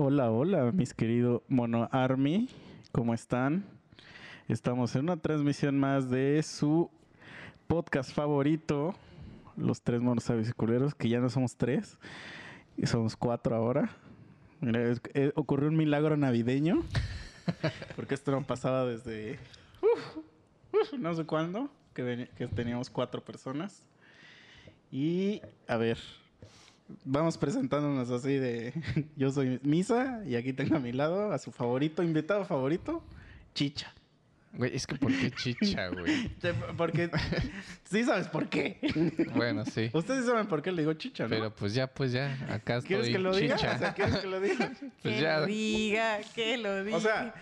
Hola, hola, mis queridos Mono Army. ¿Cómo están? Estamos en una transmisión más de su podcast favorito, Los Tres Monos Sabios y Culeros, que ya no somos tres, y somos cuatro ahora. Mira, es- eh, ocurrió un milagro navideño, porque esto no pasaba desde no sé cuándo, que teníamos cuatro personas. Y a ver, vamos presentándonos así de yo soy Misa y aquí tengo a mi lado a su favorito, invitado favorito, Chicha. Güey, es que ¿por qué chicha, güey? Porque sí sabes por qué. Bueno, sí. Ustedes saben por qué le digo Chicha, ¿no? Pero pues ya, pues ya, acá ¿Quieres que lo diga? O sea, ¿quieres que lo diga? Pues que ya. lo diga, que lo diga. O sea,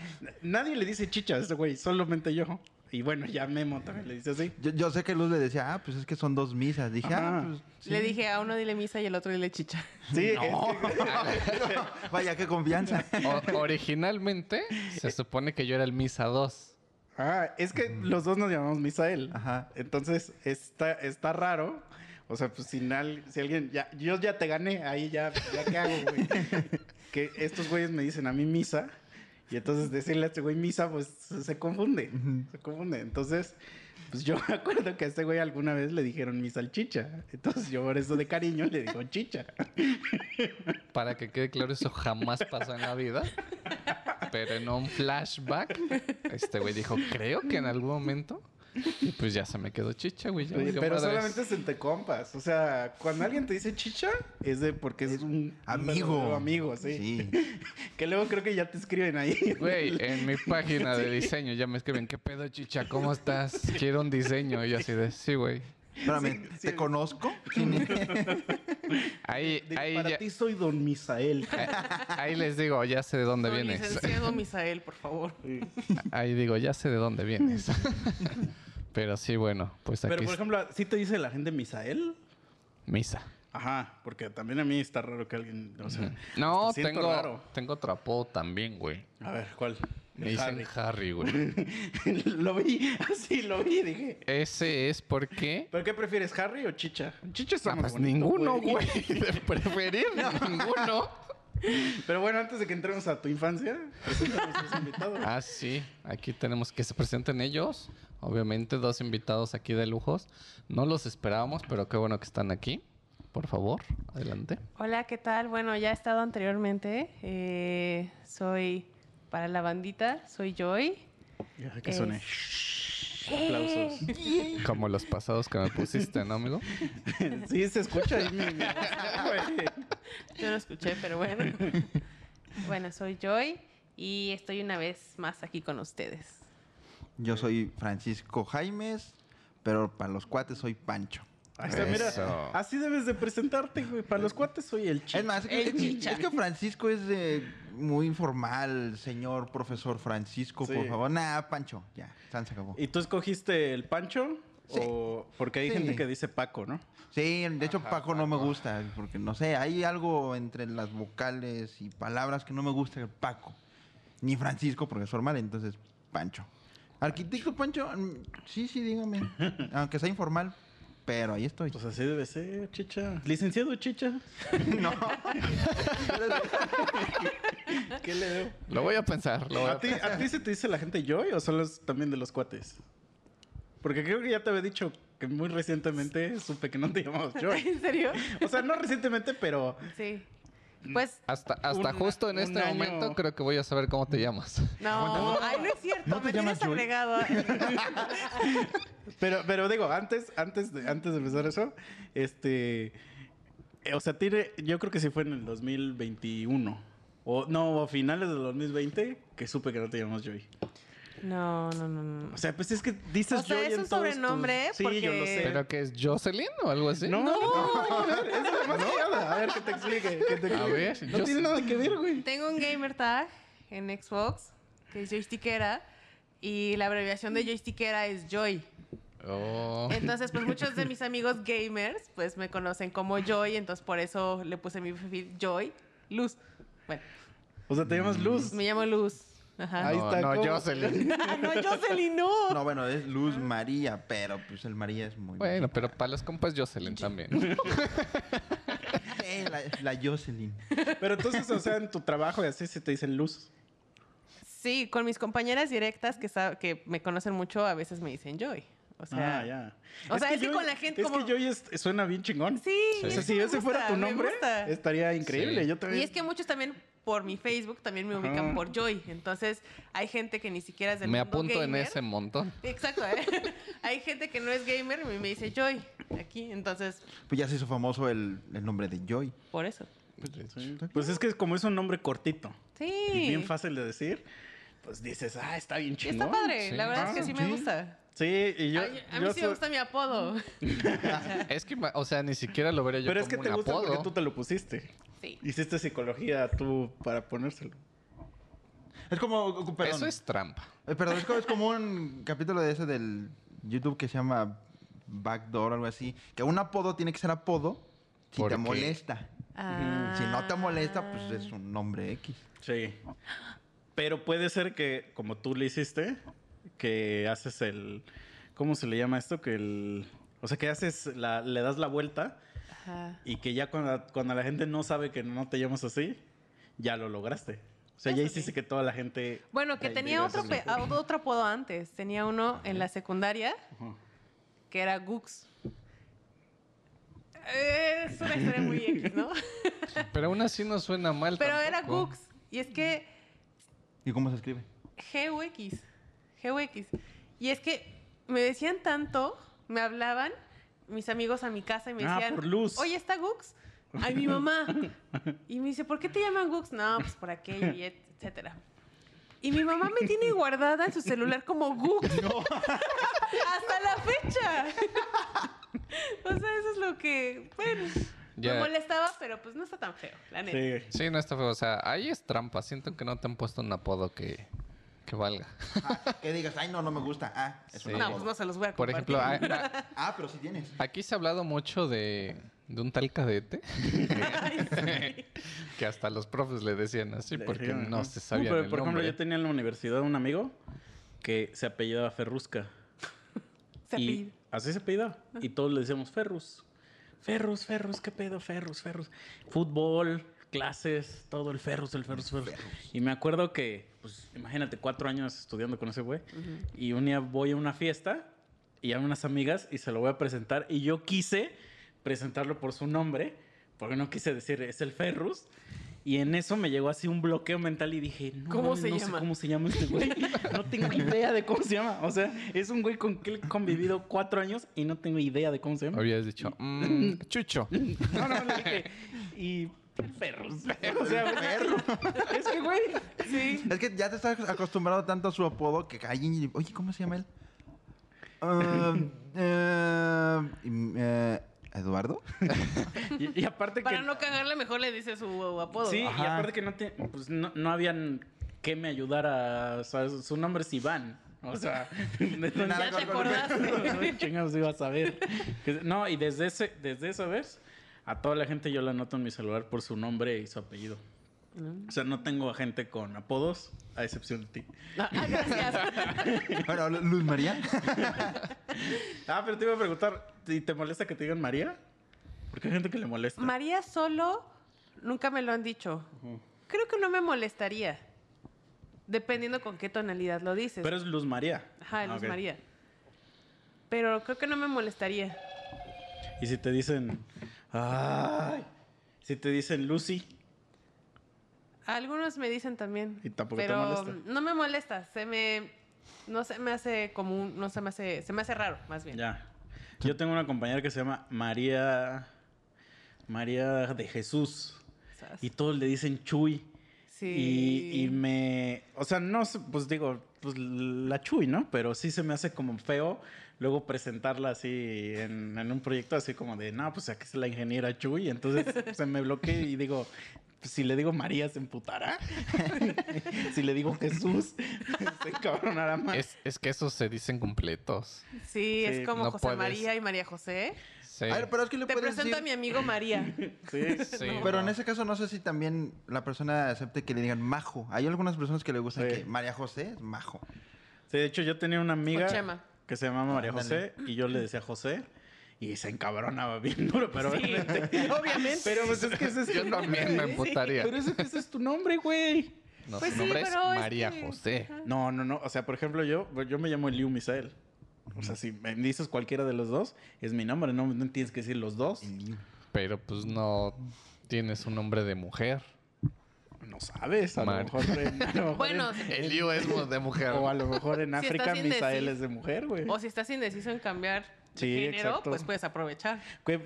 nadie le dice Chicha a ese güey, solamente yo. Y bueno, ya Memo también le dice así. Yo, yo sé que Luz le decía, ah, pues es que son dos misas. Dije, Ajá. ah, pues. sí. Le dije a uno dile misa y al otro dile chicha. Sí, es Vaya, qué confianza. O- originalmente se supone que yo era el Misa 2. Ah, es que los dos nos llamamos Misael. Ajá. Entonces, está, está raro. O sea, pues si, nal- si alguien ya, yo ya te gané, ahí ya, ya qué hago, güey. que estos güeyes me dicen a mí misa. Y entonces decirle a este güey misa, pues se confunde. Se confunde. Entonces, pues yo me acuerdo que a este güey alguna vez le dijeron mi salchicha. Entonces yo por eso de cariño le digo chicha. Para que quede claro, eso jamás pasó en la vida. Pero en un flashback, este güey dijo, creo que en algún momento. Y pues ya se me quedó chicha, güey. ya Oye, valió pero madres. solamente es entre compas. O sea, cuando alguien te dice chicha, es de porque es un Amigo. un amigo, sí. Sí. Que luego creo que ya te escriben ahí. Güey, en mi página de diseño ya me escriben, ¿qué pedo, chicha? ¿Cómo estás? Quiero un diseño. Y yo así de, sí, güey. Espérame, Sí, ¿te sí. conozco? ¿Quién es? Ahí, ahí, para ya- ti soy Don Misael. ahí les digo, ya sé de dónde Don vienes. licenciado Misael, por favor. Ahí digo, ya sé de dónde vienes. Pero sí, bueno, pues aquí Pero por ejemplo, ¿sí te dice la gente Misael? misa. Ajá, porque también a mí está raro que alguien, o sea, No, tengo, raro. tengo otro apodo también, güey. A ver, ¿cuál? Me dicen Harry, güey. Lo vi, así lo vi, dije. Ese es porque... ¿Pero qué prefieres, Harry o Chicha? Chicha está Ah, más pues bonito, ninguno, güey. De preferir ninguno. Pero bueno, antes de que entremos a tu infancia, preséntanos a los invitados. Ah, sí. Aquí tenemos que se presenten ellos. Obviamente, dos invitados aquí de lujos. No los esperábamos, pero qué bueno que están aquí. Por favor, adelante. Hola, ¿qué tal? Bueno, ya he estado anteriormente. Eh, soy para la bandita, soy Joy. Ya, que Es- suene. Aplausos. Como los pasados que me pusiste, ¿no, amigo? Sí, se escucha ahí mi, mi voz, güey. Yo no escuché, pero bueno. Bueno, soy Joy y estoy una vez más aquí con ustedes. Yo soy Francisco Jaimes, pero para los cuates soy Pancho. Ahí está, mira, así debes de presentarte, güey. Para los cuates soy el chico. Es más, es que, El es que- chicha. es que Francisco es muy informal, señor profesor Francisco, Sí. por favor. Nah, Pancho, ya, San se acabó. ¿Y tú escogiste el Pancho? Sí. O porque hay Sí. gente que dice Paco, ¿no? Sí, de hecho Paco no me gusta, porque no sé, hay algo entre las vocales y palabras que no me gusta de Paco. Ni Francisco, porque es formal, entonces Pancho. Arquitecto Pancho, Mm, sí, sí, dígame. Aunque sea informal, pero ahí estoy. Pues así debe ser, chicha. Licenciado chicha. No. ¿Qué le debo? Lo voy a pensar. Lo voy ¿A a ti, ¿A ti se te dice la gente Joy o solo es también de los cuates? Porque creo que ya te había dicho que muy recientemente supe que no te llamabas Joy. ¿En serio? O sea, no recientemente, pero Sí. Pues, Hasta, hasta Un- justo en este año- momento creo que voy a saber cómo te llamas. no. Ay, no es cierto. ¿No te me llamas tienes agregado. Pero, pero digo, antes, antes, de, antes de empezar eso, este. eh, O sea, tiene, yo creo que sí fue en el 2021. O no, a finales del 2020, que supe que no te llamamos Joy. No, no, no, no. O sea, pues es que dices O sea, Joy es en un todos sobrenombre tus- Sí, porque- yo lo sé. ¿Pero que es Jocelyn o algo así? No, no, no, no, eso es demasiado. A ver, que te explique. Que te A ver, no yo tiene nada que ver, güey. Tengo un gamer tag en Xbox, que es joystickera, y la abreviación de joystickera es Joy. Oh. Entonces, pues muchos de mis amigos gamers, pues me conocen como Joy, entonces por eso le puse mi perfil Joy Luz. Bueno, O sea, te llamas Luz. me llamo Luz. Ajá. Ahí No, está. no, ¿cómo? Jocelyn. Ah, no, Jocelyn, no. No, bueno, es Luz María, pero pues el María es muy... Bueno, pero para los compas Jocelyn también. Sí, la La, Jocelyn. Pero entonces, o sea, en tu trabajo y así se te dicen luz. Sí, con mis compañeras directas que, que me conocen mucho, a veces me dicen Joy. O sea, ah, ya. o sea, es que con la gente Es como- que Joy es- suena bien chingón. sí. O sea, es si que ese fuera tu nombre, estaría increíble. Sí. Yo también. Y es que muchos también por mi Facebook también me ubican Ajá. por Joy. Entonces, hay gente que ni siquiera es del Me mundo apunto en ese montón. Exacto, ¿eh? hay gente que no es gamer y me dice Joy aquí. Entonces, Pues ya se hizo famoso el, el nombre de Joy. por eso. Sí. Pues es que como es un nombre cortito Sí. y bien fácil de decir, pues dices, ah, está bien chingón. está padre. sí. La verdad es que Ah, sí me sí. gusta. Sí, y yo. Ay, a yo mí sí me gusta mi apodo. Es que, o sea, ni siquiera lo vería yo Pero es como que te un gusta apodo. porque tú te lo pusiste. Sí. Hiciste psicología tú para ponérselo. Es como. Perdón. Eso es trampa. Eh, Perdón, es como, es como un capítulo de ese del YouTube que se llama Backdoor o algo así. Que un apodo tiene que ser apodo si ¿Por te qué? molesta. Ah. Si no te molesta, pues es un nombre X. Sí. Pero puede ser que, como tú le hiciste, que haces el. ¿Cómo se le llama esto? Que el. O sea, que haces la, le das la vuelta Ajá. y que ya cuando, cuando la gente no sabe que no te llamas así, ya lo lograste. O sea, ya hiciste sí. que toda la gente. Bueno, que tenía otro, otro apodo antes. Tenía uno en la secundaria Ajá. que era Gux. Es una historia muy X, ¿no? Pero aún así no suena mal. Pero era. Gux. Y es que ¿Y cómo se escribe? GUX. GUX. Y es que me decían tanto, me hablaban mis amigos a mi casa y me Ah, decían, por luz. oye, ¿está Gux? Ay, mi mamá. Y me dice, ¿por qué te llaman Gux? No, pues por aquello y et- etcétera. Y mi mamá me tiene guardada en su celular como Gux. Hasta la fecha. o sea, eso es lo que, bueno, me molestaba, pero pues no está tan feo, la neta. Sí. Sí, no está feo. O sea, ahí es trampa. Siento que no te han puesto un apodo que, que valga. Ah, que digas, ay, no, no me gusta. Ah, es un Sí. No, pues no se los voy a Por compartir. ejemplo, a- a- Ah, pero sí tienes. aquí se ha hablado mucho de, de un tal cadete. que hasta los profes le decían así porque no se sabía pero, el por ejemplo, nombre. yo tenía en la universidad un amigo que se apellidaba Ferrusca. Se y pide. así se apellidaba. Y todos le decíamos Ferrus. Ferrus, Ferrus, ¿qué pedo? Ferrus, Ferrus. Fútbol, clases, todo el Ferrus, el Ferrus, Ferrus. Y me acuerdo que, pues, imagínate, cuatro años estudiando con ese güey. Y un día voy a una fiesta y a unas amigas y se lo voy a presentar. Y yo quise presentarlo por su nombre, porque no quise decir, es el Ferrus. Y en eso me llegó así un bloqueo mental y dije, no, ¿Cómo se no sé llama? cómo se llama este güey. No tengo idea de cómo se llama. O sea, es un güey con que he convivido cuatro años y no tengo idea de cómo se llama. Habías dicho, "Mm, Chucho. No, no, le dije. Y perros. O sea, perro. Es que, güey. Sí. Es que ya te estás acostumbrado tanto a su apodo que alguien... Oye, ¿cómo se llama él? Ah, eh, y, eh, ¿Eduardo? Y, y aparte Para que. no cagarle, mejor le dice su apodo. Sí, y aparte que no, te, pues no, no habían que me ayudara. O sea, su nombre es Iván. O sea, Ya te acordaste. No, chingados iba a saber. No, y desde ese, desde esa vez, a toda la gente yo la anoto en mi celular por su nombre y su apellido. O sea, no tengo a gente con apodos, a excepción de ti. Ah, gracias. Bueno, Luz María. Ah, pero te iba a preguntar, ¿y te molesta que te digan María? Porque hay gente que le molesta. María solo, nunca me lo han dicho. Creo que no me molestaría. Dependiendo con qué tonalidad lo dices. pero es Luz María. Ajá, Ah, Luz ok. María. Pero creo que no me molestaría. Y si te dicen, ay, si te dicen Lucy, Algunos me dicen también. Y tampoco te pero molesta. no me molesta. Se me. No se me hace común. No se me hace. Se me hace raro, más bien. ya. Yo tengo una compañera que se llama María, María de Jesús. ¿sabes? Y todos le dicen Chuy. Sí. Y, y me. O sea, no sé, pues digo, pues la Chuy, ¿no? Pero sí se me hace como feo luego presentarla así en, en un proyecto así como de, no, pues aquí es la ingeniera Chuy. Entonces se me bloquea y digo, pues, si le digo María, ¿se emputará? si le digo Jesús, se encabronará más. Es, es que esos se dicen completos. Sí, Sí, es como no José puedes. María y María José. Sí. A ver, pero es que le Te presento decir... a mi amigo María. Sí. Sí, Pero en ese caso no sé si también la persona acepte que le digan majo. Hay algunas personas que le gusta Sí. que María José es majo. Sí, de hecho yo tenía una amiga O Chema. Que se llamaba María. José y yo le decía José Y se encabronaba bien duro, pero Sí, obviamente. obviamente. Pero pues es que ese es Yo tu nombre. también me güey. emputaría. Pero ese, ese es tu nombre, güey. No, Pues su sí, nombre es María José. Ajá. No, no, no. O sea, por ejemplo, yo, yo me llamo Eliu Misael. O sea, si me dices cualquiera de los dos, es mi nombre. No, no tienes que decir los dos. Pero pues no tienes un nombre de mujer. No sabes. A lo mejor en, a lo mejor Bueno, en- El lío es de mujer. o a lo mejor en Si África Misael es de mujer, güey. o si estás indeciso en cambiar de Sí, género, exacto. pues puedes aprovechar.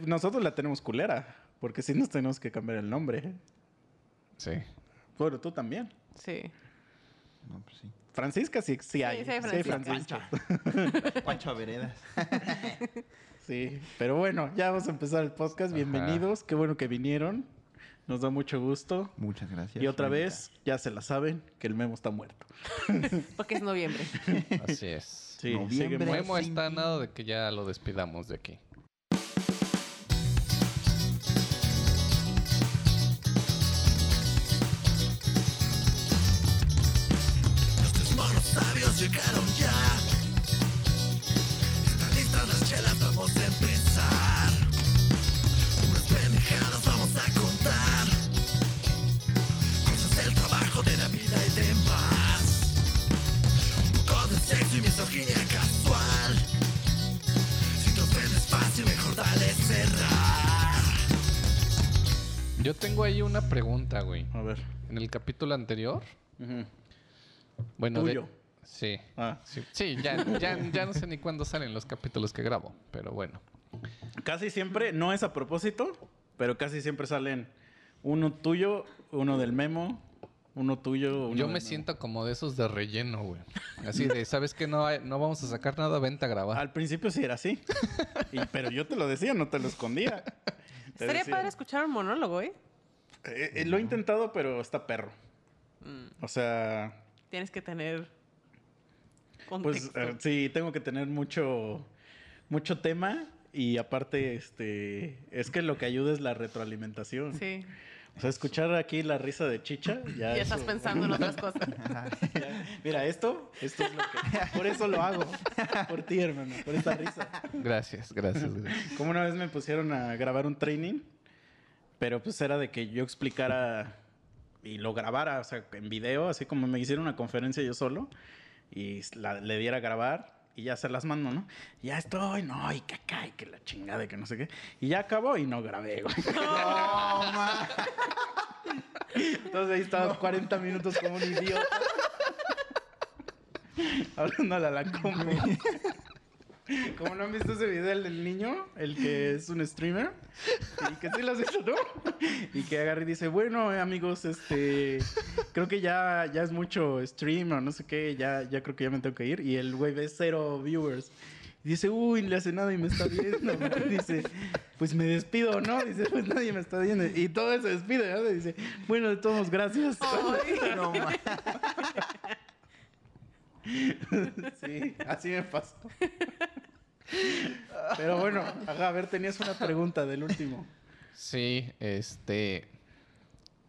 Nosotros la tenemos culera. Porque sí nos tenemos que cambiar el nombre. Sí. Bueno, tú también. Sí. No, pues sí. Francisca sí, sí hay. sí Sí hay Francisca. Francisca. Pancho Veredas. Sí, pero bueno, ya vamos a empezar el podcast. Ajá. Bienvenidos. Qué bueno que vinieron. Nos da mucho gusto. Muchas gracias. Y otra vez, ya se la saben, que el memo está muerto. Porque es noviembre. Así es. Sí, Noviembre. sigue muerto. Memo sin está nada de que ya lo despidamos de aquí. Los monos sabios llegaron Yo tengo ahí una pregunta, güey. A ver. En el capítulo anterior, bueno, de- Tuyo. sí. Ah, Sí, sí, ya, ya, ya no sé ni cuándo salen los capítulos que grabo, pero bueno. Casi siempre, no es a propósito, pero casi siempre salen uno tuyo, uno del memo, uno tuyo. uno Yo me siento como de esos de relleno, güey. Así de, ¿sabes qué? No, hay- no vamos a sacar nada, vente a grabar. Al principio sí era así. Y- pero yo te lo decía, no te lo escondía. Te Estaría decía. padre escuchar un monólogo, ¿eh? Eh, eh, lo he intentado, pero está perro. Mm, O sea, tienes que tener pues contexto. eh, sí, tengo que tener mucho, mucho tema. Y aparte, este, es que lo que ayuda es la retroalimentación. sí. O sea, escuchar aquí la risa de Chicha, ya. Ya estás eso- pensando en otras cosas. Ya, Mira, esto, esto es lo que. Por eso lo hago. Por ti, hermano, por esta risa. Gracias, gracias, gracias. Como una vez me pusieron a grabar un training, pero pues era de que yo explicara y lo grabara, o sea, en video, así como me hicieron una conferencia yo solo y la- le diera a grabar y ya se las mando, ¿no? Ya estoy, no, y que acá, y que la chingada, y que no sé qué. Y ya acabó y no grabé, güey. No. Entonces ahí estaba 40 minutos como un idiota. Hablándole a la compu. Como no han visto ese video el del niño, el que es un streamer, y que sí lo has visto tú, y que agarra y dice, bueno amigos, este, creo que ya, ya es mucho stream o no sé qué, ya, ya creo que ya me tengo que ir, y el güey ve cero viewers. Y dice, uy, le hace nada y me está viendo. Dice, pues me despido, ¿no? Dice, pues nadie me está viendo. Y todo se despide, ¿no? Dice, bueno, de todos gracias. Ay, No. Sí, así me pasó. Pero bueno, ajá, a ver, tenías una pregunta del último. Sí, este.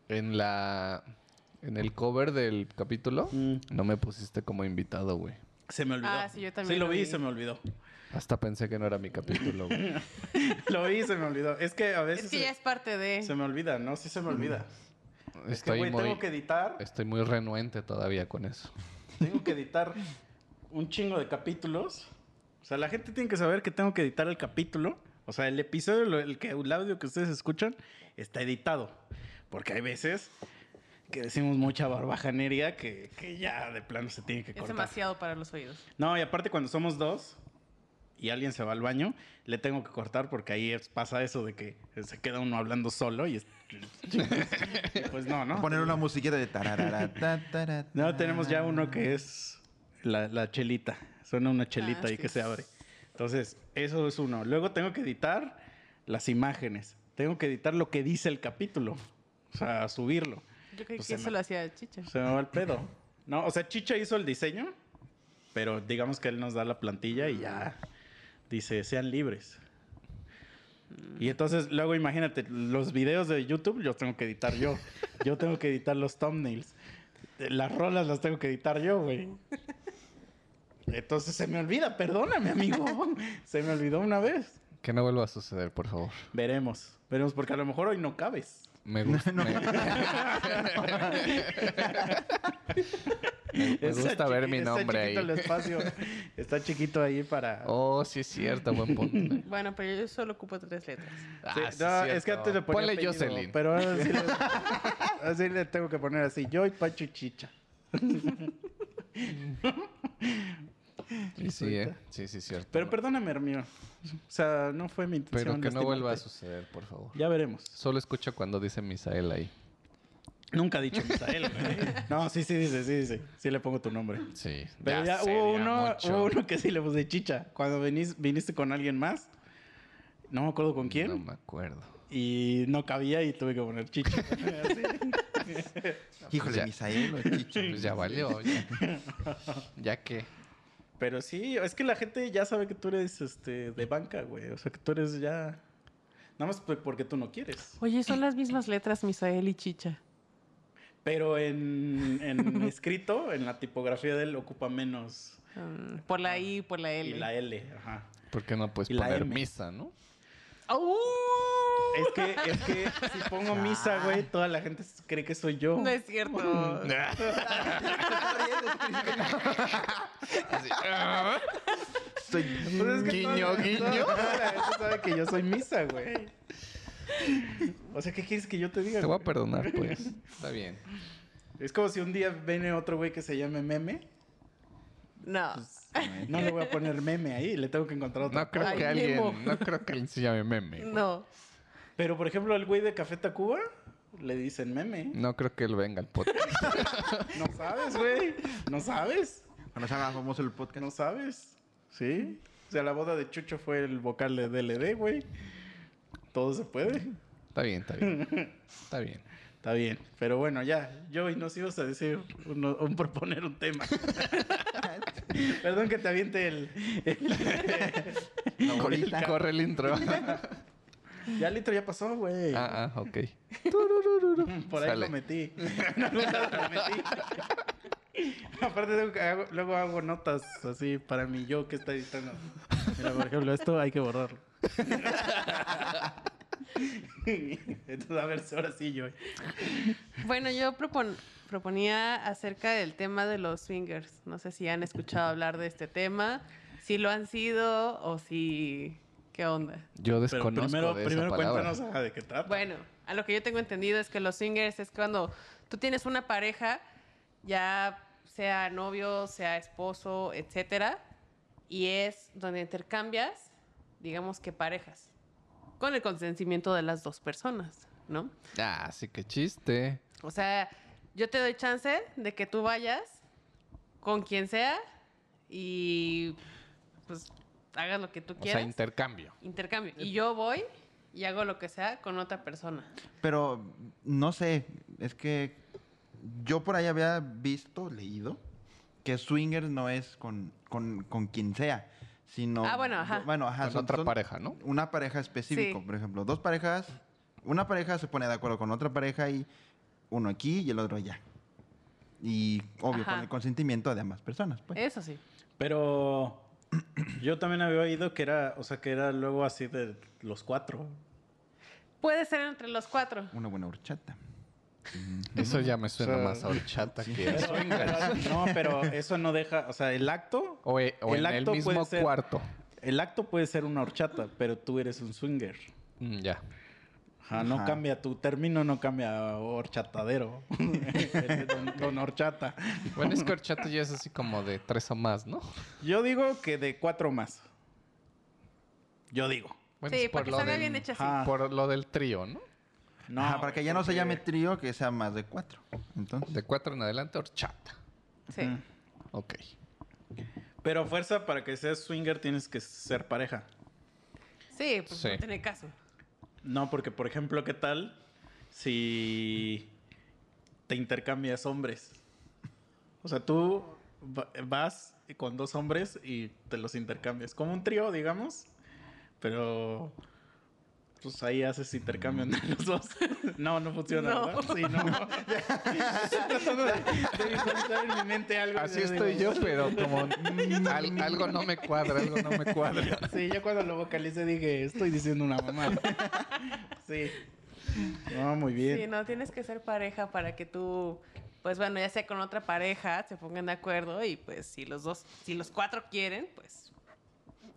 En la. En el cover del capítulo, Mm. no me pusiste como invitado, güey. Se me olvidó. Ah, sí, yo también Sí, lo lo vi y se me olvidó. Hasta pensé que no era mi capítulo, güey. Lo vi y se me olvidó. Es que a veces es que se, ya es parte de... se me olvida, ¿no? Sí se me olvida. Es que, Estoy güey, muy, tengo que editar. estoy muy renuente todavía con eso. Tengo que editar un chingo de capítulos. O sea, la gente tiene que saber que tengo que editar el capítulo. O sea, el episodio, el, que, el audio que ustedes escuchan, está editado. Porque hay veces que decimos mucha barbajanería que, que ya de plano se tiene que Es cortar. demasiado para los oídos. No, y aparte cuando somos dos y alguien se va al baño, le tengo que cortar porque ahí es- pasa eso de que se queda uno hablando solo es- y pues no, ¿no? Poner una musiquita de tararara, ta, tara, No, tenemos ya uno que es la, la chelita. Suena una chelita Ah, ahí sí. que se abre. Entonces, eso es uno. Luego tengo que editar las imágenes. Tengo que editar lo que dice el capítulo. O sea, subirlo. Yo creí Pues que se eso me- lo hacía Chicha. Se me va el pedo. No, o sea, Chicha hizo el diseño, pero digamos que él nos da la plantilla y ya dice, sean libres. Y entonces luego imagínate, los videos de YouTube los tengo que editar yo. Yo tengo que editar los thumbnails. Las rolas las tengo que editar yo, güey. Entonces se me olvida, perdóname, amigo. Se me olvidó una vez. Que no vuelva a suceder, por favor. Veremos. Veremos, porque a lo mejor hoy no cabes. Me gusta. me- Me, me Está gusta ver mi nombre Está chiquito ahí. el espacio. Está chiquito ahí para... Oh, sí es cierto, buen punto. Bueno, pero yo solo ocupo tres letras. Ah, Sí, sí no, es es que antes le ponía Ponle apellido, Jocelyn. Pero ahora sí le, así le tengo que poner así. Yo y Pacho Chicha. Sí, sí, ¿eh? Sí, sí, cierto. Pero perdóname, Hermio. O sea, no fue mi intención. Pero que no vuelva a suceder, por favor. Ya veremos. Solo escucho cuando dice Misael ahí. Nunca ha dicho Misael, güey. No, sí, sí, dice, sí, dice. Sí le pongo tu nombre. Sí. Pero ya, hubo, uno, hubo uno que sí le puse Chicha. Cuando venís, viniste con alguien más. No me acuerdo con quién. No me acuerdo. Y no cabía y tuve que poner Chicha. Híjole, Ya. Misael o Chicho. Pues ya valió. Ya, ya que. Pero sí, es que la gente ya sabe que tú eres este, de banca, güey. O sea, que tú eres ya... Nada más porque tú no quieres. Oye, son las mismas letras, Misael y Chicha. Pero en, en escrito, en la tipografía de él, ocupa menos. Mm, por la I, por la L. Y la L, ajá. ¿Por qué no puedes Y la poner misa, no? ¡Au! Es que, es que si pongo misa, güey, toda la gente cree que soy yo. No es cierto. Así, ah. Estoy... Pues es que Guiño, toda- guiño. Toda, toda la gente sabe que yo soy misa, güey. O sea, ¿qué quieres que yo te diga? Te voy a perdonar, pues. Está bien. Es como si un día viene otro güey que se llame Meme. No. No le voy a poner Meme ahí, le tengo que encontrar otro. No creo Ay, que Memo. alguien. No creo que alguien se llame meme. No. Pero, por ejemplo, al güey de Café Tacuba le dicen Meme. No creo que él venga al podcast. No sabes, güey. No sabes. Cuando se haga famoso el podcast. No sabes. ¿Sí? O sea, la boda de Chucho fue el vocal de DLD, güey. Todo se puede. Está bien, está bien. Está bien. Está bien. Pero bueno, ya. Yo y nos ibas a decir, un proponer un tema. Perdón que te aviente el... el-. Corre el intro. ya el litro ya pasó, güey. ah, ah, ok. Por ahí Sale. lo metí. Lado lo metí. Aparte, tengo que hago- luego hago notas así para mi yo que está editando. Mira, por ejemplo, esto hay que borrarlo. Entonces, a ver si ahora sí yo. Bueno, yo propon- proponía acerca del tema de los swingers. No sé si han escuchado hablar de este tema, si lo han sido o si... ¿Qué onda? Yo Pero desconozco primero, de primero palabra. cuéntanos ajá, de qué trata. Bueno, a lo que yo tengo entendido es que los swingers es cuando tú tienes una pareja, ya sea novio, sea esposo, etcétera, y es donde intercambias, digamos que parejas, con el consentimiento de las dos personas, ¿no? Ah, sí que chiste. O sea, yo te doy chance de que tú vayas con quien sea y pues hagas lo que tú O sea, quieras. intercambio. Intercambio. Y yo voy y hago lo que sea con otra persona. Pero no sé, es que yo por ahí había visto, leído, que swinger no es con, con, con quien sea, sino... Ah, bueno, ajá. Bueno, ajá. Con son- otra son pareja, ¿no? Una pareja específico, Sí. por ejemplo, dos parejas, una pareja se pone de acuerdo con otra pareja y uno aquí y el otro allá. Y obvio, Ajá. con el consentimiento de ambas personas, pues. Eso sí. Pero yo también había oído que era, o sea, que era luego así de los cuatro. Puede ser entre los cuatro. Una buena horchata. Eso ya me suena O sea, más a horchata que a swingers. no, pero eso no deja, o sea, el acto, O, e- o El en el acto mismo puede ser- cuarto. el acto puede ser una horchata, pero tú eres un swinger. Mm, ya. Ajá, no Ajá. cambia, tu término no cambia horchatadero. don, don horchata. Bueno, es que horchata ya es así como de tres o más, ¿no? Yo digo que de cuatro más. Yo digo. Bueno, sí, porque lo salga del- bien hecha así. Ajá. Por lo del trío, ¿no? No, Ajá, para que ya no se llame trío, que sea más de cuatro. Entonces, De cuatro en adelante, horchata. Sí. Ujú. Ok. Pero fuerza para que seas swinger tienes que ser pareja. Sí, pues Sí. no tiene caso. No, porque por ejemplo, ¿qué tal si te intercambias hombres? O sea, tú va- vas con dos hombres y te los intercambias. Como un trío, digamos. Pero pues ahí haces intercambio entre los dos. No, no funciona, No. ¿verdad? Sí, no. Estoy tratando de, de visualizar en mi mente algo. y Así yo estoy digo, yo, pero como al- algo no me cuadra, algo no me cuadra. Sí, yo cuando lo vocalicé dije, estoy diciendo una mamá. Sí. No, muy bien. Sí, no, tienes que ser pareja para que tú, pues bueno, ya sea con otra pareja, se pongan de acuerdo y pues si los dos, si los cuatro quieren, pues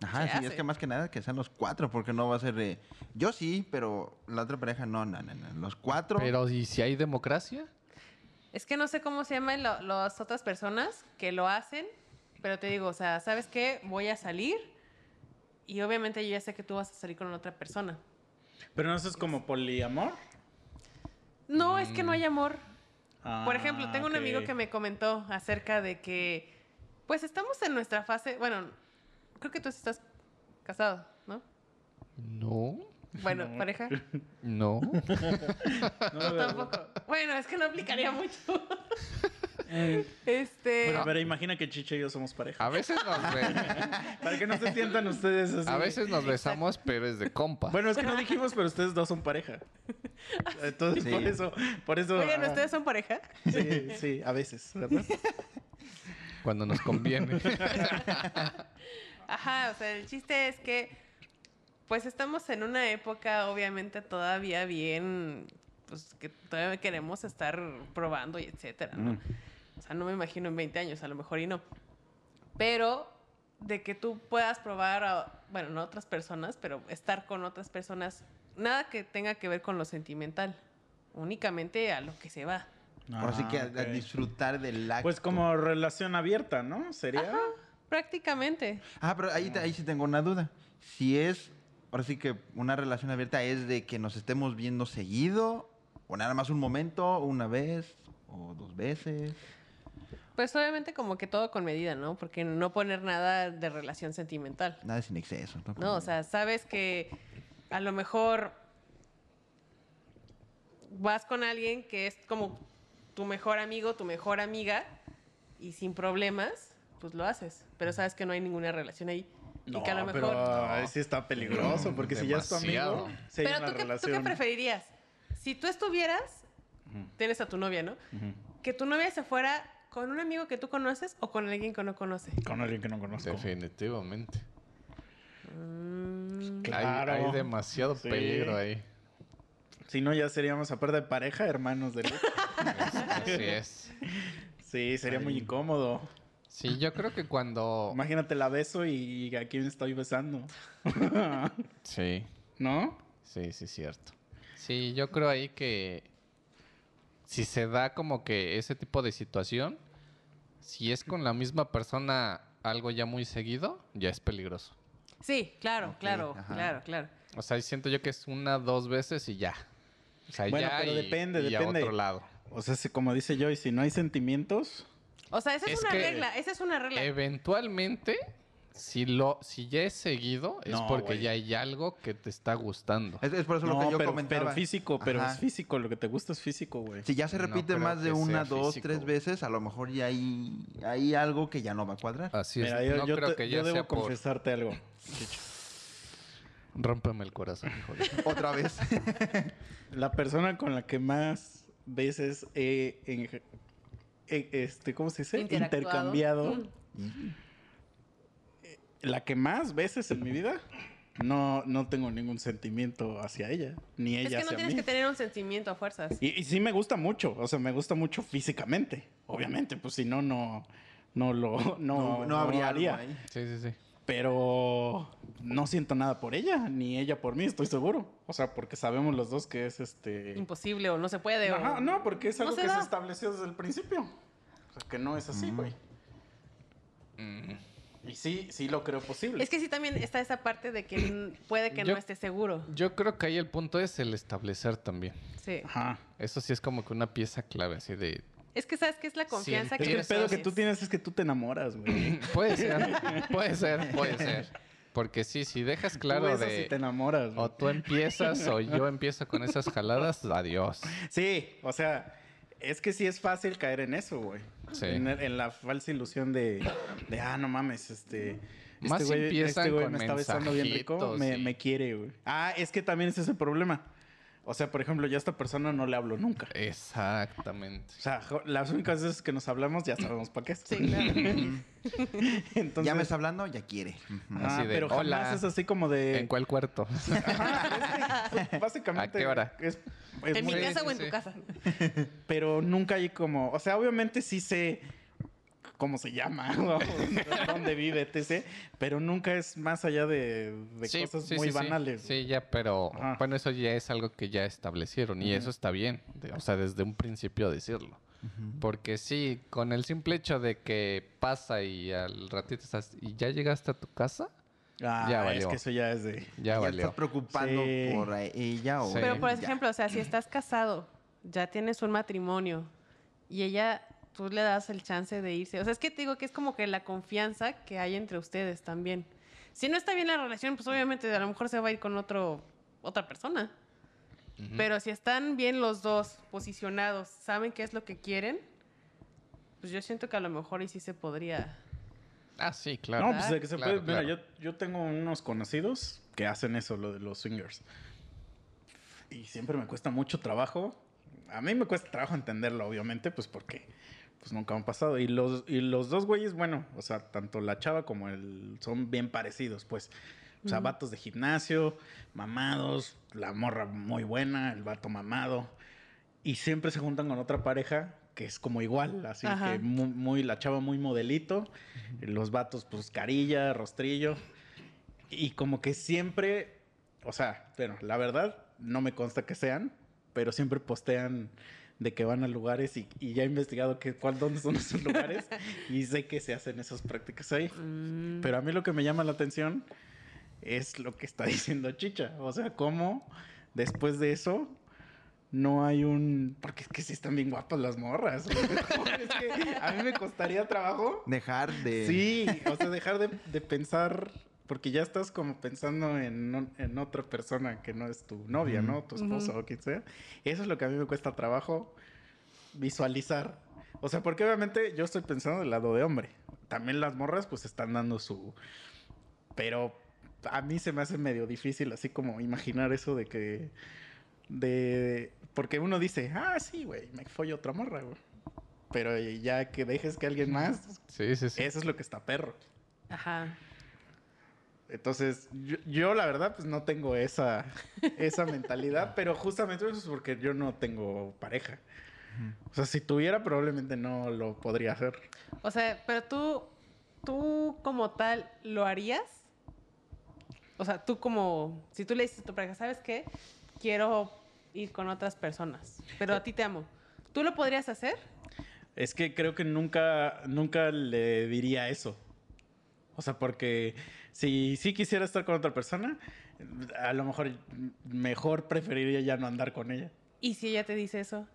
Ajá, Se sí, hace. es que más que nada que sean los cuatro, porque no va a ser de... Yo sí, pero la otra pareja no, no, no, no. Los cuatro... Pero ¿y si hay democracia? es que no sé cómo se llaman lo- las otras personas que lo hacen, pero te digo, o sea, ¿sabes qué? Voy a salir y obviamente yo ya sé que tú vas a salir con otra persona. Pero no eso es como poliamor. No, es que no hay amor. Por Ah, ejemplo, tengo un amigo que me comentó acerca de que, pues estamos en nuestra fase, bueno, creo que tú estás casado, ¿no? No, Bueno, No. pareja. no. No, tampoco. Bueno, es que no aplicaría mucho. este. Bueno, pero imagina que Chicho y yo somos pareja. A veces nos, be- Para que no se sientan ustedes así. a veces nos besamos, pero es de compa. Bueno, es que no dijimos, pero ustedes dos son pareja. Entonces, Sí. por eso, por eso. Oigan, ah, ¿ustedes son pareja? Sí, sí, a veces, ¿verdad? Cuando nos conviene. Ajá, o sea, el chiste es que, pues estamos en una época, obviamente, todavía bien, pues que todavía queremos estar probando y etcétera, ¿no? Mm. O sea, no me imagino en 20 años, a lo mejor y no. Pero de que tú puedas probar, a, bueno, no a otras personas, pero estar con otras personas, nada que tenga que ver con lo sentimental, únicamente a lo que se va. Ahora sí que a, Ah, a ok. disfrutar del acto. Pues como relación abierta, ¿no? Sería. Prácticamente. Ah, pero ahí, ahí sí tengo una duda. Si es, ahora sí que una relación abierta es de que nos estemos viendo seguido, o nada más un momento, una vez, o dos veces. Pues obviamente como que todo con medida, ¿no? Porque no poner nada de relación sentimental. Nada sin exceso. ¿no? No, o sea, sabes que a lo mejor vas con alguien que es como tu mejor amigo, tu mejor amiga, y sin problemas, pues lo haces. Pero sabes que no hay ninguna relación ahí. y que a lo pero mejor... ahí sí está peligroso, porque si ya es tu amigo, Demasiado. si hay Pero una ¿tú qué, ¿tú relación. qué preferirías? Si tú estuvieras, tienes a tu novia, ¿no? Ujú. Que tu novia se fuera con un amigo que tú conoces o con alguien que no conoce. Con alguien que no conozco. Definitivamente. Mm, Claro. Hay, hay demasiado Sí. peligro ahí. Si no, ya seríamos, aparte de pareja, hermanos de luz. Así es. Sí, sería muy Ay. incómodo. Sí, yo creo que cuando... Imagínate la beso y a quién estoy besando. Sí, ¿No? sí, sí, cierto. Sí, yo creo ahí que si se da como que ese tipo de situación, si es con la misma persona algo ya muy seguido, ya es peligroso. Sí, claro, claro, ajá. claro, claro. O sea, siento yo que es una, dos veces y ya. O sea, Bueno, ya pero y, depende, y depende. a otro lado. O sea, si- como dice Joy, si no hay sentimientos, O sea, esa es, Es una regla, esa es una regla. Eventualmente, si lo, si ya es seguido, es No, porque güey. ya hay algo que te está gustando. Es, es por eso lo no, que yo pero, comentaba. pero físico, pero Ajá. es físico, lo que te gusta es físico, güey. Si ya se repite más de una, dos, físico, tres veces, a lo mejor ya hay, hay algo que ya no va a cuadrar. Así es. Mira, yo, no yo creo te- que yo ya debo sea por... confesarte algo. Rómpeme el corazón, hijo de... Otra vez. La persona con la que más veces he, en- he- este, ¿cómo se dice? Intercambiado. Mm. La que más veces en mi vida, no, no tengo ningún sentimiento hacia ella, ni Es ella que no hacia tienes mí. que tener un sentimiento a fuerzas. Y, y sí me gusta mucho, o sea, me gusta mucho físicamente. Obviamente, pues si no, no, no lo, no, No, no habría algo haría. ahí. Sí, sí, sí. Pero no siento nada por ella, ni ella por mí, estoy seguro. O sea, porque sabemos los dos que es este. Imposible o no se puede. o- Ajá, no, porque es No algo se que se da. estableció desde el principio. O sea, que no es así, güey. Mm. Y sí, sí lo creo posible. Es que sí también está esa parte de que puede que Yo- no esté seguro. Yo creo que ahí el punto es el establecer también. Sí. Ajá. Eso sí es como que una pieza clave, así de... Es que sabes que es la confianza que Es que el pedo que tú tienes es que tú te enamoras, güey. Puede ser, puede ser, puede ser. Porque sí, si dejas claro de... sí te enamoras, güey. O tú empiezas o yo empiezo con esas jaladas, adiós. Sí, o sea, es que sí es fácil caer en eso, güey. Sí. En, en la falsa ilusión de, de, ah, no mames, este... Más este güey, empiezan este güey con me está besando bien rico, mensajitos me, y- me quiere, güey. Ah, es que también ese es el problema. O sea, por ejemplo, yo a esta persona no le hablo nunca. Exactamente. O sea, las únicas veces que nos hablamos ya sabemos para qué. Sí, claro. Entonces, ya me está hablando, ya quiere. Ah, Así de, pero "Hola". jamás es así como de... ¿En cuál cuarto? Ajá, es que, básicamente... ¿A qué hora? Es, es ¿En mi casa sí, o en sí. tu casa? pero nunca hay como, o sea, obviamente sí sé cómo se llama, o dónde vive, etc. Pero nunca es más allá de, de Sí, cosas sí, muy sí, banales. Sí, ya, pero Ajá. bueno, eso ya es algo que ya establecieron y eso está bien. de- o sea, desde un principio decirlo. Porque sí, con el simple hecho de que pasa y al ratito estás y ya llegaste a tu casa, Ah, Ya es valió. que eso ya es de... ya ¿Ya valió. estás preocupando Sí. por ella o Sí. Pero por ya. ejemplo, o sea, si estás casado, ya tienes un matrimonio y ella, tú le das el chance de irse. O sea, es que te digo que es como que la confianza que hay entre ustedes también. Si no está bien la relación, pues obviamente a lo mejor se va a ir con otro, otra persona. Ujú. Pero si están bien los dos posicionados, saben qué es lo que quieren, pues yo siento que a lo mejor ahí sí se podría. Ah, sí, claro. No, pues de que se Claro, puede... Mira, claro. yo, yo tengo unos conocidos que hacen eso, lo de los swingers. Y siempre me cuesta mucho trabajo. A mí me cuesta trabajo entenderlo, obviamente, pues porque pues nunca han pasado. Y los, y los dos güeyes, bueno, o sea, tanto la chava como él son bien parecidos, pues. O sea, vatos de gimnasio, mamados, la morra muy buena, el vato mamado. Y siempre se juntan con otra pareja que es como igual, así Ajá. que muy, muy- la chava muy modelito, los vatos pues carilla, rostrillo. Y como que siempre, o sea, bueno, la verdad no me consta que sean, pero siempre postean de que van a lugares y, y ya he investigado que, cuál, dónde son esos lugares y sé que se hacen esas prácticas ahí. Mm, Pero a mí lo que me llama la atención es lo que está diciendo Chicha. O sea, cómo después de eso no hay un... Porque es que sí están bien guapas las morras. es que a mí me costaría trabajo. Dejar de... Sí, o sea, dejar de, de pensar... Porque ya estás como pensando en, en otra persona que no es tu novia, ¿no? Tu esposa o quien sea. Eso es lo que a mí me cuesta trabajo visualizar. O sea, porque obviamente yo estoy pensando del lado de hombre. También las morras pues están dando su... Pero a mí se me hace medio difícil así como imaginar eso de que... De... Porque uno dice, ah, sí, güey, me follo otra morra, güey. Pero ya que dejes que alguien más, Sí, sí, sí. eso es lo que está perro. Ajá. Entonces, yo, yo, la verdad, pues no tengo esa, esa mentalidad, pero justamente eso es porque yo no tengo pareja. O sea, si tuviera, probablemente no lo podría hacer. O sea, pero tú, tú como tal, ¿lo harías? O sea, tú como, si tú le dices a tu pareja, ¿sabes qué? Quiero ir con otras personas, pero a ti te amo. ¿Tú lo podrías hacer? Es que creo que nunca, nunca le diría eso. O sea, porque si sí quisiera estar con otra persona, a lo mejor mejor preferiría ya no andar con ella. ¿Y si ella te dice eso?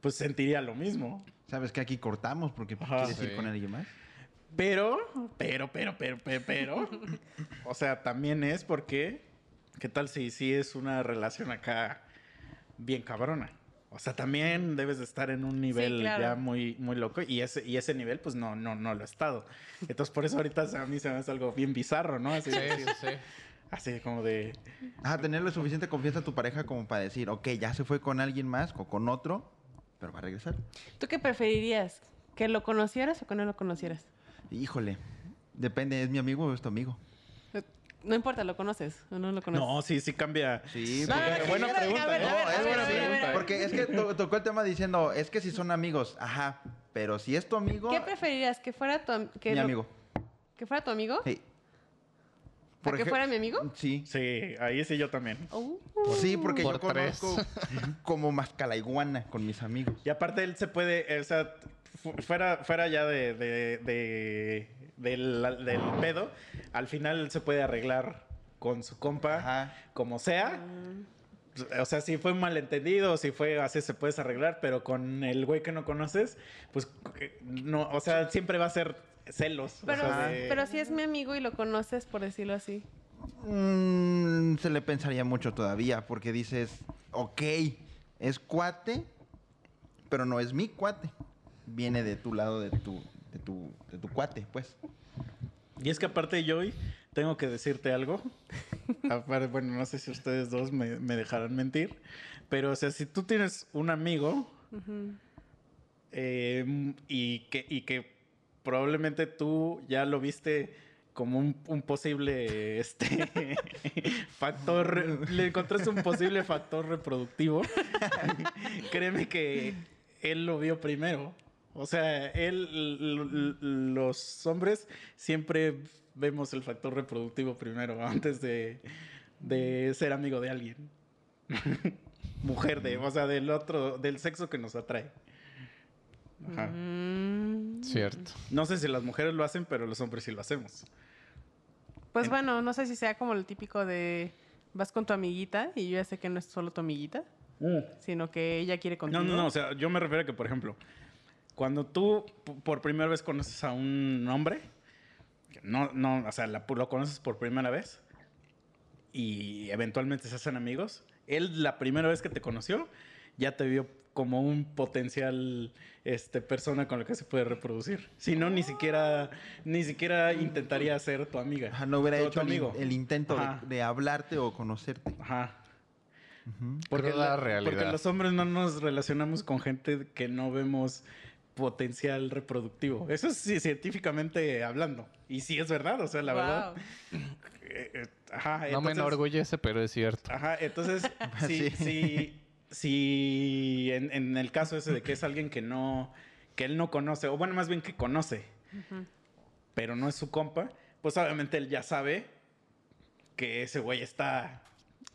Pues sentiría lo mismo. ¿Sabes que aquí cortamos porque Ajá. quieres ir con alguien más? Pero, pero, pero, pero, pero, pero. o sea, también es porque, ¿qué tal si sí es una relación acá bien cabrona? O sea, también debes de estar en un nivel claro. ya muy, muy loco y ese, y ese nivel pues no, no, no lo he estado. Entonces por eso ahorita a mí se me hace algo bien bizarro, ¿no? Así, Sí, de- sí, sí. así como de... Ah, tenerle suficiente confianza a tu pareja como para decir, ok, ya se fue con alguien más o con otro, pero va a regresar. ¿Tú qué preferirías? ¿Que lo conocieras o que no lo conocieras? Híjole, depende, ¿es mi amigo o es tu amigo? No importa, ¿lo conoces o no lo conoces? No, sí, sí cambia. Sí, No, porque- no, no, buena pregunta, No, es buena pregunta. Porque es que to- tocó el tema diciendo, es que si son amigos, ajá, pero si es tu amigo, ¿Qué preferirías? ¿Que fuera tu, que mi lo- amigo. ¿Que fuera tu amigo? Sí. ¿A que fuera mi amigo? Sí. Sí, ahí sí yo también. Oh. Sí, porque Por yo tres. conozco como mascalaiguana con mis amigos. Y aparte él se puede, eh, o sea, fu- fuera, fuera ya de, de- de- del, del pedo, al final se puede arreglar con su compa, Ajá. como sea. O sea, si fue un malentendido, si fue así, se puedes arreglar, pero con el güey que no conoces, pues eh, no, o sea, siempre va a ser celos. o Pero, sea, de- pero si es mi amigo y lo conoces, por decirlo así. Mm, se le pensaría mucho todavía porque dices, ok, es cuate, pero no es mi cuate. viene de tu lado, de tu, de tu, de tu cuate, pues. Y es que aparte yo hoy tengo que decirte algo. Aparte, bueno, no sé si ustedes dos me, me dejarán mentir. Pero, o sea, si tú tienes un amigo eh, y, que, y que probablemente tú ya lo viste como un, un posible este factor, le encontraste un posible factor reproductivo, créeme que él lo vio primero. O sea, él, los hombres siempre vemos el factor reproductivo primero antes de, de ser amigo de alguien. Mujer de, o sea, del otro, del sexo que nos atrae. Ajá. Mm, Cierto. No sé si las mujeres lo hacen, pero los hombres sí lo hacemos. Pues bueno, no sé si sea como el típico de vas con tu amiguita y yo ya sé que no es solo tu amiguita, sino que ella quiere contigo. No, no, no, o sea, yo me refiero a que, por ejemplo, cuando tú por primera vez conoces a un hombre, no, no, o sea, la- lo conoces por primera vez y eventualmente se hacen amigos, él la primera vez que te conoció ya te vio como un potencial este persona con la que se puede reproducir. Si no, ni siquiera ni siquiera intentaría ser tu amiga. Ajá, no hubiera hecho el, in- amigo. el intento de- hablarte o conocerte. Ajá. Porque, Cruda la- realidad. porque los hombres no nos relacionamos con gente que no vemos potencial reproductivo. Eso es sí, científicamente hablando. Y sí es verdad, o sea, la verdad. Wow. eh, eh, ajá, No me entonces- enorgullece, pero es cierto. Ajá, entonces, si, Sí. si, si en, en el caso ese de que es alguien que no, que él no conoce, o bueno, más bien que conoce, pero no es su compa, pues obviamente él ya sabe que ese güey está,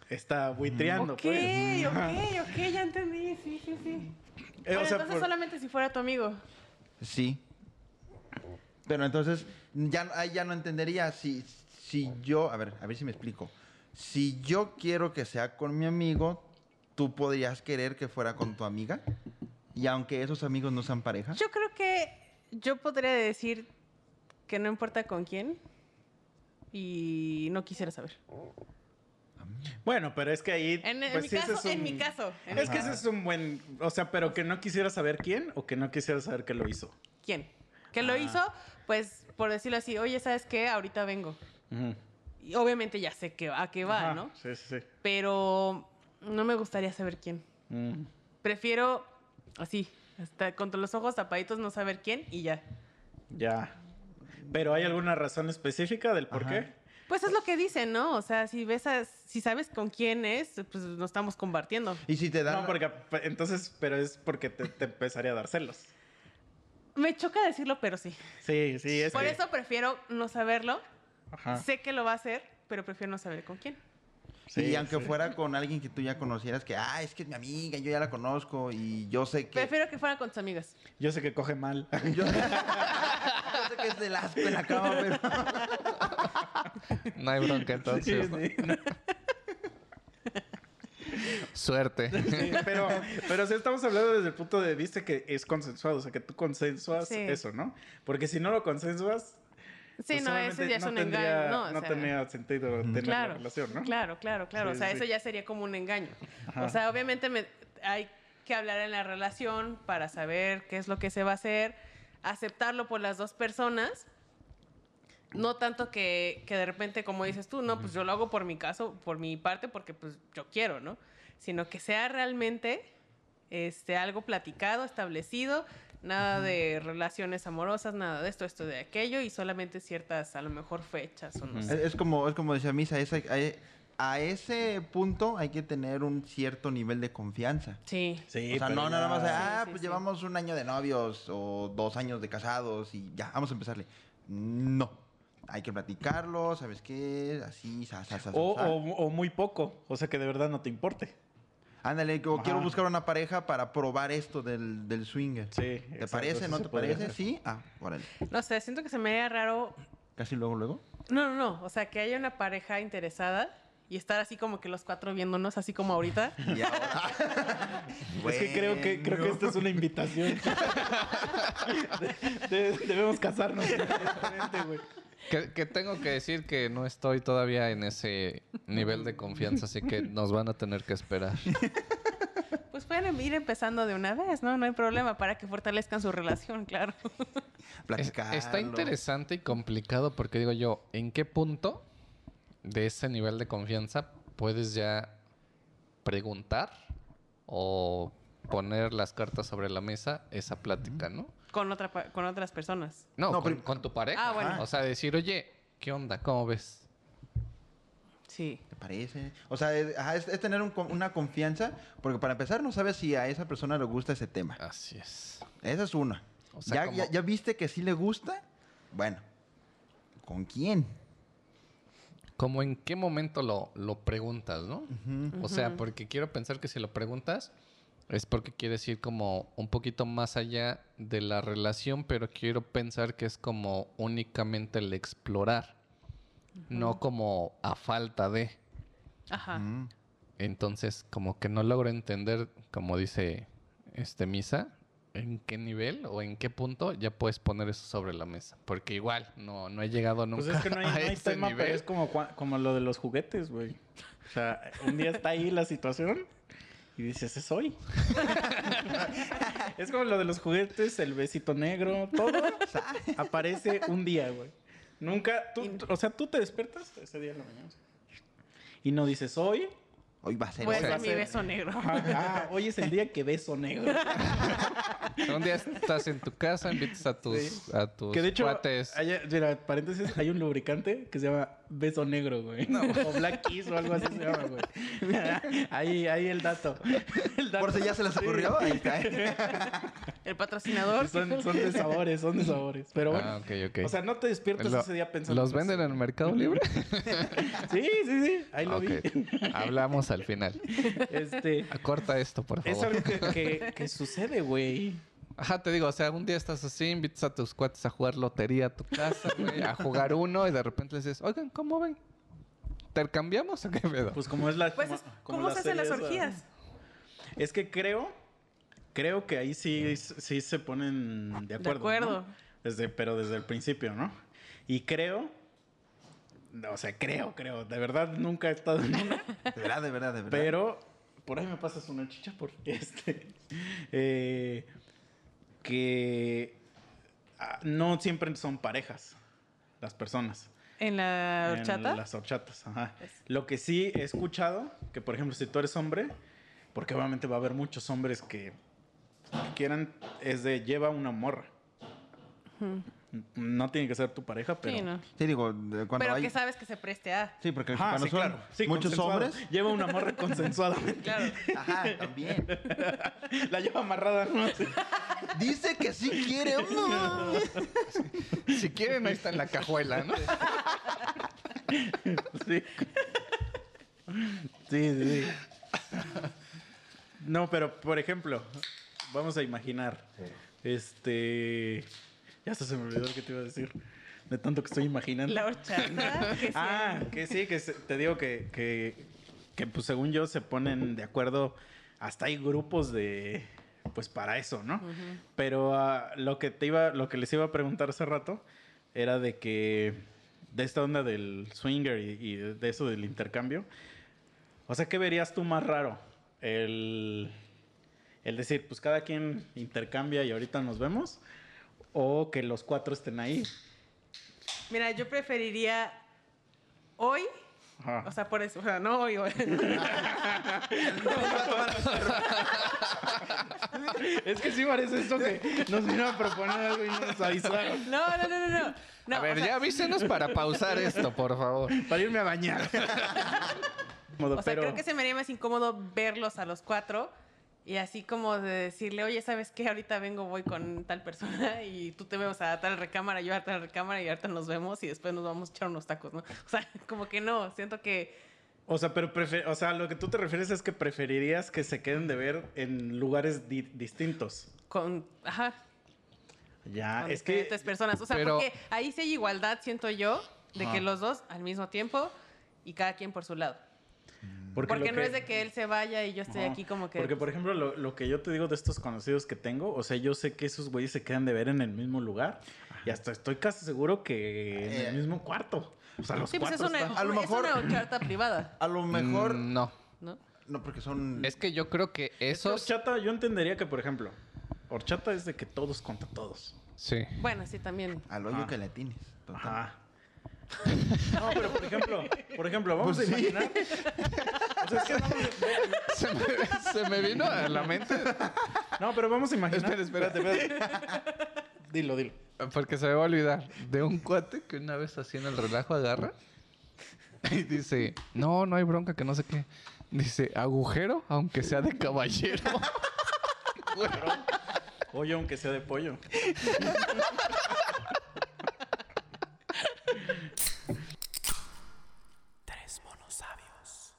está buitreando, Ok, pues. Ok, ok, ya entendí. Sí, sí, sí. Eh, Bueno, o sea, entonces por- solamente si fuera tu amigo. Sí. Pero entonces, ya, ahí ya no entendería si, si yo, a ver, a ver si me explico. Si yo quiero que sea con mi amigo, ¿tú podrías querer que fuera con tu amiga? Y aunque esos amigos no sean pareja. Yo creo que yo podría decir que no importa con quién y no quisiera saber. Bueno, pero es que ahí. En, en pues mi sí, caso, es en mi caso. en Es mi que caso. ese es un buen. O sea, pero que no quisiera saber quién o que no quisiera saber que lo hizo. ¿Quién? Que lo Ah. hizo, pues, por decirlo así, oye, ¿sabes qué? Ahorita vengo. Y obviamente ya sé que, a qué va, Ajá, ¿no? Sí, sí, sí. Pero no me gustaría saber quién. Mm. Prefiero así, hasta con los ojos tapaditos no saber quién y ya. Ya. ¿Pero hay alguna razón específica del por Ajá. qué? Pues es lo que dicen, ¿no? O sea, si ves a- si sabes con quién es, pues nos estamos compartiendo. Y si te dan... No, porque entonces, pero es porque te, te empezaría a dar celos. Me choca decirlo, pero sí. Sí, sí, es Por que- eso prefiero no saberlo. Ajá. Sé que lo va a hacer, pero prefiero no saber con quién. Sí, y aunque sí. fuera con alguien que tú ya conocieras, que, ah, es que es mi amiga, yo ya la conozco y yo sé que... Prefiero que fuera con tus amigas. Yo sé que coge mal. Yo, yo sé que es del asco en la cama, pero... No hay bronca entonces. ¿no? Sí, sí. Suerte. Sí, pero, pero sí estamos hablando desde el punto de vista que es consensuado, o sea, que tú consensuas Sí. eso, ¿no? Porque si no lo consensuas, Sí, pues no, ese ya es no un tendría- engaño, ¿no? O no sea, tenía sentido tener claro, la relación, ¿no? Claro, claro, claro. Sí, o sea, sí, eso ya sería como un engaño. Ajá. O sea, obviamente me- hay que hablar en la relación para saber qué es lo que se va a hacer, aceptarlo por las dos personas. No tanto que, que de repente, como dices tú, no, pues yo lo hago por mi caso, por mi parte, porque pues yo quiero, ¿no? Sino que sea realmente este, algo platicado, establecido, nada de relaciones amorosas, nada de esto, esto de aquello, y solamente ciertas, a lo mejor, fechas o no sé. Es, como, es como decía Misa, es- hay- a ese punto hay que tener un cierto nivel de confianza. Sí. Sí, o sea, no nada más, de, ah, Sí, sí, pues sí. llevamos un año de novios o dos años de casados y ya, vamos a empezarle. No. Hay que platicarlo, ¿sabes qué? Así, sa, sa, sa, sa, O, o- o muy poco, o sea, que de verdad no te importe. Ándale, quiero buscar una pareja para probar esto del, del swinger. Sí, ¿Te exacto, parece? ¿No te parece? hacer. Sí. Ah, órale. No sé, siento que se me haría raro. Casi luego, luego. No, no, no. O sea, que haya una pareja interesada y estar así como que los cuatro viéndonos, así como ahorita. Y ahora- Es que creo que creo que esta es una invitación. De- de- debemos casarnos. Que, que tengo que decir que no estoy todavía en ese nivel de confianza, así que nos van a tener que esperar. Pues pueden ir empezando de una vez, ¿no? No hay problema para que fortalezcan su relación, claro. Es- está interesante y complicado porque digo yo, ¿en qué punto de ese nivel de confianza puedes ya preguntar o poner las cartas sobre la mesa esa plática, ¿no? Con, otra, con otras personas. No, No, con, pero- con tu pareja. Ah, bueno. O sea, decir, oye, ¿qué onda? ¿Cómo ves? Sí. ¿Te parece? O sea, es, ajá, es- es tener un una confianza, porque para empezar no sabes si a esa persona le gusta ese tema. Así es. Esa es una. O sea, ya, como- ya, ya viste que sí le gusta? Bueno, ¿con quién? Como en qué momento lo, lo preguntas, ¿no? O sea, porque quiero pensar que si lo preguntas es porque quieres ir como un poquito más allá de la relación, pero quiero pensar que es como únicamente el explorar, no como a falta de. Ajá. Mm. Entonces, como que no logro entender, como dice este Misa, en qué nivel o en qué punto ya puedes poner eso sobre la mesa. Porque igual, no, no he llegado nunca Pues es que no hay, a no hay ese tema, nivel. pero es como, como lo de los juguetes, güey. O sea, un día está ahí la situación y dices, es hoy. es como lo de los juguetes, el besito negro, todo aparece un día, güey. Nunca, tú, tú- o sea, tú te despiertas ese día en la mañana. Y no dices, hoy, Hoy va a ser. Voy a hacer mi beso negro. ah, hoy es el día que beso negro. Un día estás en tu casa, invitas a tus, Sí. a tus Que de hecho, cuates. hay- mira, paréntesis, hay un lubricante que se llama Beso Negro, güey. O Black Kiss o algo así se llama, güey. Mira, ahí, ahí el dato. El dato. Por si ya se les ocurrió, ahí está. El patrocinador. Son, son de sabores, son de sabores. Pero bueno. Ah, ok, ok. O sea, no te despiertas Lo- ese día pensando. ¿Los venden en el Mercado Libre? Sí, sí, sí. Ahí lo vi. Hablamos al final. Este. Acorta esto, por Es favor. algo que, que, que sucede, güey. Ajá, te digo, o sea, un día estás así, invitas a tus cuates a jugar lotería a tu casa, güey, a jugar uno y de repente les dices, oigan, ¿cómo ven? ¿Intercambiamos o qué pedo? Pues como es la. Pues, es- como ¿cómo la se hacen las orgías? Es que creo. Creo que ahí sí, sí se ponen de acuerdo. ¿no? acuerdo. Desde, pero desde el principio, ¿no? Y creo. O sea, creo, creo. De verdad nunca he estado en una. De verdad, de verdad, de verdad. Pero por ahí me pasas una chicha porque este. eh, que ah, no siempre son parejas las personas. En la en horchata. las horchatas, ajá. Es- Lo que sí he escuchado, que por ejemplo, si tú eres hombre, porque obviamente va a haber muchos hombres que, que quieran, es de lleva una morra. No tiene que ser tu pareja, pero. Sí, no. Sí, digo, cuando Pero hay... que sabes que se preste a. Sí, porque Ajá, cuando sí, son claro. Sí, muchos hombres... Lleva una morra consensuadamente. Claro. Ajá, también. La lleva amarrada, ¿no? Sí. Dice que sí quiere. Si quieren, ahí está en la cajuela, ¿no? Sí, sí, sí. No, pero por ejemplo, vamos a imaginar. Este. Ya hasta se me olvidó lo que te iba a decir. De tanto que estoy imaginando. La horchata. que. Ah, que sí, que se- te digo que, que, que, pues según yo se ponen de acuerdo. Hasta hay grupos de. Pues para eso, ¿no? Pero ah, lo que te iba, lo que les iba a preguntar hace rato era de que de esta onda del swinger y, y de eso del intercambio. O sea, ¿qué verías tú más raro? El, el decir, pues cada quien intercambia y ahorita nos vemos. O que los cuatro estén ahí. Mira, yo preferiría hoy. Ajá. O sea, por eso. O sea, no hoy. hoy. Es que sí parece esto que nos vino a proponer algo y no nos avisaron. No, no, no, no, no. A ver, o sea, ya avísenos para pausar esto, por favor. Para irme a bañar. Modo, O sea, pero creo que se me haría más incómodo verlos a los cuatro y así como de decirle, oye, ¿sabes qué? Ahorita vengo, voy con tal persona y tú te vemos a tal recámara, yo a tal recámara y ahorita nos vemos y después nos vamos a echar unos tacos, ¿no? O sea, como que no, siento que... O sea, pero prefe- o sea, lo que tú te refieres es que preferirías que se queden de ver en lugares di- distintos. Con, ajá, Ya, con es que diferentes personas. O sea, pero- porque ahí sí hay igualdad, siento yo, de Ajá. que los dos al mismo tiempo y cada quien por su lado. Porque, no que- es de que él se vaya y yo estoy aquí como que... Porque, por ejemplo, lo, lo que yo te digo de estos conocidos que tengo, o sea, yo sé que esos güeyes se quedan de ver en el mismo lugar y hasta estoy casi seguro que en Eh. el mismo cuarto. O sea, los sí, pues es una, están- A lo es mejor- una horchata privada, A lo mejor... Mm, no. ¿no? No, porque son. Es que yo creo que Es que esos... horchata, yo entendería que, por ejemplo, horchata es de que todos contra todos. Sí. Bueno, sí, también. Al hoyo Ajá. que le atines. Total. Ajá. No, pero por ejemplo, por ejemplo, vamos Pues a sí. imaginar. O sea, es que vamos a- Se me, se me vino a la mente no, pero vamos a imaginar. Espera, espera. espérate. Dilo, dilo. Porque se me va a olvidar de un cuate que una vez haciendo el relajo agarra y dice, no, no hay bronca, que no sé qué. Dice, agujero, aunque sea de caballero. Oye, aunque sea de pollo. Tres monos sabios.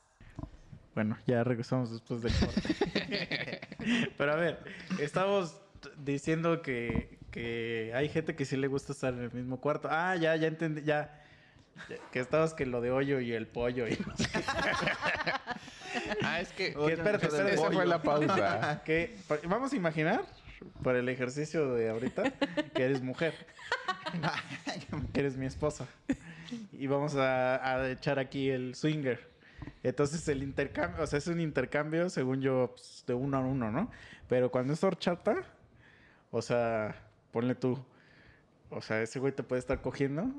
Bueno, ya regresamos después del corte. Pero a ver, estamos diciendo que, que hay gente que sí le gusta estar en el mismo cuarto. Ah, ya, ya entendí, ya. Que estabas que lo de hoyo y el pollo y no sé qué. ah, es que... Que espérate, esa fue la pausa. Que vamos a imaginar, por el ejercicio de ahorita, que eres mujer. que eres mi esposa. Y vamos a, a echar aquí el swinger. Entonces el intercambio, o sea, es un intercambio, según yo, pues, de uno a uno, ¿no? Pero cuando es horchata, o sea, ponle tú, o sea, ese güey te puede estar cogiendo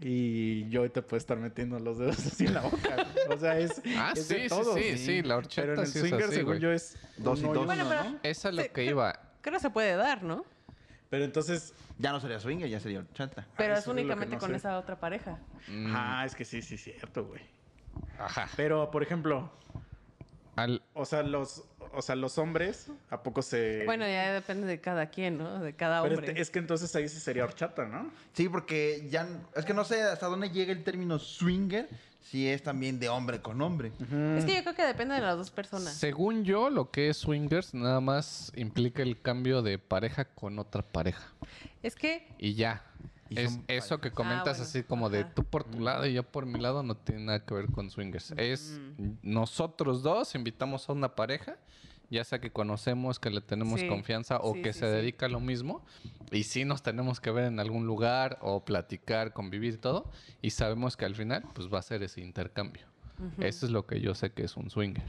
y yo te puedo estar metiendo los dedos así en la boca. O sea, es, Ah, es sí, de sí, sí, sí, la horchata Pero en el sí es swinger, así, según güey. yo, es Dos y dos. Bueno, pero- ¿no? Esa es lo que iba. Creo que se puede dar, ¿no? Pero entonces, Ya no sería swinger, ya sería horchata. Pero Ah, es únicamente no con sé. esa otra pareja. Mm, ah, es que sí, sí, cierto, güey. Ajá. Pero, por ejemplo, Al, o sea, los, o sea, los hombres, ¿a poco se...? Bueno, ya depende de cada quien, ¿no? De cada Pero hombre. este- es que entonces ahí sí sería horchata, ¿no? Sí, porque ya. Es que no sé hasta dónde llega el término swinger si es también de hombre con hombre. Es que yo creo que depende de las dos personas. según yo, lo que es swingers nada más implica el cambio de pareja con otra pareja. Es que Y ya. Y es eso que comentas Ah, bueno, así como de tú por tu lado y yo por mi lado no tiene nada que ver con swingers. Es nosotros dos invitamos a una pareja, ya sea que conocemos, que le tenemos Sí, confianza o sí, que sí, se sí. dedica a lo mismo y sí nos tenemos que ver en algún lugar o platicar, convivir y todo y sabemos que al final pues va a ser ese intercambio. Eso es lo que yo sé que es un swinger.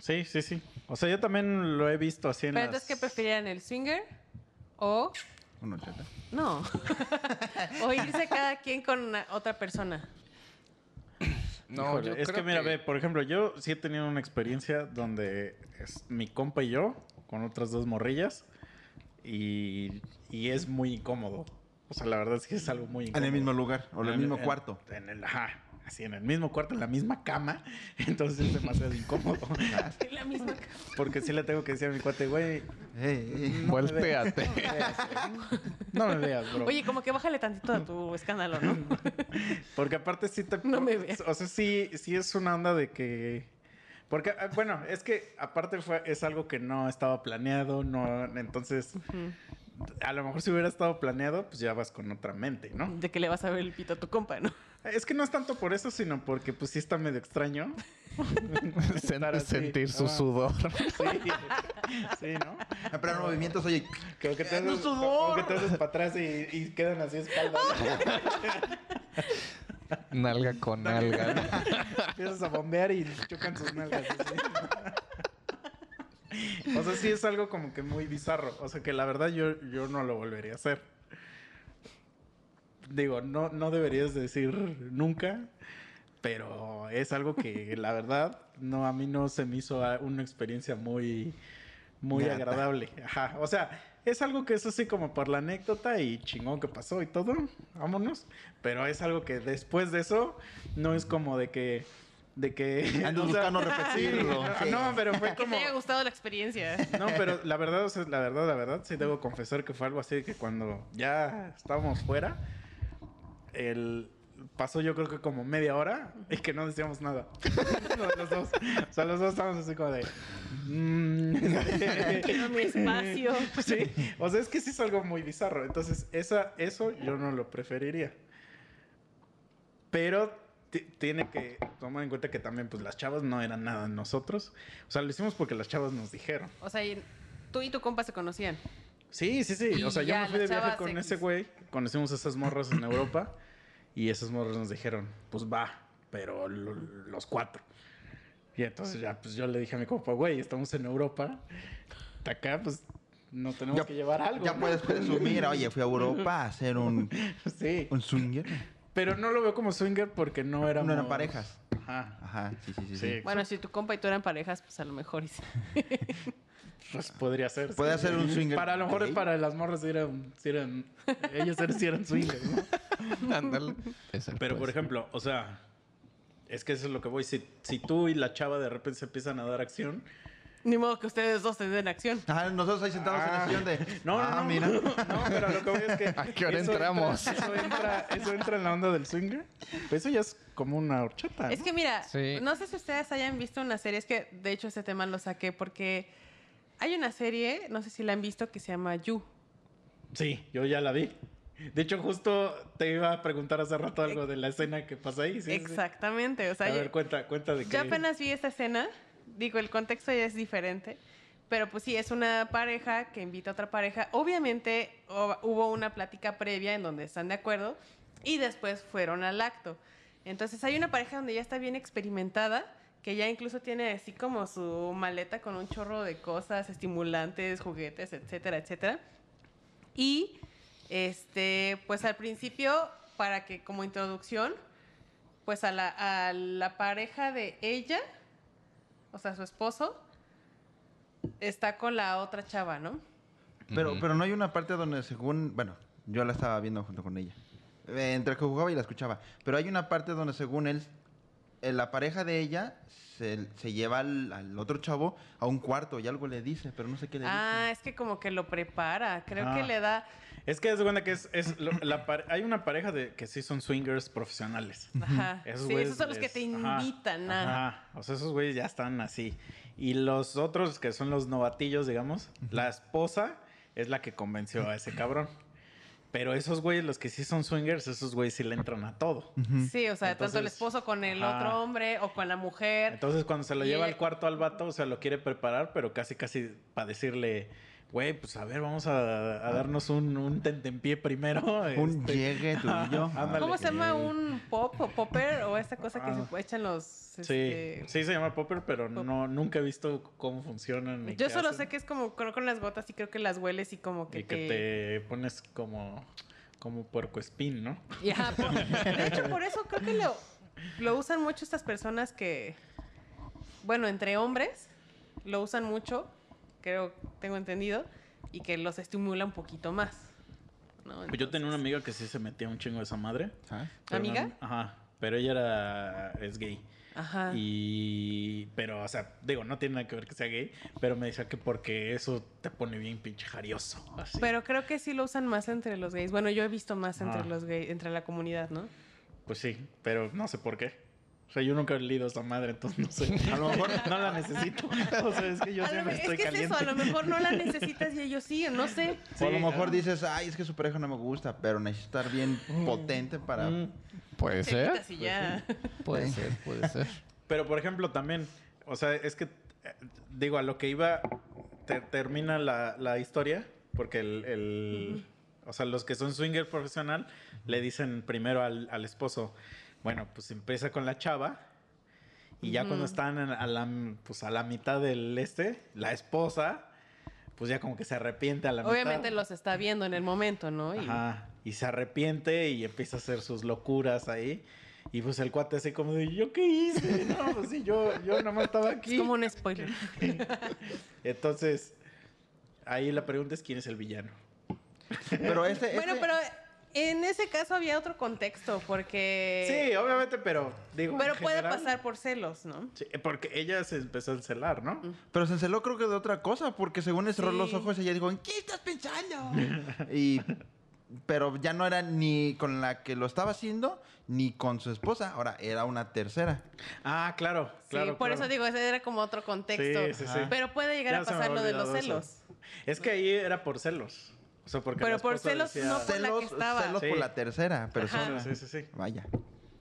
Sí, sí, sí. O sea, yo también lo he visto así en Pero las... entonces, ¿qué preferirían? ¿El swinger? ¿O horchata. no? o irse cada quien con una- otra persona. No, Híjole, yo es que mira, ve, por ejemplo, yo sí he tenido una experiencia donde es mi compa y yo, con otras dos morrillas, y, y es muy incómodo. O sea, la verdad es que es algo muy incómodo. En el mismo lugar o en el mismo cuarto. En el, ajá, así, en el mismo cuarto, en la misma cama. Entonces es demasiado incómodo. En la misma ca- Porque sí le tengo que decir a mi cuate, güey, eh. no. No me veas, bro. Oye, como que bájale tantito a tu escándalo, ¿no? Porque aparte sí te... No me veas. O sea, sí, sí es una onda de que... Porque, ah, bueno, es que aparte fue, es algo que no estaba planeado, no... Entonces, a lo mejor si hubiera estado planeado, pues ya vas con otra mente, ¿no? De que le vas a ver el pito a tu compa, ¿no? Es que no es tanto por eso, sino porque pues sí está medio extraño. Sen- Estar así. sentir su Ah. sudor. Sí, sí, ¿no? En pleno movimientos, oye. Creo que te ¡No haces, sudor! que te haces para atrás y, y quedan así espaldas. Nalga con nalga. ¿no? Empiezas a bombear y chocan sus nalgas. así. O sea, sí es algo como que muy bizarro. O sea, que la verdad yo, yo no lo volvería a hacer. Digo, no, no deberías decir nunca, pero es algo que la verdad no a mí no se me hizo a- una experiencia muy muy agradable. Ajá, o sea, es algo que es así como por la anécdota y chingón que pasó y todo, vámonos, pero es algo que después de eso no es como de que de que sea, repetirlo. sí, no, no, pero fue Que te como haya gustado la experiencia. no, pero la verdad, o sea, la verdad, la verdad, sí debo confesar que fue algo así que cuando ya estábamos fuera, el pasó yo creo que como media hora y que no decíamos nada. los, los dos. O sea, los dos estábamos así como de. mm. Quiero mi espacio. sí, o sea, es que sí es algo muy bizarro. Entonces, esa, eso yo no lo preferiría. Pero ti- tiene que tomar en cuenta que también, pues las chavas no eran nada nosotros. O sea, lo hicimos porque las chavas nos dijeron. O sea, y tú y tu compa se conocían. Sí, sí, sí. Y O sea, yo me fui de viaje con X. ese güey. Conocimos a esas morras en Europa. Y esas morras nos dijeron, pues va, pero lo- los cuatro. Y entonces ya, pues yo le dije a mi compa, güey, estamos en Europa. Acá, pues, nos tenemos Ya- que llevar algo. Ya ¿no? puedes presumir, oye, fui a Europa a hacer un, Sí. un swinger. Pero no lo veo como swinger porque no éramos... No eran parejas. Ajá. Ajá, sí, sí, sí. Sí. sí. Bueno, si tu compa y tú eran parejas, pues a lo mejor podría ser. Puede sí. ser un swinger. Para a lo mejor gay. para las morras sí eran, sí eran ellos eran, sí eran swingers, ¿no? Ándale. Pero por pues. ejemplo, o sea, es que eso es lo que voy. Si, si tú y la chava de repente se empiezan a dar acción. Ni modo que ustedes dos se den acción. Ajá, nosotros ahí sentados en Ah. el sillón de. No, no, ah, no. mira. No, pero lo que voy es que. ¿A qué hora eso entramos? Entra, eso, entra, eso entra en la onda del swinger. Pues eso ya es como una horchata. Es ¿no? que mira, Sí. no sé si ustedes hayan visto una serie, es que de hecho ese tema lo saqué porque hay una serie, no sé si la han visto, que se llama You. Sí, yo ya la vi. De hecho, justo te iba a preguntar hace rato algo de la escena que pasa ahí. sí. Exactamente, o sea, A yo, ver, cuenta, cuenta de qué. yo apenas vi esta escena, digo, el contexto ya es diferente, pero pues sí, es una pareja que invita a otra pareja. Obviamente hubo una plática previa en donde están de acuerdo y después fueron al acto. Entonces hay una pareja donde ya está bien experimentada, que ya incluso tiene así como su maleta con un chorro de cosas, estimulantes, juguetes, etcétera, etcétera. Y este, pues al principio, para que como introducción, pues a la, a la pareja de ella, o sea, su esposo, está con la otra chava, ¿no? Pero, pero no hay una parte donde según, bueno, yo la estaba viendo junto con ella. Eh, entre que jugaba y la escuchaba. Pero hay una parte donde según él, la pareja de ella se, se lleva al, al otro chavo a un cuarto y algo le dice, pero no sé qué le Ah, es que como que lo prepara, creo que Ah. le da... Es que de cuenta que es, es lo- la hay una pareja de que sí son swingers profesionales. Ajá. Esos sí, esos son los que te ajá, invitan a... Ajá. O sea, esos güeyes ya están así. Y los otros que son los novatillos, digamos, la esposa es la que convenció a ese cabrón. Pero esos güeyes, los que sí son swingers, esos güeyes sí le entran a todo. Sí, o sea, tanto el esposo con el ajá. otro hombre o con la mujer. Entonces, cuando se lo lleva al cuarto al vato, o sea, lo quiere preparar, pero casi, casi para decirle, güey, pues a ver, vamos a, a darnos un, un tentempié primero. Un este, llegue tú y yo. Ándale. ¿Cómo se llama? ¿Un pop o popper? ¿O esta cosa que Ah. se echan los... Sí, este, sí se llama popper, pero Pop. no, nunca he visto cómo funcionan. Yo solo hacen. sé que es como con, con las gotas y creo que las hueles y como que, Y que te pones como, como puercoespín, ¿no? Y ajá, por- de hecho, por eso creo que lo, lo usan mucho estas personas que, bueno, entre hombres, lo usan mucho, creo, tengo entendido, y que los estimula un poquito más. ¿no? Pues yo tenía una amiga que sí se metía un chingo de esa madre. Pero ¿Amiga? ajá. Pero ella era, es gay. Ajá. Y, pero, o sea, digo, no tiene nada que ver que sea gay, pero me decía que porque eso te pone bien pinche jarioso. Así. Pero creo que sí lo usan más entre los gays. Bueno, yo he visto más entre Ah. los gays, entre la comunidad, ¿no? Pues sí, pero no sé por qué. O sea, yo nunca he leído esa madre, entonces no sé. A lo mejor- no la necesito. O sea, es que yo A siempre me- estoy es que caliente. es eso, a lo mejor no la necesitas y ellos sí, no sé. o a lo mejor dices, ay, es que su pareja no me gusta, pero necesito estar bien potente para. Mm. Puede ser. Y ya. Puede Sí. ser, puede ser. Pero, por ejemplo, también, o sea, es que, eh, digo, a lo que iba, te- termina la, la historia, porque el, el- o sea, los que son swinger profesional le dicen primero al, al esposo, bueno, pues empieza con la chava, y ya cuando están a la, pues, a la mitad del este, la esposa, pues ya como que se arrepiente a la Obviamente mitad. los está viendo en el momento, ¿no? Y- Ajá, y se arrepiente y empieza a hacer sus locuras ahí. Y pues el cuate así como de, ¿yo qué hice? No, pues sí, yo, yo nada más estaba aquí. Es como un spoiler. Entonces, ahí la pregunta es quién es el villano. Pero este. Bueno, pero en ese caso había otro contexto, porque... Sí, obviamente, pero digo. Pero puede general- pasar por celos, ¿no? Sí, porque ella se empezó a encelar, ¿no? Pero se enceló creo que de otra cosa, porque según le cerró Sí. los ojos, ella dijo, ¿en qué estás pensando? y, pero ya no era ni con la que lo estaba haciendo, ni con su esposa, ahora era una tercera. Ah, claro, claro. sí, por claro. eso digo, ese era como otro contexto. Sí, sí, sí. Pero puede llegar Ya a pasar lo de los eso. celos. Es que ahí era por celos. O sea, porque Pero por celos decía- no por la que celos estaba. celos Sí. por la tercera persona. Sí, sí, sí. Vaya.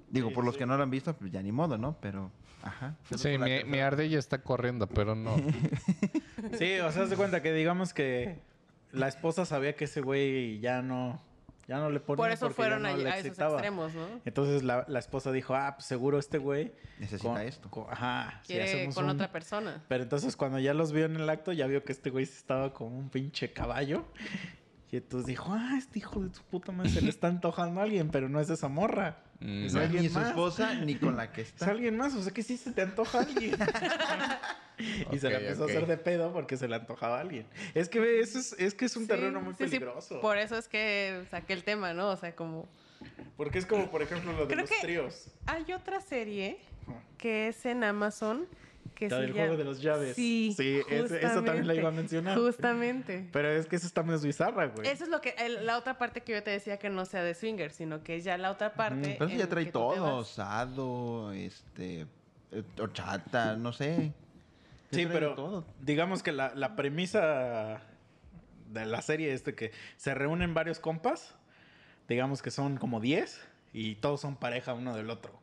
Digo, Sí, por los sí. que no lo han visto, pues ya ni modo, ¿no? Pero, ajá. celos Sí, mi, mi tercera. ardilla está corriendo, pero no. Sí, o sea, de cuenta que digamos que la esposa sabía que ese güey ya no, Ya no le ponían Por eso fueron ya a, esos extremos, ¿no? Entonces la, la esposa dijo, ah, pues seguro este güey... Necesita esto. con- ajá. si Quiere hacemos con un- otra persona. Pero entonces cuando ya los vio en el acto, ya vio que este güey estaba como un pinche caballo. Y entonces dijo, ah, este hijo de tu puta madre se le está antojando a alguien, pero no es esa morra. Mm, es No es alguien ni su más. esposa ni con la que Es está. alguien más, o sea que sí se te antoja a alguien. y se la empezó a hacer de pedo porque se le antojaba a alguien. Es que ve, eso es, es que es un Sí, terreno muy sí, sí, peligroso. por eso es que saqué el tema, ¿no? O sea, como... Porque es como, por ejemplo, lo de Creo los que- tríos. Hay otra serie que es en Amazon que La se del llama- juego de los llaves. Sí, Sí, ese- esa también la iba a mencionar. Justamente. Pero es que eso está más bizarra, güey. Eso es lo que el- la otra parte que yo te decía que no sea de swinger, sino que es ya la otra parte. Pero eso ya trae todo. Sado, este. eh, Horchata, no sé. Ya Sí, pero todo. digamos que la, la premisa de la serie es de que se reúnen varios compas, digamos que son como 10 y todos son pareja uno del otro.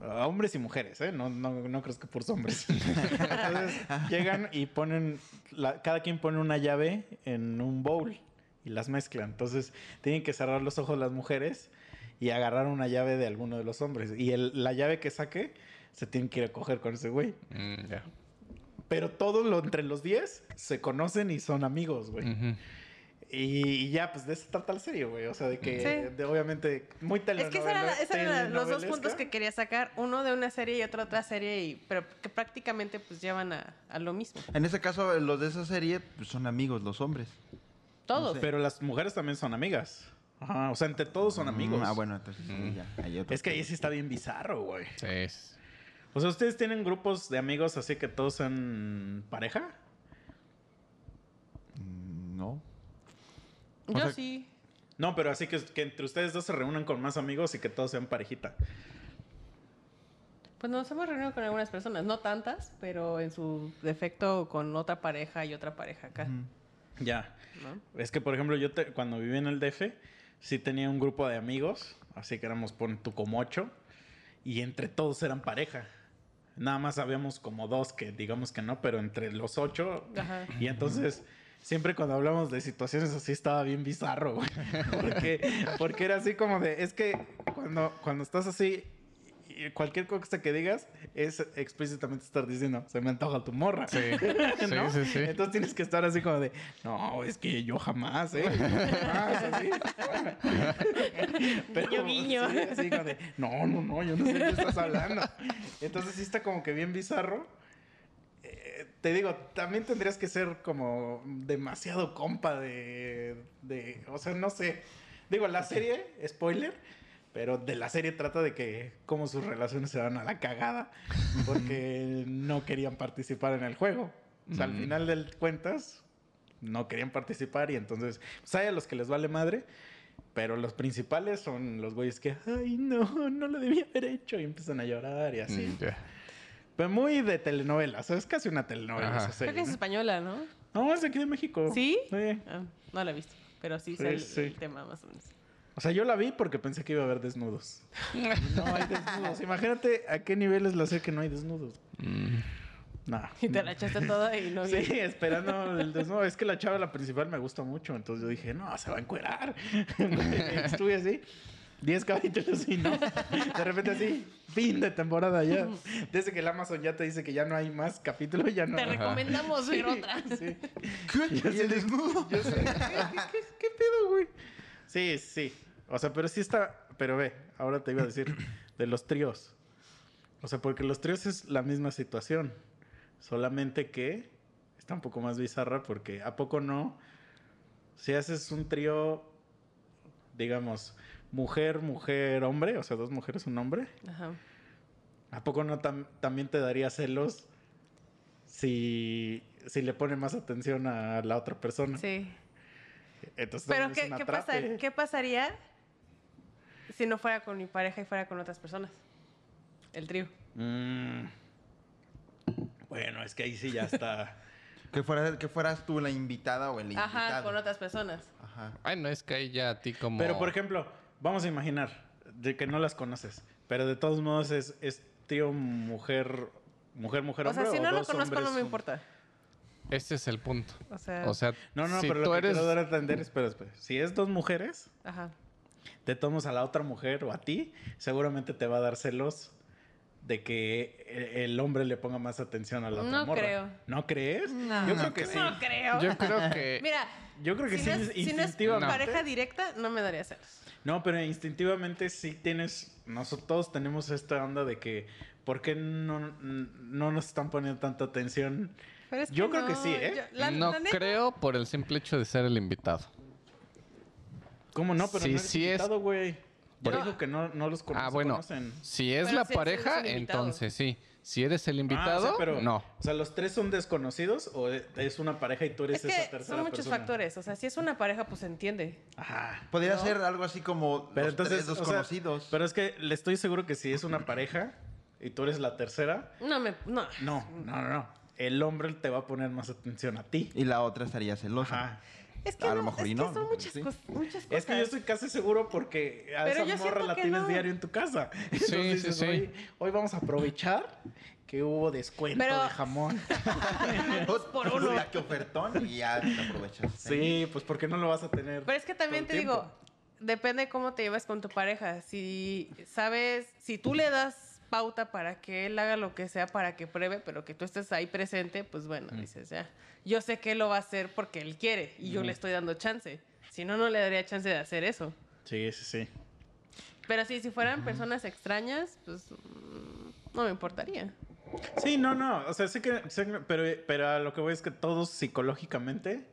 Hombres y mujeres, ¿eh? No, no, no crees que por hombres. Entonces llegan y ponen, la- cada quien pone una llave en un bowl y las mezclan. Entonces tienen que cerrar los ojos las mujeres y agarrar una llave de alguno de los hombres. Y el- la llave que saque se tienen que ir a coger con ese güey. mm. Pero todos lo, entre los 10 se conocen y son amigos, güey. Y, y ya, pues de eso trata la serie, güey. O sea, de que, Sí. de, obviamente, muy Es telenovela. que esos eran, esos eran los dos puntos que quería sacar, uno de una serie y otro de otra serie, y, pero que prácticamente pues llevan a, a lo mismo. En ese caso, los de esa serie pues, son amigos, los hombres. Todos. sé. Pero las mujeres también son amigas. Ajá, o sea, entre todos son amigos. Mm, ah, bueno, entonces sí, Mm. ya. hay otro Es que ahí sí está bien bizarro, güey. Sí, es- O sea, ¿ustedes tienen grupos de amigos así que todos son pareja? Mm, No. O Yo sea- sí. No, pero así que, que entre ustedes dos se reúnan con más amigos y que todos sean parejita. Pues nos hemos reunido con algunas personas, no tantas, pero en su defecto con otra pareja y otra pareja acá. Ya. ¿no? Es que, por ejemplo, yo te- cuando viví en el DF, sí tenía un grupo de amigos, así que éramos, pon tú, como ocho, y entre todos eran pareja. Nada más habíamos como dos que digamos que no, pero entre los ocho. Ajá. Y entonces, siempre cuando hablamos de situaciones así estaba bien bizarro, güey. Porque, porque era así como de, es que cuando, cuando estás así, cualquier cosa que digas es explícitamente estar diciendo, se me antoja tu morra. Sí. ¿no? Sí, sí, sí. Entonces tienes que estar así como de, no, es que yo jamás, ¿eh? Jamás, así. Guiño, guiño. sí, así como de, no, no, no, yo no sé de qué estás hablando. Entonces sí está como que bien bizarro. Te digo, también tendrías que ser como demasiado compa de, de, o sea, no sé. Digo, la serie, spoiler, pero de la serie trata de que cómo sus relaciones se van a la cagada porque no querían participar en el juego. O sea, al final del cuentas, no querían participar y entonces, pues hay a los que les vale madre, pero los principales son los güeyes que, ay, no, no lo debía haber hecho y empiezan a llorar y así. Mm. Pero muy de telenovela, o sea, es casi una telenovela Creo que es ¿no? española, ¿no? No, es de aquí de México. ¿Sí? Sí. Ah, no la he visto, pero sí, Sí, sé el, sí. el tema más o menos. O sea, yo la vi porque pensé que iba a haber desnudos. No hay desnudos. Imagínate a qué nivel es la serie que no hay desnudos. Mm. No. Y te la echaste toda y no Sí, vi. esperando el desnudo. Es que la chava, la principal, me gusta mucho. Entonces yo dije, no, se va a encuerar. Estuve así, 10 capítulos y no. De repente así, fin de temporada ya. Desde que el Amazon ya te dice que ya no hay más capítulos, ya no. Te recomendamos ver Sí, otra. sí. ¿Y el de- desnudo? Yo sé. ¿Qué, qué, qué pedo, güey? Sí, sí. O sea, pero sí está. Pero ve, ahora te iba a decir de los tríos. O sea, porque los tríos es la misma situación. Solamente que está un poco más bizarra porque ¿a poco no? Si haces un trío, digamos, mujer, mujer, hombre, o sea, dos mujeres, un hombre, Ajá. ¿a poco no tam- también te daría celos si, si le pone más atención a la otra persona? Sí. Entonces Pero ¿qué, qué, qué pasaría si no fuera con mi pareja y fuera con otras personas? El trío. Mm. Bueno, es que ahí sí ya está. Que, fuera, que fueras tú la invitada o el invitado. Ajá, con otras personas. Ajá. Ay, no es que ahí ya a ti como. Pero, por ejemplo, vamos a imaginar de que no las conoces, pero de todos modos es, es tío, mujer, mujer, mujer, O sea, hombre. si no lo conozco no me importa. Ese es el punto. O sea, O sea, No, no, si pero tú lo que eres... quiero dar a entender, espera, espera. Si es dos mujeres, ajá. te tomas a la otra mujer o a ti, seguramente te va a dar celos de que e- el hombre le ponga más atención a la otra No morra. creo. ¿No crees? No, Yo creo que sí. No creo. Yo creo que... Mira, Yo creo que si, sí, no es, si no es pareja directa, no me daría celos. No, pero instintivamente sí tienes, nosotros todos tenemos esta onda de que, ¿por qué no, no nos están poniendo tanta atención? Pero es Yo creo que sí, ¿eh? yo- la- no la neta- creo por el simple hecho de ser el invitado. ¿Cómo no? Pero Sí, no eres sí es- invitado, güey. Yo- dijo que no, no los cono- Ah, bueno. conocen. Si es Pero la pareja, entonces sí. Si eres el Ah, invitado, o sea, pero, no. O sea, ¿los tres son desconocidos o es una pareja y tú eres Es esa que tercera son muchos persona? factores. O sea, si es una pareja, pues se entiende. Ajá. Podría ¿No? ser algo así como Pero los entonces, tres o sea, desconocidos. pero es que le estoy seguro que si es una pareja y tú eres la tercera, No me. No. no, no, no, no. El hombre te va a poner más atención a ti. Y la otra estaría celosa. Ajá. Es que, A no, lo mejor es y que no, son ¿no? muchas, Sí. cos- muchas cosas. Es que yo estoy casi seguro porque a Pero esa morra la tienes no. diario en tu casa. Entonces sí, dices, sí. Hoy, hoy vamos a aprovechar que hubo descuento Pero- de jamón. por uno. Ya que ofertón y ya te aprovechas. Sí, pues porque no lo vas a tener. Pero es que también te digo, depende cómo te llevas con tu pareja. Si sabes, si tú le das pauta para que él haga lo que sea para que pruebe, pero que tú estés ahí presente, pues bueno, dices ya. Yo sé que él lo va a hacer porque él quiere y yo le estoy dando chance. Si no, no le daría chance de hacer eso. Sí, sí, sí. Pero sí, si fueran personas extrañas, pues mm, no me importaría. Sí, no, no. O sea, sí que. que- pero, pero a lo que voy es que todos psicológicamente.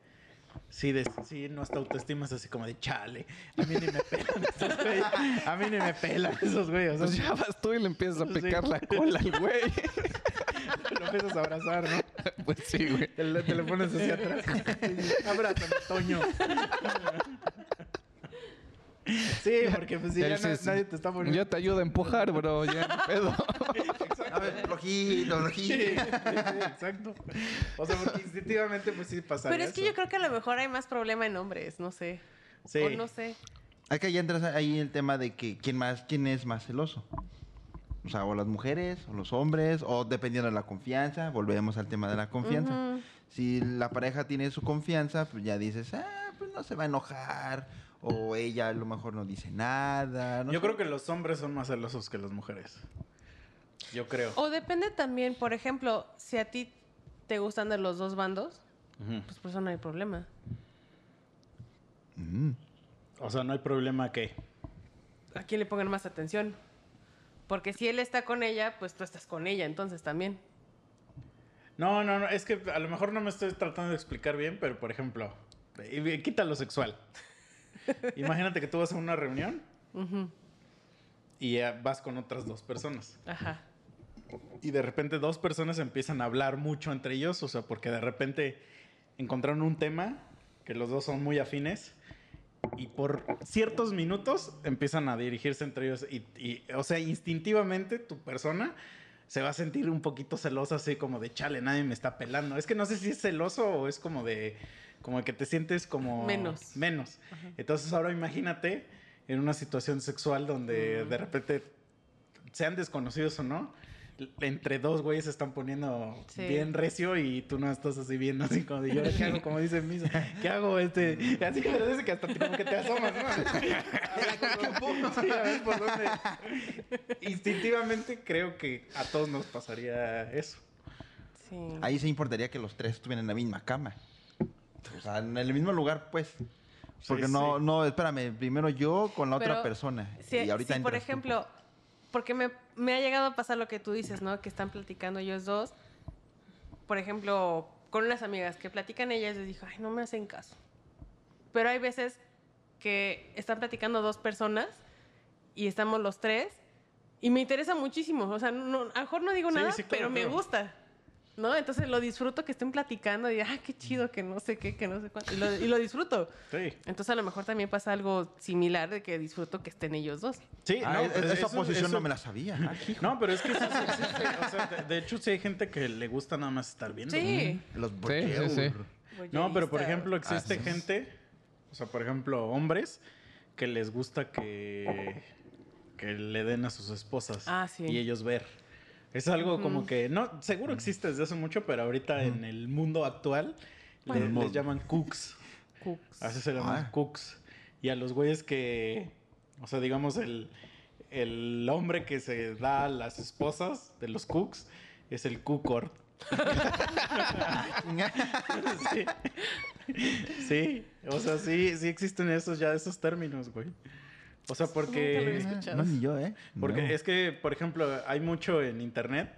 Sí, de, sí, nuestra autoestima es así como de chale. A mí ni me pelan esos güeyes. A mí ni me pelan esos güeyes. O Pues sea, ya vas tú y le empiezas a Sí. picar la cola al güey. lo empiezas a abrazar, ¿no? pues sí, güey. Te, le- te le pones hacia atrás. Abrázame, Toño. Sí, porque pues si ya no- sí- nadie te está poniendo. Yo te ayudo a empujar, bro. Ya, pedo. A ver, rojito, rojito. sí, sí, exacto. O sea, porque instintivamente pues sí pasaría Pero es que eso. yo creo que a lo mejor hay más problema en hombres, no sé. Sí. O no sé. Acá ya entras ahí el tema de que quién más, quién es más celoso. O sea, o las mujeres, o los hombres, o dependiendo de la confianza, volvemos al tema de la confianza. Ujú. Si la pareja tiene su confianza, pues ya dices, ah, pues no se va a enojar, o ella a lo mejor no dice nada. no Yo sé. creo que los hombres son más celosos que las mujeres. Yo creo. O depende también, por ejemplo, si a ti te gustan de los dos bandos, Ujú. pues por eso no hay problema. Mm. O sea, no hay problema que. ¿A quién le pongan más atención? Porque si él está con ella, pues tú estás con ella, entonces también. No, no, no. Es que a lo mejor no me estoy tratando de explicar bien, pero por ejemplo, y- y quita lo sexual. Imagínate que tú vas a una reunión Ujú. y eh, vas con otras dos personas. Ajá. Y de repente dos personas empiezan a hablar mucho entre ellos, o sea, porque de repente encontraron un tema que los dos son muy afines y por ciertos minutos empiezan a dirigirse entre ellos y, y, o sea, instintivamente tu persona se va a sentir un poquito celosa así como de chale, nadie me está pelando. Es que no sé si es celoso o es como de como que te sientes como Menos. menos. Entonces ahora imagínate en una situación sexual donde de repente sean desconocidos o no, entre dos güeyes se están poniendo Sí. bien recio y tú no estás así viendo así como de yo qué hago como dice Misa, ¿qué hago este? Así que parece que hasta te- como que te asomas, ¿no? Sí, a ver por dónde. Instintivamente creo que a todos nos pasaría eso. Sí. Ahí se importaría que los tres estuvieran en la misma cama. O sea, en el mismo lugar, pues. Porque Sí, no, sí. no, espérame, primero yo con la otra persona. Si, y ahorita si, por entras tú. ejemplo, porque me, me ha llegado a pasar lo que tú dices, ¿no? Que están platicando ellos dos. Por ejemplo, con unas amigas que platican ellas, les dijo, ay, no me hacen caso. Pero hay veces que están platicando dos personas y estamos los tres y me interesa muchísimo. O sea, no, a lo mejor no digo Sí, nada, sí, claro, pero me gusta. ¿No? Entonces lo disfruto que estén platicando y, ah, qué chido, que no sé qué, que no sé cuánto. Y lo, y lo disfruto. Sí. Entonces a lo mejor también pasa algo similar de que disfruto que estén ellos dos. Sí, Ah, no, es- esa eso- posición eso- no me la sabía. Ah. No, pero es que eso sí existe. O sea, de, de hecho, sí hay gente que le gusta nada más estar viendo. Sí. Los sí, boqueos. sí. No, pero por ejemplo, existe Ah, sí. gente, o sea, por ejemplo, hombres que les gusta que, que le den a sus esposas Ah, sí. y ellos ver. Es algo como que, no, seguro existe desde hace mucho, pero ahorita en el mundo actual Bueno. les llaman cooks. Cooks. Así se llaman Ah. cooks. Y a los güeyes que, o sea, digamos, el, el hombre que se da a las esposas de los cooks es el cookord. sí. sí, o sea, sí, sí existen esos ya, esos términos, güey. O sea, Nunca lo había porque... escuchado. No, ni yo, ¿eh? Porque No. es que, por ejemplo, hay mucho en internet.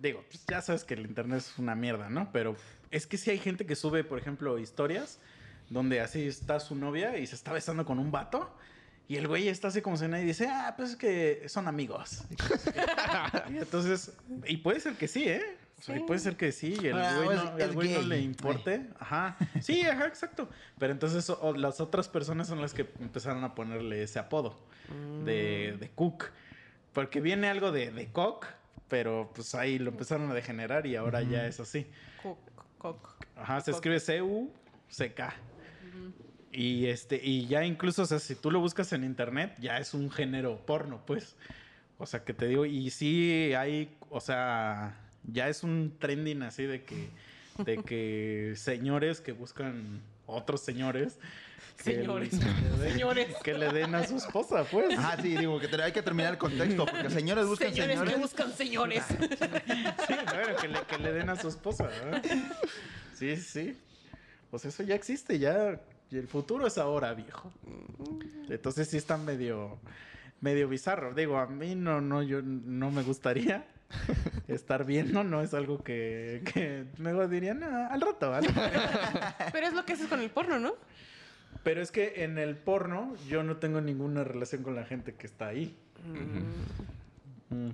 Digo, pues ya sabes que el internet es una mierda, ¿no? Pero es que sí hay gente que sube, por ejemplo, historias donde así está su novia y se está besando con un vato. Y el güey está así como si nadie dice, ah, pues es que son amigos. y entonces, y puede ser que sí, ¿eh? Sí. puede ser que sí, y el Ah, güey no, güey le importe. Ajá. Sí, ajá, exacto. Pero entonces o- las otras personas son las que empezaron a ponerle ese apodo de, de Cook. Porque viene algo de, de Cock, pero pues ahí lo empezaron a degenerar y ahora ya es así. Cook, cook. Ajá, se escribe C-U-C-K. Y este, y ya incluso, o sea, si tú lo buscas en internet, ya es un género porno, pues. O sea, que te digo, y sí hay, o sea, ya es un trending así de que, de que señores que buscan otros señores. que Señores. le den- Señores. Que le den a su esposa, pues. Ajá, sí, digo que te- hay que terminar el contexto, porque señores buscan Señores señores. que buscan señores. Sí, bueno, que le, que le den a su esposa. ¿verdad? Sí, sí. Pues eso ya existe, ya. Y el futuro es ahora, viejo. Entonces sí está medio, medio bizarro. Digo, a mí no, no, yo no me gustaría estar viendo, no es algo que, que luego diría, no, al rato, al rato". Pero es lo que haces con el porno, ¿no? Pero es que en el porno yo no tengo ninguna relación con la gente que está ahí. Mm.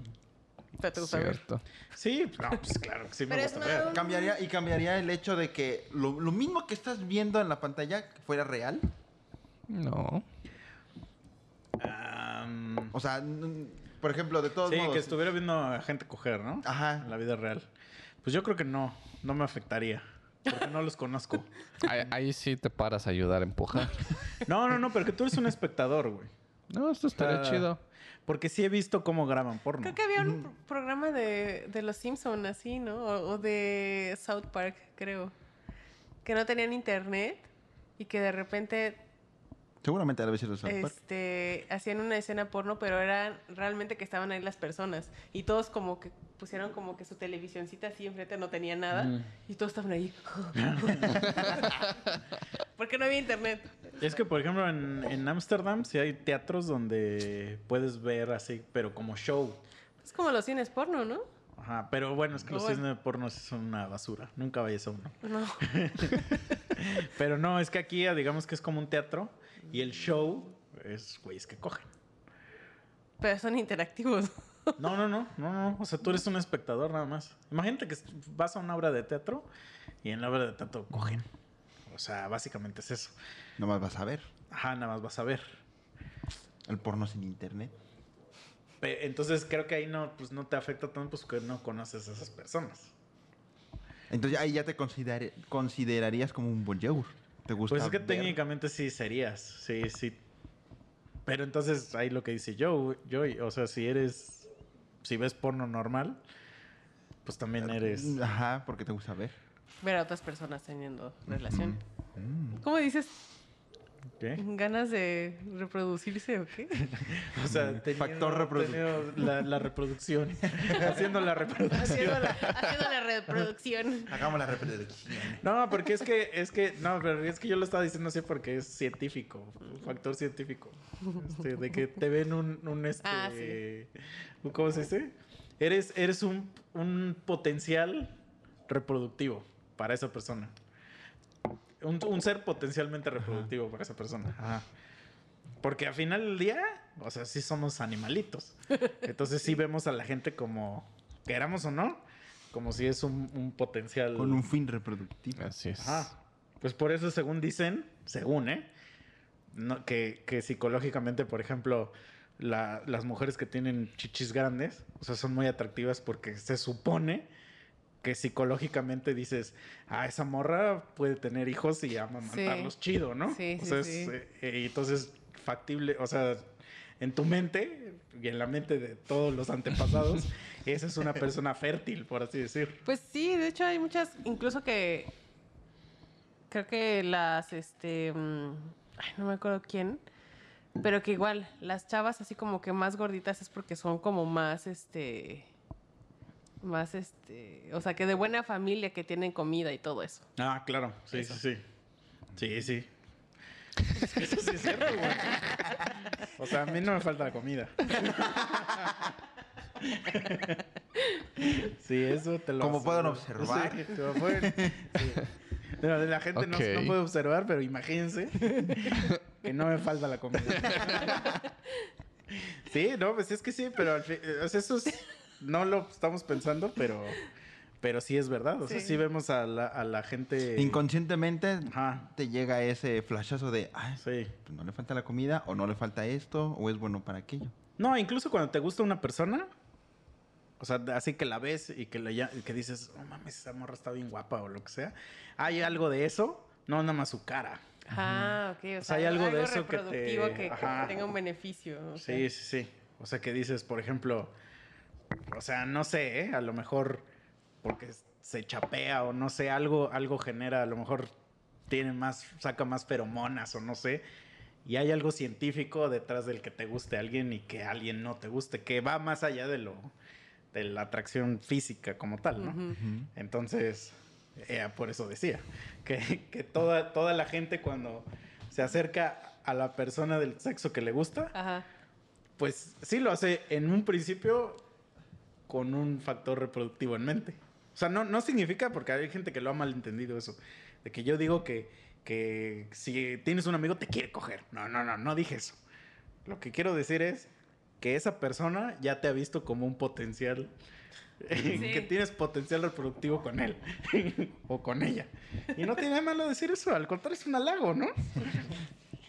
Pero te gusta ver. Cierto. Sí, no, pues claro que sí me gusta ver. Cambiaría, y cambiaría el hecho de que lo, lo mismo que estás viendo en la pantalla fuera real. No. O sea, por ejemplo, de todos Sí, modos. que estuviera viendo a gente coger, ¿no? Ajá. En la vida real. Pues yo creo que no, no me afectaría. Porque no los conozco. Ahí, ahí sí te paras a ayudar a empujar. No, no, no, pero que tú eres un espectador, güey. No, esto estaría chido. Porque sí he visto cómo graban porno. Creo que había un pro- programa de, de Los Simpson así, ¿no? O, o de South Park, creo. Que no tenían internet y que de repente Seguramente a veces de South Park. este, hacían una escena porno, pero eran realmente que estaban ahí las personas. Y todos como que pusieron como que su televisioncita así enfrente no tenía nada. Mm. Y todos estaban ahí. Porque no había internet. Es que, por ejemplo, en en Ámsterdam sí hay teatros donde puedes ver así, pero como show. Es como los cines porno, ¿no? Ajá, pero bueno, es que los Bueno. cines porno son una basura. Nunca vayas a uno. No. Pero no, es que aquí, digamos que es como un teatro y el show es güeyes que cogen. Pero son interactivos. No, no, no, no, no. O sea, tú eres un espectador nada más. Imagínate que vas a una obra de teatro y en la obra de teatro cogen. O sea, básicamente es eso. Nomás vas a ver. Ajá, nada más vas a ver. El porno sin internet. Entonces creo que ahí no, pues, no te afecta tanto pues que no conoces a esas personas. Entonces ahí ya te consider- considerarías como un voyeur. ¿Te gusta Pues es que ver? técnicamente sí serías. Sí, sí. Pero entonces ahí lo que dice yo, yo, o sea, si eres, si ves porno normal, pues también eres... Ajá, porque te gusta ver. Ver a otras personas teniendo relación. Mm. ¿Cómo dices? ¿Qué? ¿Ganas de reproducirse o qué? O sea, teniendo- Factor reproductivo. teniendo La, la reproducción. haciendo la reproducción. Haciendo la, haciendo la reproducción. Hagamos la reproducción. No, porque es que, es que, no, pero es que yo lo estaba diciendo así porque es científico, un factor científico. Este, de que te ven un, un este, Ah, ¿cómo se dice? Eres, eres un, un potencial reproductivo para esa persona. Un, un ser potencialmente reproductivo para esa persona. Ajá. Porque al final del día, o sea, sí somos animalitos. Entonces sí vemos a la gente como, queramos o no, como si es un, un potencial... Con un fin reproductivo. Así es. Ajá. Pues por eso, según dicen, según, ¿eh? No, que, que psicológicamente, por ejemplo, la- las mujeres que tienen chichis grandes, o sea, son muy atractivas porque se supone que psicológicamente dices, ah, esa morra puede tener hijos y amamantarlos chido, ¿no? Sí, o sí, sea, sí. eh, entonces, factible, o sea, en tu mente y en la mente de todos los antepasados, esa es una persona fértil, por así decir. Pues sí, de hecho hay muchas, incluso que creo que las, este, mm, ay, no me acuerdo quién, pero que igual las chavas así como que más gorditas es porque son como más, este, más, este, o sea, que de buena familia que tienen comida y todo eso. Ah, claro, sí, sí, sí. Sí, sí. Eso sí es cierto, güey. O sea, a mí no me falta la comida. Sí, eso te lo Como pueden observar. Sí, te lo pueden- sí. Pero la gente no- no, puede observar, pero imagínense que no me falta la comida. Sí, no, pues es que sí, pero al fin, o sea, eso es- no lo estamos pensando, pero, pero sí es verdad. O sea, Sí. sí vemos a la, a la gente... Inconscientemente Ajá, te llega ese flashazo de, ay, sí. pues no le falta la comida, o no le falta esto, o es bueno para aquello. No, incluso cuando te gusta una persona, o sea, así que la ves y que, le, ya- que dices, no mames, esa morra está bien guapa o lo que sea, hay algo de eso, no nada más su cara. Ah, ok. O sea, sea, hay algo de eso que te- que, tenga un beneficio. Sí, sí, sí. O sea, que dices, por ejemplo, o sea, no sé, ¿eh? a lo mejor porque se chapea o no sé, algo, algo genera, a lo mejor tiene más, saca más feromonas o no sé. Y hay algo científico detrás del que te guste alguien y que alguien no te guste, que va más allá de lo de la atracción física como tal, ¿no? Entonces, eh, por eso decía, que, que toda, toda la gente cuando se acerca a la persona del sexo que le gusta, Ajá. pues sí lo hace en un principio con un factor reproductivo en mente. O sea, no, no significa, porque hay gente que lo ha malentendido eso, de que yo digo que, que si tienes un amigo te quiere coger. No, no, no, no dije eso. Lo que quiero decir es que esa persona ya te ha visto como un potencial, que tienes potencial reproductivo con él o con ella. Y no tiene malo decir eso, al contrario es un halago, ¿no?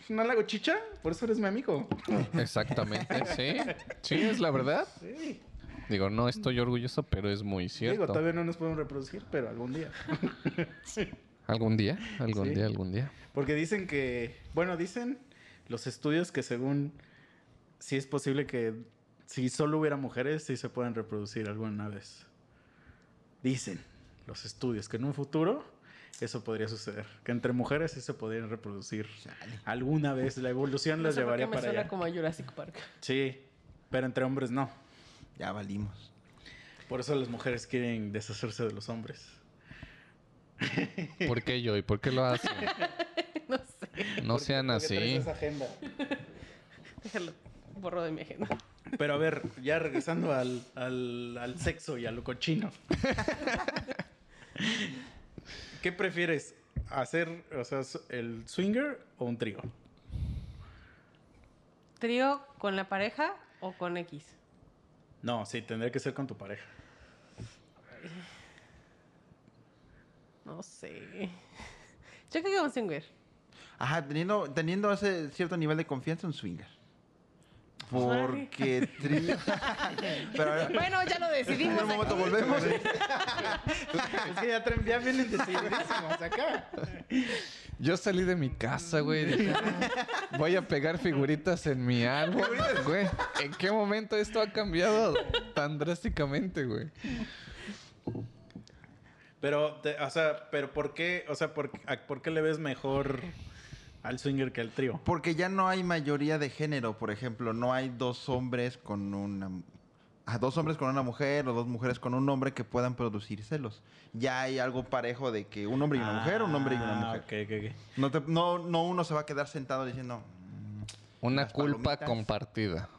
Es un halago chicha, por eso eres mi amigo. Exactamente, sí. Sí, es la verdad. Sí. Digo, no estoy orgulloso, pero es muy Digo, cierto. todavía no nos podemos reproducir, pero algún día. Algún día, algún Sí. día, algún día. Porque dicen que, bueno, dicen los estudios que según sí es posible que si solo hubiera mujeres, sí se pueden reproducir alguna vez. Dicen los estudios que en un futuro eso podría suceder. Que entre mujeres sí se podrían reproducir alguna vez. La evolución No las llevaría para suena allá. como a Jurassic Park. Sí, pero entre hombres no. Ya valimos. Por eso las mujeres quieren deshacerse de los hombres. ¿Por qué yo? ¿Y por qué lo hacen? no sé. No sean así. esa agenda. Déjalo. Borro de mi agenda. Pero a ver, ya regresando al, al, al sexo y a lo cochino. ¿Qué prefieres? ¿Hacer, o sea, el swinger o un trío? ¿Trío con la pareja o con X? No, sí, tendría que ser con tu pareja. No sé. Yo creo que un swinger. Ajá, teniendo, teniendo ese cierto nivel de confianza, un swinger. Porque tri- Pero Bueno, ya lo en decidimos. un momento aquí. volvemos. Es que ya, traen- ya vienen decididísimos acá. Yo salí de mi casa, güey. dije, "Ah, Voy a pegar figuritas en mi álbum. Güey, ¿en qué momento esto ha cambiado tan drásticamente, güey? Pero, te- o sea, pero ¿por qué, o sea, por, a- ¿por qué le ves mejor al swinger que al trío? Porque ya no hay mayoría de género, por ejemplo, no hay dos hombres con una ah, dos hombres con una mujer o dos mujeres con un hombre que puedan producir celos. Ya hay algo parejo de que un hombre y una mujer, un hombre y una Ah, mujer. ok, ok, ok. No, te- no, no uno se va a quedar sentado diciendo. "Mm, Una culpa palomitas. compartida.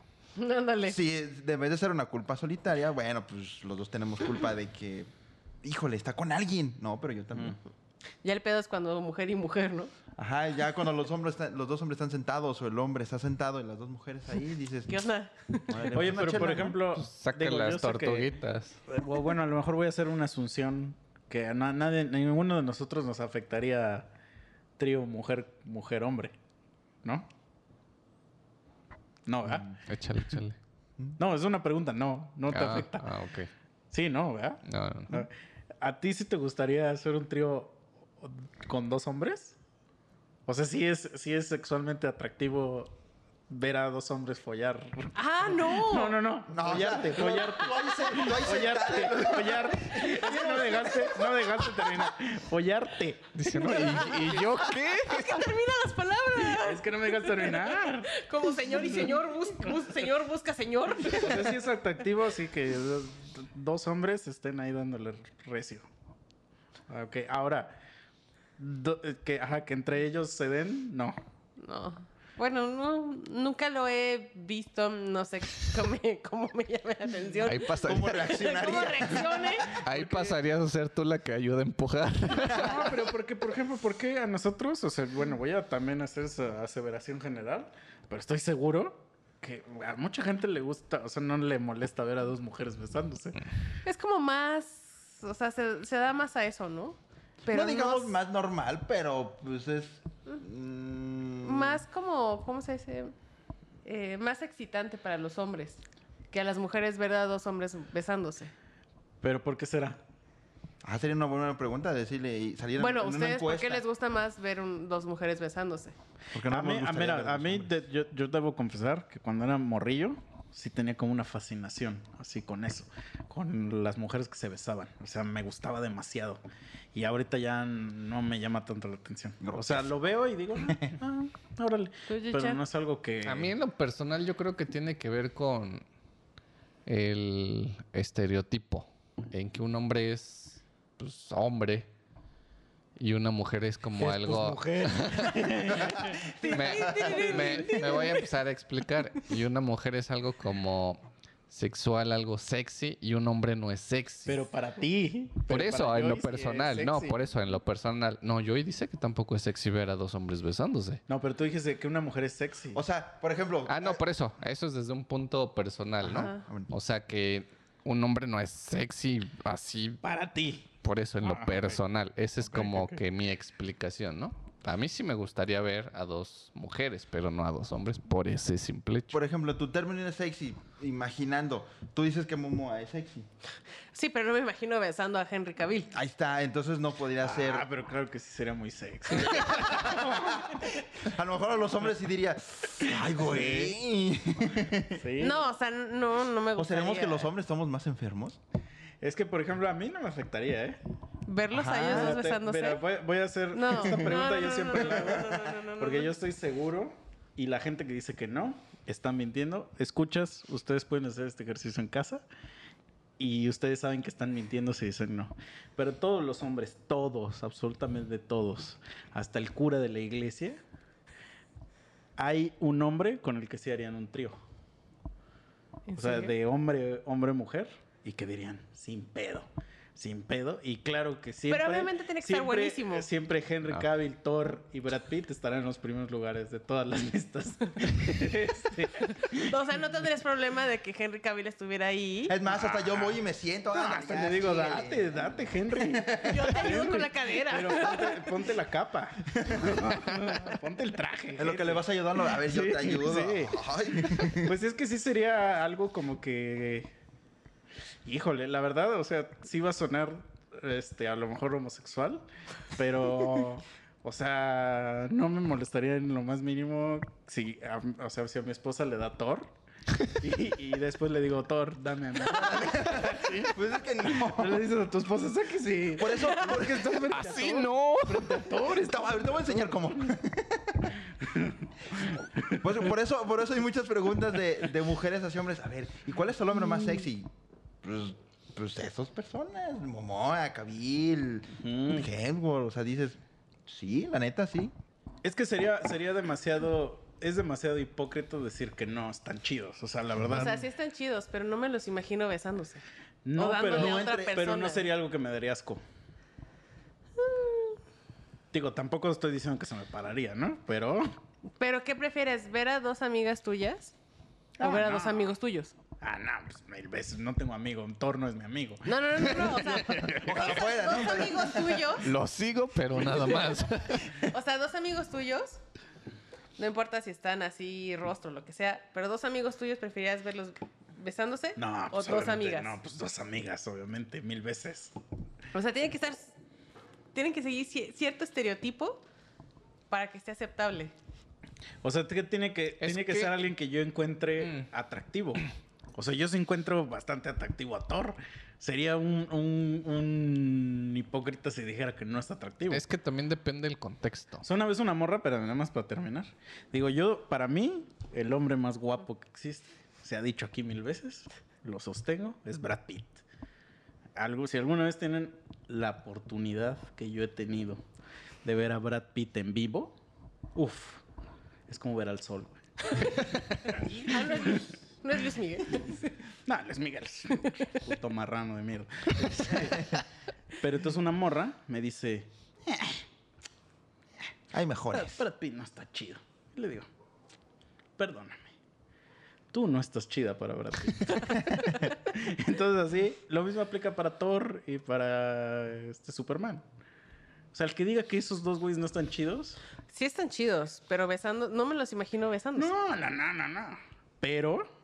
Ándale. Si debe de ser una culpa solitaria, bueno, pues los dos tenemos culpa de que, híjole, está con alguien. No, pero yo también. Ya el pedo es cuando mujer y mujer, ¿no? Ajá, ya cuando los hombres están- los dos hombres están sentados o el hombre está sentado y las dos mujeres ahí, dices. ¿Qué onda? "Órale, Oye, pero chela, por ¿no?". ejemplo, Pues saca digo, las que- tortuguitas. Bu- Bueno, a lo mejor voy a hacer una asunción que a na- nadie, ninguno de nosotros nos afectaría trío mujer, mujer, hombre, ¿no? No, ¿verdad? Mm, Échale, échale. No, es una pregunta, no, no te ah, afecta. Ah, ok. Sí, no, ¿verdad? No, no, no. ¿A ti sí te gustaría hacer un trío con dos hombres? O sea, sí es, sí es sexualmente atractivo ver a dos hombres follar. Ah, no. No, no, no. No, o follarte, sea, follarte. tú ahí Follarte, follarte. No dejaste, no dejaste terminar. Follarte. Dice, no, ¿y, y yo qué? Es que termina las palabras. Es que no me dejaste terminar. Como señor y señor, bus- bus- señor busca señor. O sea, sí es atractivo, así que dos, hombres estén ahí dándole recio. Ok, ahora, do- eh, que, ajá, que entre ellos se den, no. No. Bueno, no, nunca lo he visto. No sé cómo me, cómo me llame la atención. Ahí, pasaría- ¿Cómo ¿Cómo reaccione? ahí pasarías a ser tú la que ayuda a empujar. No, pero porque, por ejemplo, ¿por qué a nosotros? O sea, bueno, voy a también hacer esa aseveración general, pero estoy seguro que a mucha gente le gusta, o sea, no le molesta ver a dos mujeres besándose. Es como más. O sea, se, se da más a eso, ¿no? Pero no digamos no- más normal, pero pues es... mm, Más como. ¿Cómo se dice? Eh, más excitante para los hombres. Que a las mujeres ver a dos hombres besándose. ¿Pero por qué será? Ah, sería una buena pregunta decirle y salir Bueno, en una ¿ustedes por qué les gusta más ver un- dos mujeres besándose? Porque no a mí, a, mira, a mí de- yo, yo debo confesar que cuando era morrillo, sí tenía como una fascinación, así con eso, con las mujeres que se besaban. O sea, me gustaba demasiado. Y ahorita ya no me llama tanto la atención. O sea, lo veo y digo, ah, ah, órale. ¿Tú, Yicha? Pero no es algo que... A mí en lo personal yo creo que tiene que ver con el estereotipo en que un hombre es pues, hombre y una mujer es como Es, pues, algo... mujer. me, me- me voy a empezar a explicar. Y una mujer es algo como sexual, algo sexy, y un hombre no es sexy. Pero para ti. por Pero eso, en lo personal, no, por eso, en lo personal. No, Joy dice que tampoco es sexy ver a dos hombres besándose. No, pero tú dijiste que una mujer es sexy. O sea, por ejemplo... Ah, no, por eso. Eso es desde un punto personal, ¿no? Ajá. O sea que un hombre no es sexy así, para ti. Por eso en lo Ah, personal. Esa es como que mi explicación, ¿no? A mí sí me gustaría ver a dos mujeres, pero no a dos hombres, por ese simple hecho. Por ejemplo, tu término es sexy, imaginando. Tú dices que Momoa es sexy. Sí, pero no me imagino besando a Henry Cavill. Ahí está, entonces no podría ser... Ah, pero claro que sí sería muy sexy. A lo mejor a los hombres sí diría... ¡Ay, güey! Sí. No, o sea, no, no me ¿O gustaría. seremos que los hombres somos más enfermos? Es que, por ejemplo, a mí no me afectaría, ¿eh? Verlos a ellos dos besándose. mira, voy, voy a hacer No, esta pregunta, no, no, yo no, siempre no, la hago. no, no, no, no, no, porque no. yo estoy seguro y la gente que dice que no están mintiendo. Escuchas, ustedes pueden hacer este ejercicio en casa y ustedes saben que están mintiendo si dicen no. Pero todos los hombres, todos, absolutamente todos, hasta el cura de la iglesia, hay un hombre con el que sí harían un trío. ¿En O sea, serio? de hombre, hombre, mujer. Y que dirían, sin pedo. Sin pedo. Y claro que siempre. obviamente tiene que estar buenísimo. Siempre Henry Ah. Cavill, Thor y Brad Pitt estarán en los primeros lugares de todas las listas. Este, O sea, no tendrías problema de que Henry Cavill estuviera ahí. Es más, hasta yo voy y me siento. no, ándale, hasta ya, le digo, date, date, Henry. Yo te ayudo con la cadera. Pero ponte, ponte la capa. ponte el traje. En lo que le vas ayudando, a ver, yo te ayudo. sí. Ay. Pues es que sí sería algo como que. Híjole, la verdad, o sea, sí va a sonar este, a lo mejor homosexual, pero. O sea, no me molestaría en lo más mínimo si, a, o sea, si a mi esposa le da Thor y, y después le digo, Thor, dame a mí. Pues es que no. No le dices a tu esposa, sé que sí. Por eso, Porque estás frente a Así Thor. no. Thor, está- a ver, te voy a enseñar cómo. Pues, por, eso, por eso hay muchas preguntas de, de mujeres hacia hombres. A ver, ¿y cuál es el hombre más sexy? Pues, pues esas personas. Momoa, Ujú. Hemsworth. O sea, dices, sí, la neta, sí. Es que sería, sería demasiado. Es demasiado hipócrita decir que no están chidos. O sea, la verdad. O sea, sí están chidos, pero no me los imagino besándose. no, o pero, a otra pero no sería algo que me daría asco. Digo, tampoco estoy diciendo que se me pararía, ¿no? Pero. ¿Pero qué prefieres? ¿Ver a dos amigas tuyas? ¿O Ah, ver a no. dos amigos tuyos? Ah, no, pues mil veces. No tengo amigo. Un Thor no es mi amigo. No, no, no, no, no. O sea, Ojalá dos, fuera, dos ¿no? amigos tuyos. Lo sigo, pero nada más. O sea, dos amigos tuyos. No importa si están así, rostro, lo que sea. Pero dos amigos tuyos, ¿preferirías verlos besándose? No, ¿O pues, dos obviamente, amigas? No, pues dos amigas, obviamente, mil veces. O sea, tienen que estar. Tienen que seguir ci- cierto estereotipo para que esté aceptable. O sea, que tiene que, Es tiene que, que- ser alguien que yo encuentre Mm. atractivo. O sea, yo sí encuentro bastante atractivo a Thor. Sería un, un- un hipócrita si dijera que no es atractivo. Es que también depende del contexto. Sea, una vez una morra, pero nada más para terminar. Digo, yo, para mí, el hombre más guapo que existe, se ha dicho aquí mil veces, lo sostengo, es Brad Pitt. Algo, si alguna vez tienen la oportunidad que yo he tenido de ver a Brad Pitt en vivo, uff, es como ver al sol, güey. No, es Luis, Miguel. No, Luis Miguel. Puto marrano de mierda. Pero entonces una morra me dice, Hay Brad, mejores. Brad Pitt no está chido. Y le digo, perdóname. Tú no estás chida para Brad Pitt. Entonces así, lo mismo aplica para Thor y para este Superman. O sea, el que diga que esos dos güeyes no están chidos. Sí están chidos, pero besando, no me los imagino besándose. No, no, no, no, no. Pero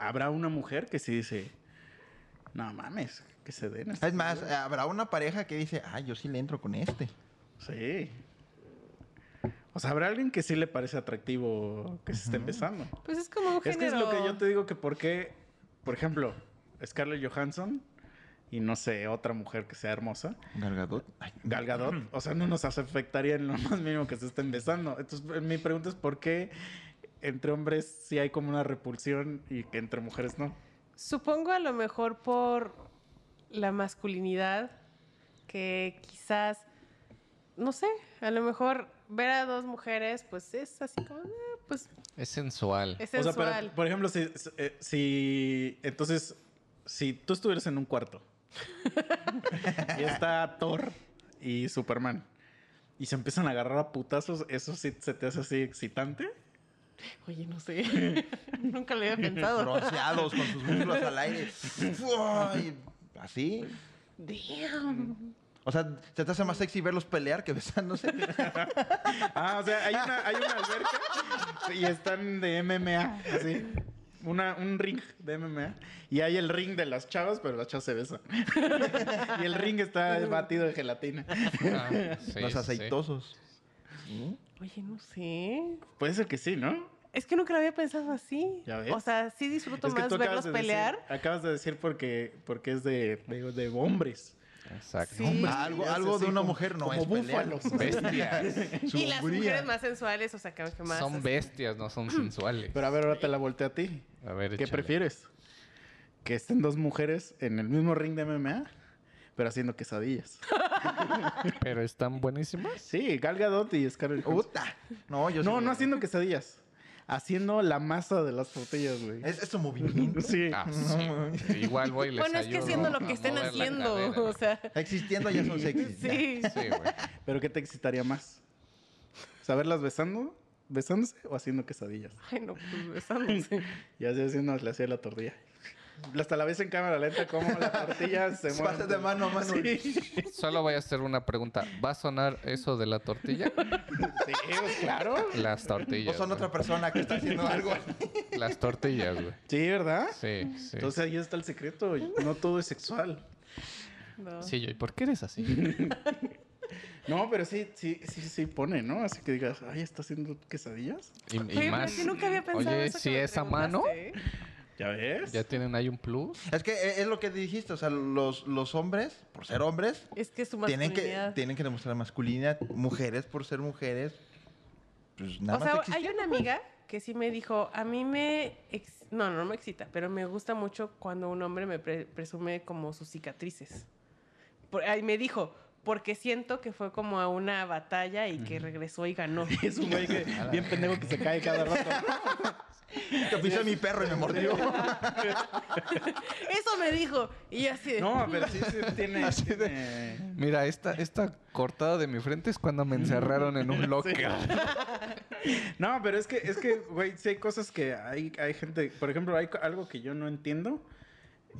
habrá una mujer que sí dice, no mames, que se den. Es más, güeyes". habrá una pareja que dice, ah, yo sí le entro con este. Sí. O sea, habrá alguien que sí le parece atractivo que se esté empezando. Pues es como un Es que es lo que yo te digo que por qué, por ejemplo, Scarlett Johansson y no sé, otra mujer que sea hermosa, Gargadot. Ay, Gal Gadot, o sea, no nos afectaría en lo más mínimo que se estén besando. Entonces, mi pregunta es por qué entre hombres sí hay como una repulsión y que entre mujeres no. Supongo a lo mejor por la masculinidad que quizás, no sé, a lo mejor ver a dos mujeres, pues es así como, eh, pues Es sensual. es O sea, sensual. pero, por ejemplo, si, eh, si entonces, si tú estuvieras en un cuarto y está Thor y Superman y se empiezan a agarrar a putazos, ¿eso sí se te hace así excitante? Oye, no sé. Nunca lo había pensado. Bronceados con sus muslos al aire. Así. Damn. O sea, ¿se te hace más sexy verlos pelear que besándose? Ah, o sea, hay una, hay una alberca y están de MMA, así. Una, un ring de MMA. Y hay el ring de las chavas, pero las chavas se besan. y el ring está batido de gelatina. Ah, sí, Los sí. aceitosos. Oye, no sé. Puede ser que sí, ¿no? Es que nunca lo había pensado así. ¿Ya ves? O sea, sí disfruto Es que más verlos de pelear. Decir, acabas de decir porque, porque es de, de, de hombres. Exacto. Sí. Algo algo de una como- mujer no como es pelear. búfalos. Bestias. Y las mujeres más sensuales, o sea, que que más. Son así. bestias, no son sensuales. Pero a ver, ahora te la volteo a ti. A ver, ¿Qué échale. prefieres? Que estén dos mujeres en el mismo ring de MMA, pero haciendo quesadillas. Pero están buenísimas. Sí, Gal Gadot y Scarlett. Puta. No, yo No, sí- no haciendo quesadillas. Haciendo la masa de las tortillas, güey. Es, es su movimiento. Sí. Ah, sí. Igual voy y les Bueno, es que ayudo haciendo lo a que estén mover la haciendo. cadera. O sea, Existiendo ya son sexy. sí. Sí, güey. Pero ¿qué te excitaría más? ¿Saberlas besando? ¿Besándose o haciendo quesadillas? Ay, no, pues besándose. Y así haciendo le hacía la tortilla. Hasta la ves en cámara lenta como la tortilla se mueve. Pasa de mano a mano. Sí, Solo voy a hacer una pregunta. ¿Va a sonar eso de la tortilla? sí, pues, claro. Las O tortillas. son güey. otra persona que está haciendo algo. Las tortillas, güey. Sí, ¿verdad? Sí, sí. Entonces ahí está el secreto. No todo es sexual. No. Sí, yo, ¿y por qué eres así? No, pero sí, sí, sí, sí pone, ¿no? Así que digas, ay, ¿está haciendo quesadillas? Y, y más. sí nunca había pensado Oye, eso si es a mano, ¿eh? ¿Ya ves? ya tienen ahí un plus. Es que eh, es lo que dijiste. O sea, los, los hombres, por ser hombres, Es que su tienen que, tienen que demostrar masculinidad. Mujeres, por ser mujeres, pues nada O sea, más hay existiendo, una amiga que sí me dijo, a mí me... ex- No, no me excita, pero me gusta mucho cuando un hombre me pre- presume como sus cicatrices. Por, ahí me dijo, porque siento que fue como a una batalla y que regresó y ganó. Es un güey que, bien pendejo que se cae cada rato. Que pisé a mi perro y me mordió. Eso me dijo. Y yo así de... No, pero sí, sí tiene... tiene- Mira, esta, esta cortada de mi frente es cuando me encerraron en un locker. No, pero es que, es que, güey, sí hay cosas que hay, hay gente... Por ejemplo, hay co- algo que yo no entiendo.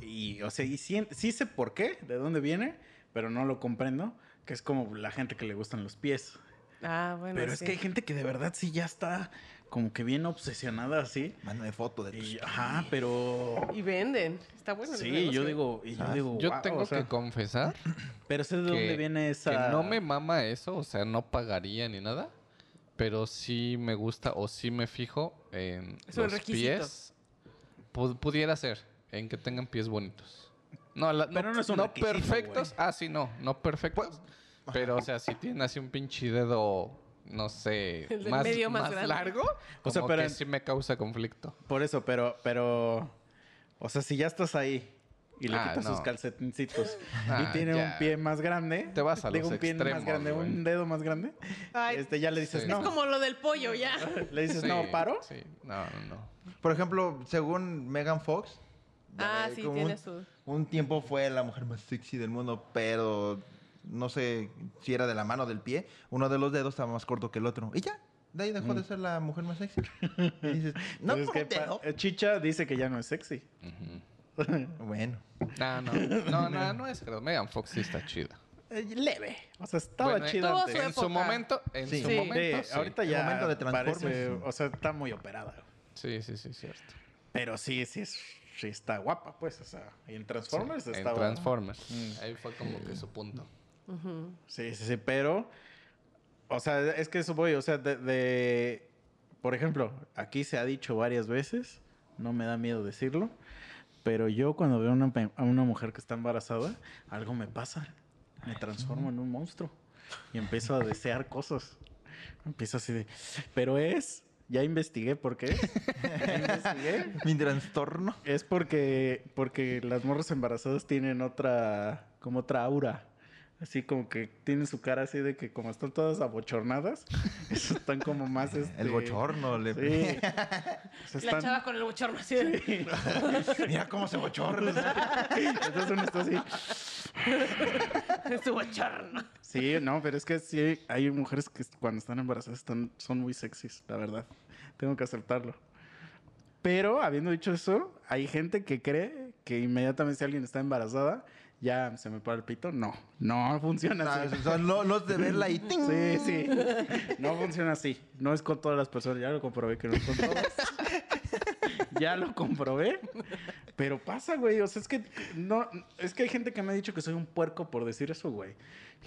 Y, o sea, y sí, sí sé por qué, de dónde viene, pero no lo comprendo. Que es como la gente que le gustan los pies. Ah, bueno, Pero es sí. que hay gente que de verdad sí ya está como que bien obsesionada así. Mándame foto de Y, tus... ajá, pero... Y venden. Está bueno. el Sí, negocio. yo digo, y yo Ah, digo, Yo tengo o sea, que confesar Pero sé de que, dónde viene esa... que no me mama eso, o sea, no pagaría ni nada. pero sí me gusta o sí me fijo en Es los requisito. pies. Pu- pudiera ser, en que tengan pies bonitos. No, la- Pero no es un requisito, perfectos. Ah, sí, no, no perfectos. pero, o sea, si tienen así un pinche dedo, no sé, El más, medio más largo, O sea, como pero que en- sí me causa conflicto. Por eso, pero, pero, o sea, si ya estás ahí y le Ah, quitas sus calcetincitos Ah, y tiene ya. un pie más grande, Te vas a digo, los un pie más grande, güey. un dedo más grande, Ay, este, ya le dices Sí. no. Es como lo del pollo, ya. Le dices Sí, no, paro. Sí, no, no, no. Por ejemplo, según Megan Fox, Ah, eh, sí, tiene un, su... un tiempo fue la mujer más sexy del mundo, pero no sé si era de la mano o del pie. Uno de los dedos estaba más corto que el otro. Y ya, de ahí dejó de ser la mujer más sexy. Y dices, no, Pues es que Chicha dice que ya no es sexy. Bueno, No, no, no, no, no es verdad. Megan Fox sí está chida. Eh, leve. O sea, estaba Bueno, su En su momento, en Sí. su Sí. momento, Sí, sí. ahorita ya momento de Transformers, parece, o sea, está muy operada. Sí, sí, sí, cierto. Pero sí, sí, es- sí está guapa, pues, o sea, y en Transformers Sí, en estaba... Transformers. Mm. Ahí fue como que su punto. Sí, sí, sí, pero, o sea, es que eso voy, o sea, de, de- por ejemplo, aquí se ha dicho varias veces, no me da miedo decirlo, pero yo cuando veo una a una mujer que está embarazada, algo me pasa, me transformo en un monstruo y empiezo a desear cosas. Empiezo así de, pero es, ya investigué por qué, ya investigué, mi trastorno. es porque, porque las morras embarazadas tienen otra, como otra aura. Así como que tienen su cara así de que como están todas abochornadas, están como más este... El bochorno. Le... Sí. O sea, La chava con el bochorno así de... Mira cómo se bochorna. Entonces uno está así. su bochorno. Sí, no, pero es que sí, hay mujeres que cuando están embarazadas están, son muy sexys, la verdad. Tengo que aceptarlo. Pero, habiendo dicho eso, hay gente que cree que inmediatamente si alguien está embarazada, ya se me para el pito. No, no funciona Ah, así. Son lo- los de verla y ¡ting! Sí, sí. No funciona así. No es con todas las personas. Ya lo comprobé que no es con todas. ya lo comprobé. Pero pasa, güey. O sea, es que no, es que hay gente que me ha dicho que soy un puerco por decir eso, güey.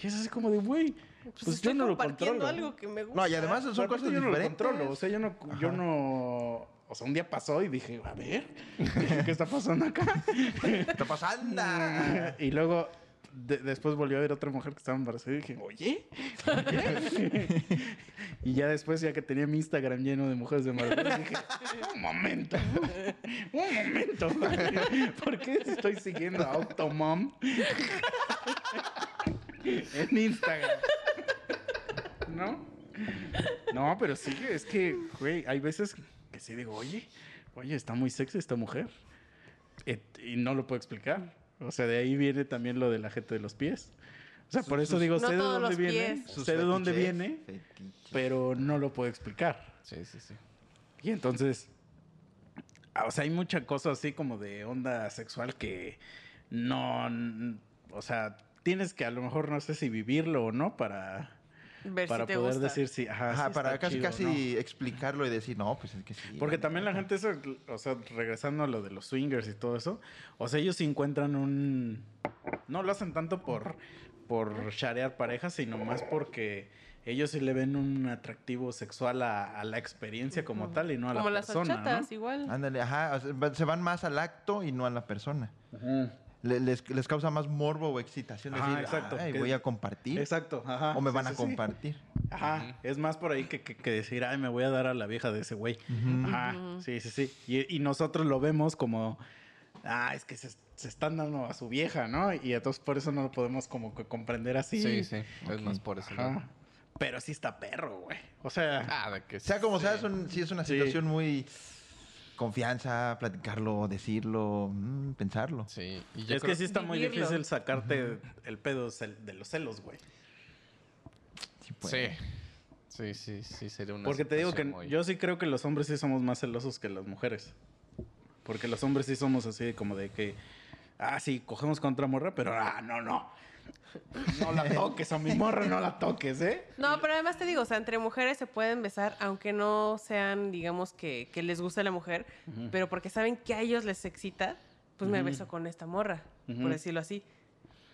Y es así como de, güey, pues, Pues, yo no lo compartiendo controlo. algo que me gusta. No, y además son Aparte, cosas yo no lo diferentes. controlo. O sea, yo no, no. O sea, un día pasó y dije, a ver, ¿qué está pasando acá? ¿Qué está pasando? y luego de- después volvió a ver otra mujer que estaba embarazada y dije, oye, oye". y ya después, ya que tenía mi Instagram lleno de mujeres embarazadas, dije, un momento, un momento, ¿por qué estoy siguiendo a Automom en Instagram? ¿No? No, pero sí, es que, güey, hay veces que sí digo, oye, oye, está muy sexy esta mujer. Et- y no lo puedo explicar. O sea, de ahí viene también lo de la gente de los pies. O sea, por eso digo, No sé de dónde viene, pies. Sus sé de dónde viene, fetiches. pero no lo puedo explicar. Sí, sí, sí. Y entonces, o sea, hay mucha cosa así como de onda sexual que no, o sea, tienes que a lo mejor no sé si vivirlo o no para, Ver para si te poder gusta. decir si, ajá, Ajá, sí para casi, chido o casi no. explicarlo y decir, no, pues es que sí. Porque también la gente, eso, o sea, regresando a lo de los swingers y todo eso, o sea, ellos sí encuentran un... No lo hacen tanto por, por sharear parejas, sino más porque ellos sí le ven un atractivo sexual a, a la experiencia como tal y no a Como la las persona, horchatas, igual. Ándale, ajá, se van más al acto y no a la persona. ¿no? Les, les causa más morbo o excitación Ajá, decir, exacto. "Ay, Que- voy a compartir Exacto, ajá. o me sí, van sí, a sí. compartir. Ajá, es más por ahí que, que- que decir, ay, me voy a dar a la vieja de ese güey. Ajá, sí, sí, sí. Y, y nosotros lo vemos como, ah, es que se, se están dando a su vieja, ¿no? Y entonces por eso no lo podemos como que comprender así. Sí, sí. Es más por eso. ¿no? Ajá. Pero sí está perro, güey. O sea, Ah, de que Sea como sea, es, un- sí es una Sí. situación muy confianza, platicarlo, decirlo, mm, pensarlo. Sí. Y yo es creo- que sí está muy Vivirlo. difícil sacarte el pedo de los celos, güey. Sí, pues. Sí. Sí, sí, sí, sería una Porque te digo que muy- yo sí creo que los hombres sí somos más celosos que las mujeres. Porque los hombres sí somos así como de que, ah, sí, cogemos contra morra, pero ah, no, no. No la toques, a mi morra no la toques, ¿eh? No, pero además te digo, o sea, entre mujeres se pueden besar, aunque no sean, digamos, que, que les guste la mujer, pero porque saben que a ellos les excita, pues me beso con esta morra, por decirlo así.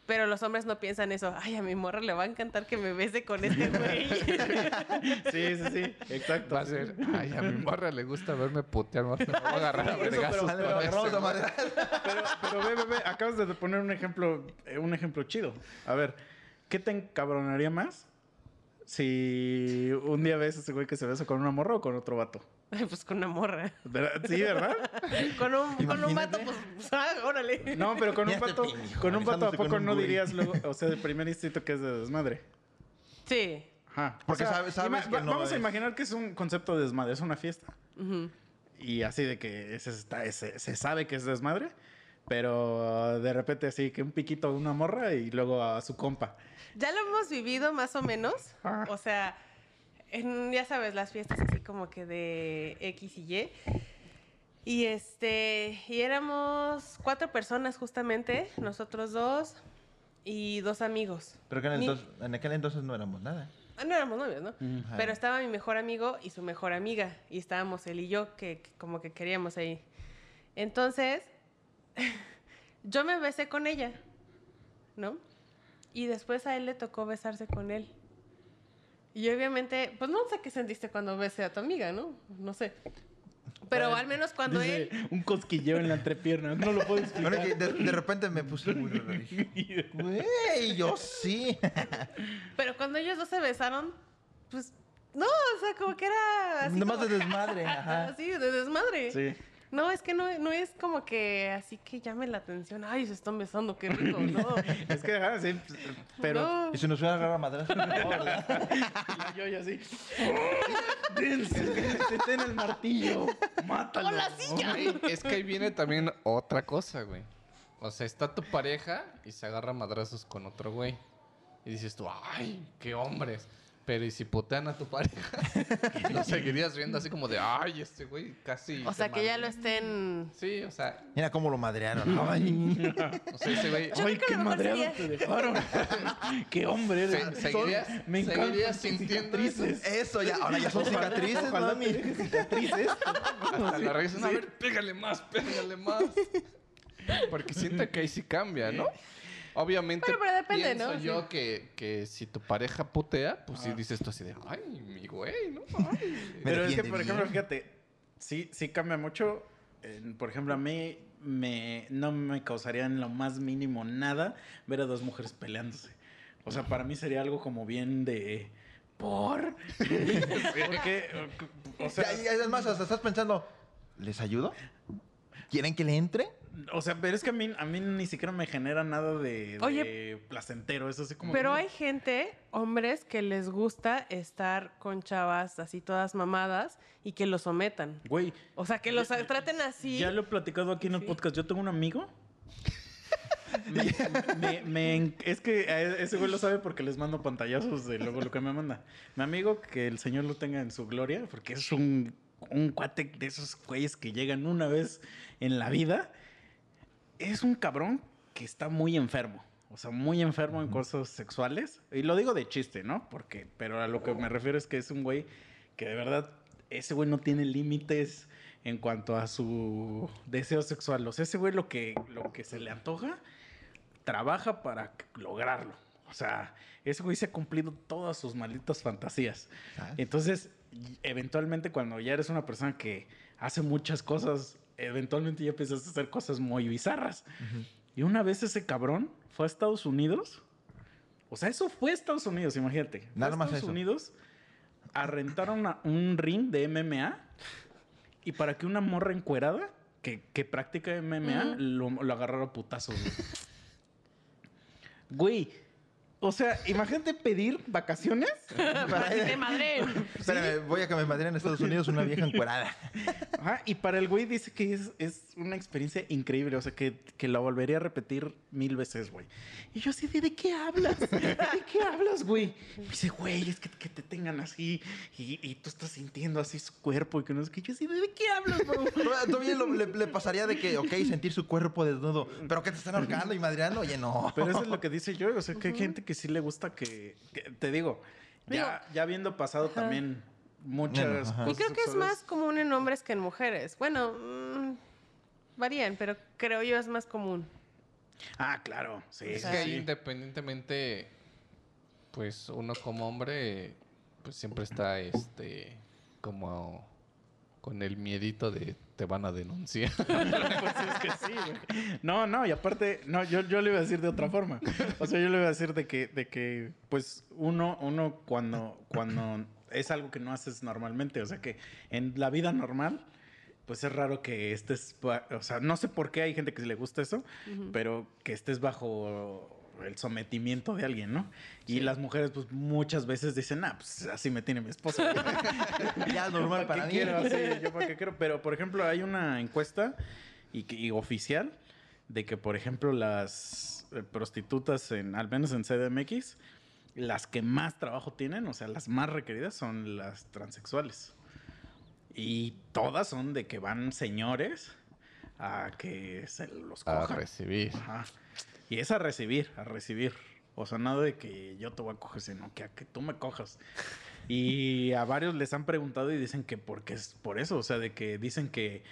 Pero los hombres no piensan eso. Ay, a mi morra le va a encantar que me bese con este güey. Sí, sí, sí, exacto. Va a ser, ay, a mi morra le gusta verme putear, me voy a agarrar a vergazos pero- madre. Pero, pero ve, ve, ve, acabas de poner un ejemplo, eh, un ejemplo chido. A ver, ¿qué te encabronaría más si un día ves a ese güey que se besa con una morra o con otro vato? Pues con una morra. ¿Verdad? Sí, ¿verdad? Con un, con un vato, pues, pues, ah, órale. No, pero con un pendejo, con un vato a poco no dirías luego, o sea, de primer instinto que es de desmadre. Sí. Ajá. Porque sabes- sabes ima- que no Vamos a es. imaginar que es un concepto de desmadre, es una fiesta. Ujú. Y así de que se, está, se, se sabe que es desmadre, pero de repente así que un piquito a una morra y luego a su compa. Ya lo hemos vivido más o menos. Ah. O sea, en, ya sabes, las fiestas así como que de X y Y. Y este, y éramos cuatro personas justamente, nosotros dos y dos amigos. Pero que en, el Ni- entonces- en aquel entonces no éramos nada. Ah, no éramos novios, ¿no? Pero estaba mi mejor amigo y su mejor amiga. Y estábamos él y yo, que, que como que queríamos ahí. Entonces, yo me besé con ella, ¿no? Y después a él le tocó besarse con él. Y obviamente, pues no sé qué sentiste cuando besé a tu amiga, ¿no? No sé. Pero al menos cuando Dice, él... Un cosquilleo en la entrepierna, no lo puedo Bueno, explicar. que de, de repente me puse muy raro. Güey, yo sí. Pero cuando ellos dos se besaron, pues... No, o sea, como que era... Así Nomás como- de desmadre, ajá. Sí, de desmadre. Sí. No, es que no, no es como que así que llame la atención. Ay, se están besando, qué rico, ¿no? Es que, ajá, sí, pero... No. Y si nos hubiera agarrado a madrazos, no. Y yo, yo así. Dense, ten el martillo. Mátalo. ¡Con la silla! Güey, es que ahí viene también otra cosa, güey. O sea, está tu pareja y se agarra a madrazos con otro güey. Y dices tú, ay, qué hombres. Pero ¿y si putean a tu pareja? lo seguirías viendo así como de, ay, este güey casi... O sea, que ya madre". lo estén... Sí, o sea, Mira cómo lo madrearon. Ay. o sea, ese güey... Yo Ay, creo que qué a lo mejor madreado sería- te dejaron. qué hombre eres. Se- seguirías- Son- me seguirías tus sintiendo cicatrices. Eso ya, ahora ya son cicatrices, Ojalá mami. te dejes cicatrices. Hasta la regresa, a ver, pégale más, pégale más. Porque siento que ahí sí cambia, ¿no? Obviamente, Bueno, pero depende, pienso ¿no? yo Sí. que, que si tu pareja putea, pues sí dices tú así de, ay, mi güey, ¿no? Ay". Me Pero es que, por ejemplo, bien. fíjate, sí, sí cambia mucho. En- por ejemplo, a mí me, no me causaría en lo más mínimo nada ver a dos mujeres peleándose. O sea, para mí sería algo como bien de... ¿Por? Porque, o sea, Ya, ya, es más, hasta estás pensando, ¿les ayudo? ¿Quieren que le entre? O sea, pero es que a mí, a mí ni siquiera me genera nada de, de Oye, placentero. Es así como... Pero hay gente, hombres, que les gusta estar con chavas así todas mamadas y que los sometan. Güey, O sea, que los traten así. Ya lo he platicado aquí en el Sí. podcast. Yo tengo un amigo. Me- me- me es que e- ese güey lo sabe porque les mando pantallazos de luego lo que me manda. Mi amigo, que el señor lo tenga en su gloria, porque es un, un cuate de esos güeyes que llegan una vez en la vida. Es un cabrón que está muy enfermo. O sea, muy enfermo en cosas sexuales. Y lo digo de chiste, ¿no? Porque, pero a lo que me refiero es que es un güey que de verdad, ese güey no tiene límites en cuanto a su deseo sexual. O sea, ese güey lo que, lo que se le antoja, trabaja para lograrlo. O sea, ese güey se ha cumplido todas sus malditas fantasías. ¿Sabes? Entonces, eventualmente cuando ya eres una persona que hace muchas cosas, eventualmente ya empiezas a hacer cosas muy bizarras. Y una vez ese cabrón fue a Estados Unidos. O sea, eso fue a Estados Unidos, imagínate. Fue Nada a más Estados eso. Unidos a rentar una- un ring de MMA y para que una morra encuerada que, que practica MMA lo, lo agarrara a putazos. Güey. Güey, o sea, imagínate pedir vacaciones para que te madren. Espérame, voy a que me madreen en Estados Unidos una vieja encuerada. Ajá, y para el güey dice que es, es una experiencia increíble, o sea, que, que la volvería a repetir mil veces, güey. Y yo así, ¿de, ¿de qué hablas? ¿De qué hablas, güey? Y dice, güey, es que, que te tengan así y, y tú estás sintiendo así su cuerpo y que no sé qué. Yo así, ¿de, ¿de qué hablas, bro? Todavía lo- le, le pasaría de que, ok, sentir su cuerpo desnudo, pero que te están ahorcando y madreando, oye, no. Pero eso es lo que dice yo, o sea, que hay gente que sí le gusta que, que- te digo, ya, ya habiendo pasado Ajá. también muchas Bueno, cosas Y creo que es más común en hombres que en mujeres. Bueno, mm, varían, pero creo yo es más común. Ah, claro, sí. Es que ahí sí. independientemente, pues uno como hombre, pues siempre está este como con el miedito de te van a denunciar. Pues es que sí, güey. No, no, y aparte, no, yo, yo le iba a decir de otra forma. O sea, yo le iba a decir de que, de que pues, uno, uno cuando, cuando es algo que no haces normalmente, o sea, que en la vida normal, pues es raro que estés, o sea, no sé por qué hay gente que le gusta eso, pero que estés bajo el sometimiento de alguien, ¿no? Y las mujeres, pues, muchas veces dicen, ah, pues, así me tiene mi esposa. Ya es normal ¿Yo para qué mí. quiero? Sí, yo para qué quiero. Pero, por ejemplo, hay una encuesta y, y oficial de que, por ejemplo, las eh, prostitutas, en, al menos en CDMX, las que más trabajo tienen, o sea, las más requeridas son las transexuales. Y todas son de que van señores a que se los a cojan. recibir. Ajá. Y es a recibir, a recibir. O sea, nada de que yo te voy a coger, sino que a que tú me cojas. Y a varios les han preguntado y dicen que porque es por eso. O sea, de que dicen que,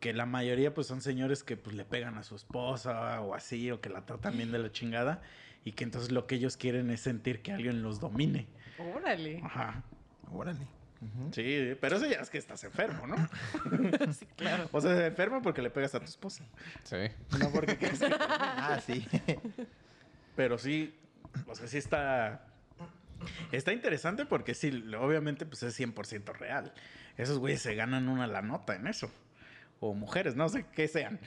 que la mayoría pues son señores que pues le pegan a su esposa o así, o que la tratan bien de la chingada. Y que entonces lo que ellos quieren es sentir que alguien los domine. Órale. Ajá. Órale. Sí, pero eso ya es que estás enfermo, ¿no? Sí, claro. O sea, enfermo porque le pegas a tu esposa. Sí. No porque quieres que- Ah, sí. Pero sí, o sea, sí está. Está interesante porque sí, obviamente, pues es 100% real. Esos güeyes se ganan una la nota en eso. O mujeres, no sé qué sean.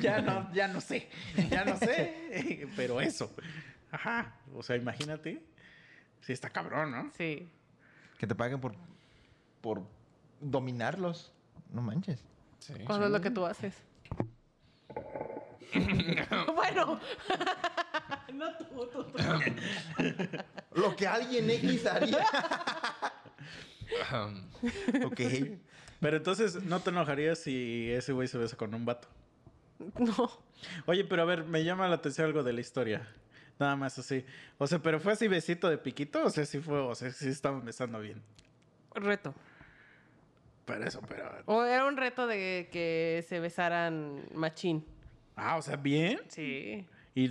ya, no, ya no sé. Ya no sé. Pero eso. Ajá. O sea, imagínate. Sí, está cabrón, ¿no? Sí. Que te paguen por, por dominarlos. No manches. sí. Cuando es lo que tú haces. bueno. no tú, tú, tú. Lo que alguien X haría. Ok. Pero entonces, ¿no te enojarías si ese güey se besa con un vato? No. Oye, pero a ver, me llama la atención algo de la historia. Nada más así. O sea, pero fue así besito de piquito, o sea, sí fue, o sea, sí estaban besando bien. Reto. Pero eso, pero. O era un reto de que se besaran machín. Ah, o sea, bien. Sí. ¿Y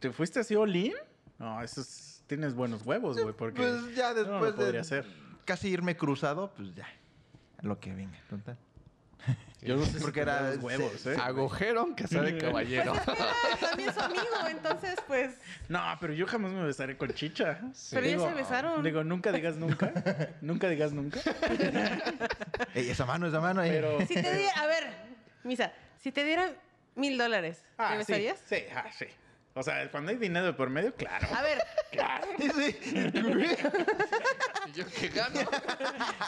te fuiste así olín? No, eso es- tienes buenos huevos, güey, porque. Pues ya no lo después podría de hacer. casi irme cruzado, pues ya. Lo que venga, total. Yo no sé si Porque tendría era- los huevos, ¿eh? Agujero aunque sea de caballero. Ah, también su amigo, entonces pues. No, pero yo jamás me besaré con chicha. Sí. Pero ya se besaron. Digo, nunca digas nunca. nunca digas nunca. Ey, esa mano, esa mano ahí. Pero. Si te diera, a ver, Misa, si te dieran mil dólares, ¿te Ah, sí, besarías? sí, ah, sí. O sea, cuando hay dinero de por medio, claro. A ver, Sí. ¿Y yo qué gano?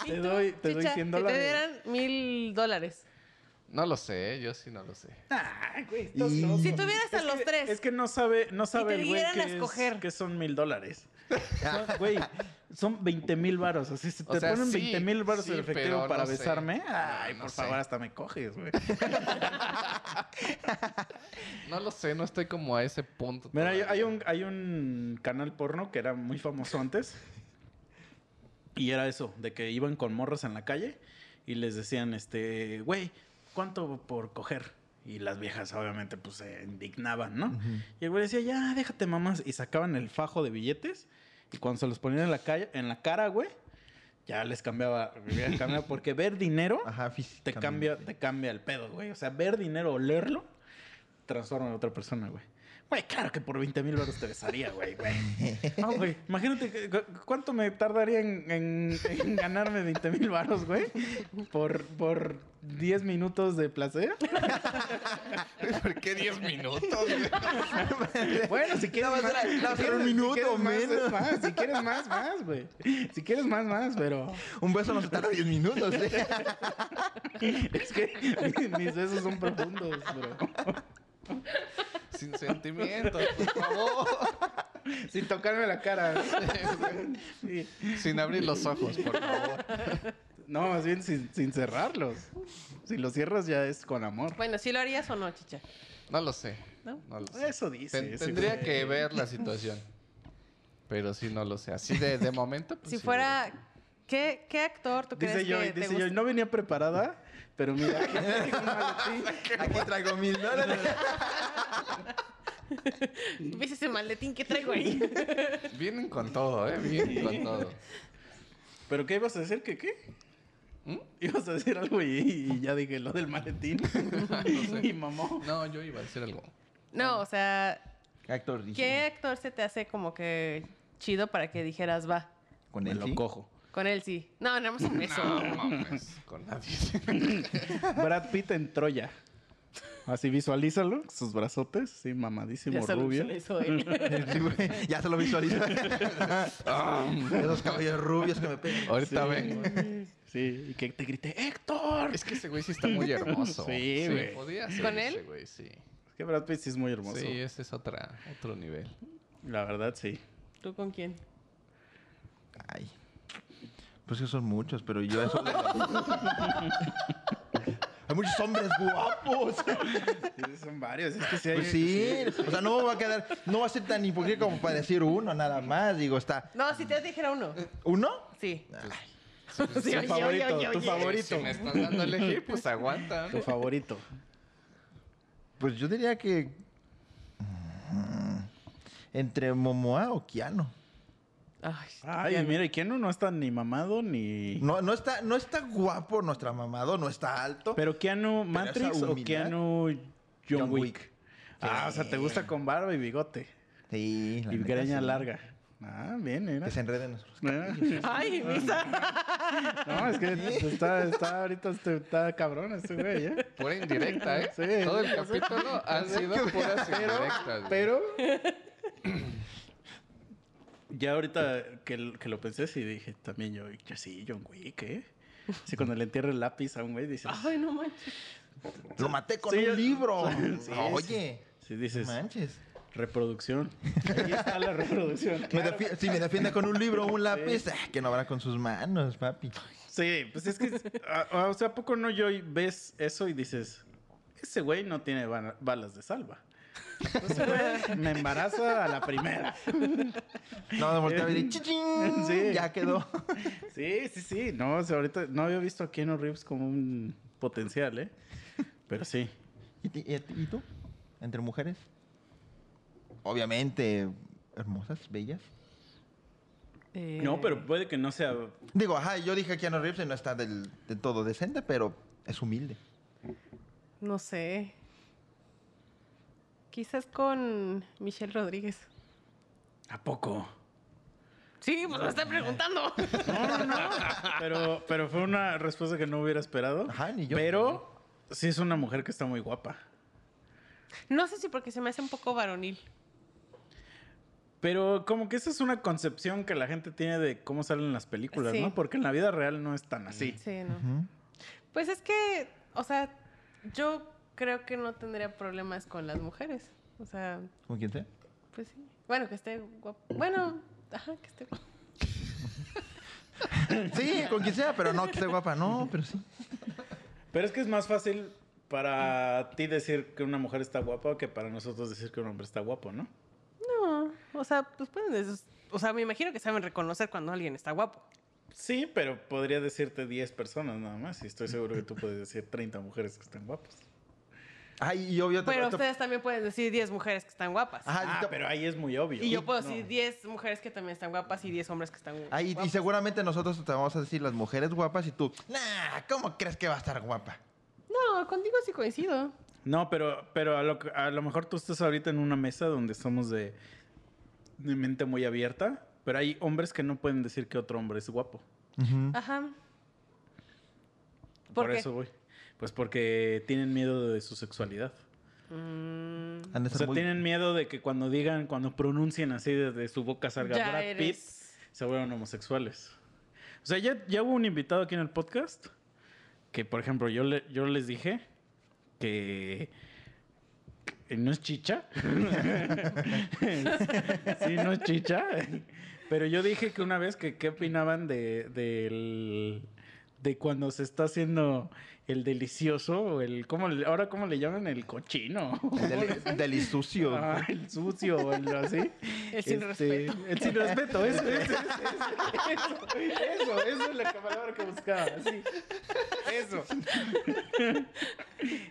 ¿y Te doy- te doy Chicha, 100 Si te dólares. dieran mil dólares. No lo sé, yo sí no lo sé. Ay, güey, Y-. Si tuvieras a Es los que- tres. Es que no sabe, no sabe te el güey que, es- escoger. que son mil dólares. Güey, son 20 mil varos. Así si O te sea, ponen sí, 20 mil varos sí, en efectivo para no sé. besarme. Ay, No, por sé. favor, hasta me coges, güey. No lo sé, no estoy como a ese punto. Mira, todavía. hay un, hay un canal porno que era muy famoso antes. Y era eso, de que iban con morras en la calle y les decían, este, güey, ¿cuánto por coger? Y las viejas obviamente pues se indignaban, ¿no? Y el güey decía, ya, déjate mamás. Y sacaban el fajo de billetes y cuando se los ponían en la, calle, en la cara, güey, ya les cambiaba, les cambiaba porque ver dinero Ajá, te cambia, te cambia el pedo, güey. O sea, ver dinero o leerlo transforma en otra persona, güey. Güey, claro que por 20 mil euros te besaría, güey, güey. No, güey. Imagínate cuánto me tardaría en, en- en ganarme 20 mil baros, güey. Por, por 10 minutos de placer. ¿Por qué 10 minutos? güey? Bueno, si quieres Nada más, si un si minuto quieres más, menos. es más. Si quieres más, más, güey. Si quieres más, más, pero... Un beso no se tarda 10 minutos, ¿eh? Es que mis- mis besos son profundos, bro. Sin sentimientos, por favor. Sin tocarme la cara. Sí. Sin abrir los ojos, por favor. No, más bien sin, sin cerrarlos. Si los cierras ya es con amor. Bueno, ¿sí lo harías o no, chicha? No lo sé. ¿No? No lo sé. Eso dice. Ten- sí, tendría que ver la situación. Pero sí, no lo sé. Así de, de momento. pues Si sí, fuera... ¿Qué, ¿Qué actor tú Dice crees yo, que te dice yo, gusta? no venía preparada, pero mira, aquí traigo un maletín. Aquí traigo mil dólares. ¿Ves ese maletín que traigo ahí? Vienen con todo, ¿eh? Vienen con todo. ¿Pero qué ibas a decir? ¿Qué qué? ¿Mm? Ibas a decir algo y, y ya dije lo del maletín. sé. y mamó. No, yo iba a decir algo. No, o sea, Actor dice. ¿qué actor se te hace como que chido para que dijeras va? Con él lo cojo. Con él sí. No, nada más un beso. No mames, con nadie. Brad Pitt en Troya. Así visualízalo, sus brazotes, sí, mamadísimo, Ya se lo rubio. visualizó él. Sí, güey, ya se lo visualiza. Esos cabellos rubios que me pegan. Ahorita vengo. Sí, y que te grite, ¡Héctor! Es que ese güey sí está muy hermoso. Sí, güey. podía ser ¿Con él? güey, sí. Es que Brad Pitt sí es muy hermoso. Sí, ese es otra, otro nivel. La verdad, sí. ¿Tú con quién? Ay. Pues que son muchos, pero yo eso. Hay muchos hombres guapos. Sí, son varios. Es que sí hay... Pues sí. O sea, no va a quedar. No va a ser tan hipócrita como para decir uno nada más. Digo, está. No, si te dijera uno. ¿Uno? Sí. Sí, Sí, Tu oye, favorito, oye, tu oye. favorito. Si me estás dando a elegir, pues aguanta. Tu favorito. Pues yo diría que. mm, Entre Momoa o Keanu. Ay, no. mira, y Keanu no está ni mamado ni... No, no, está, no está guapo nuestra mamado, no está alto. Pero Keanu Matrix esa o. Keanu John, John Wick. Wick. Ah, o sea, te gusta con barba y bigote. sí, la y neta, greña sí. larga. Ah, bien, mira. Que se enreden nuestros Ah. Ay, misa. No, es que está, está ahorita este- está cabrón este güey, ¿eh? Pura indirecta, ¿eh? Sí. Todo el capítulo han sido puras indirectas. güey. Pero. Ya ahorita que, lo pensé, sí dije también yo, yo sí, John Wick, ¿eh? Sí, cuando le entierra el lápiz a un güey, dices. Ay, no manches. Lo maté con Sí, un libro. sí, Oye, Sí, dices, manches. reproducción. Ahí está la reproducción. Me claro. defi- si me defiende con un libro o un lápiz, ah, que no habrá con sus manos, papi. Sí, pues es que, a- o sea, ¿a poco no yo ves eso y dices, ese güey no tiene ba- balas de salva? Me embaraza a la primera. No, me volteé a ver y ¡chichín! Sí. Ya quedó. Sí, sí, sí. No, o sea, ahorita no había visto a Keanu Reeves como un potencial, ¿eh? Pero sí. ¿Y, tú? ¿Entre mujeres? Obviamente, hermosas, bellas. Eh, No, pero puede que no sea. Digo, ajá, yo dije que Keanu Reeves y no está del, del todo decente, pero es humilde. No sé. Quizás con Michelle Rodríguez. ¿A poco? Sí, pues me está preguntando. No, no, no. Pero, pero fue una respuesta que no hubiera esperado. Ajá, ni yo. Pero sí es una mujer que está muy guapa. No sé si porque se me hace un poco varonil. Pero como que esa es una concepción que la gente tiene de cómo salen las películas, Sí. ¿no? Porque en la vida real no es tan así. Sí, ¿no? Pues es que, o sea, yo creo que no tendría problemas con las mujeres. O sea, ¿Con quién sea? pues sí. Bueno, que esté guapo. Bueno, ajá, que esté guapo. Sí, con quien sea, pero no que esté guapa. No, pero sí. Pero es que es más fácil para ti decir que una mujer está guapa que para nosotros decir que un hombre está guapo, ¿no? No, o sea, pues pueden O sea, me imagino que saben reconocer cuando alguien está guapo. Sí, pero podría decirte 10 personas nada más y estoy seguro que tú puedes decir 30 mujeres que están guapas. Ay, y obvio te Pero te- ustedes también pueden decir 10 mujeres que están guapas. Ajá, y Ah, pero ahí es muy obvio. Y yo puedo No. decir 10 mujeres que también están guapas y 10 hombres que están Ay, y guapos. seguramente nosotros te vamos a decir las mujeres guapas y tú, nah, ¿cómo crees que va a estar guapa? No, contigo sí coincido. No, pero, pero a, lo, que- a lo mejor tú estás ahorita en una mesa donde somos de, de mente muy abierta, pero hay hombres que no pueden decir que otro hombre es guapo. Ajá. Por, ¿Por, qué? eso voy. Pues porque tienen miedo de su sexualidad. Mm, O sea, muy- tienen miedo de que cuando digan, cuando pronuncien así desde su boca salga ya Brad Pitt, eres... se vuelvan homosexuales. O sea, ya, ya hubo un invitado aquí en el podcast que, por ejemplo, yo, le, yo les dije que, que no es chicha. sí, no es chicha. Pero yo dije que una vez que qué opinaban de, del- de cuando se está haciendo el delicioso o el ¿cómo le- ahora cómo le llaman el cochino. Del, delisucio. Ah, el sucio o el así. El sin respeto. El sin respeto, eso, eso, eso, eso, eso, eso es la palabra que buscaba, sí. Eso.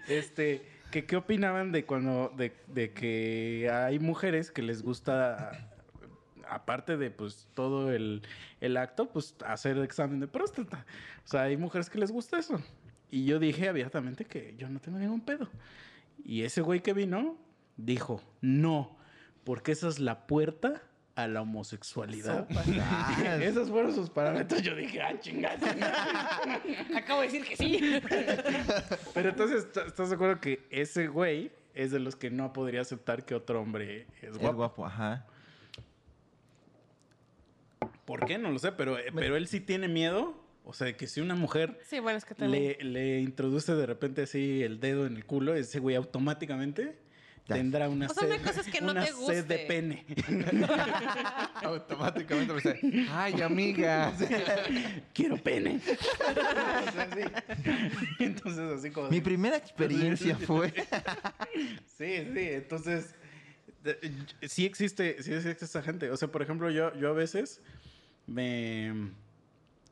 Este, que qué opinaban de cuando de, de que hay mujeres que les gusta aparte de pues todo el, el acto, pues hacer examen de próstata. O sea, hay mujeres que les gusta eso. Y yo dije abiertamente que yo no tengo ningún pedo. Y ese güey que vino dijo, no, porque esa es la puerta a la homosexualidad. Ah, Esos fueron sus parámetros. Yo dije, ah, chingada. Acabo de decir que sí. Pero entonces, ¿t- ¿estás de acuerdo que ese güey es de los que no podría aceptar que otro hombre es Es guapo? guapo, ajá. ¿Por qué? No lo sé, pero, pero él sí tiene miedo. O sea, que si una mujer Sí, bueno, es que también. le, le introduce de repente así el dedo en el culo, ese güey automáticamente Ya. tendrá una O sea, sed, una cosa es que no una te sed de pene. Automáticamente me dice, ay, amiga. Quiero pene. O sea. Entonces, así como... Mi primera experiencia fue. Sí, sí, entonces de- sí existe, sí existe esa gente. O sea, por ejemplo, yo, yo a veces me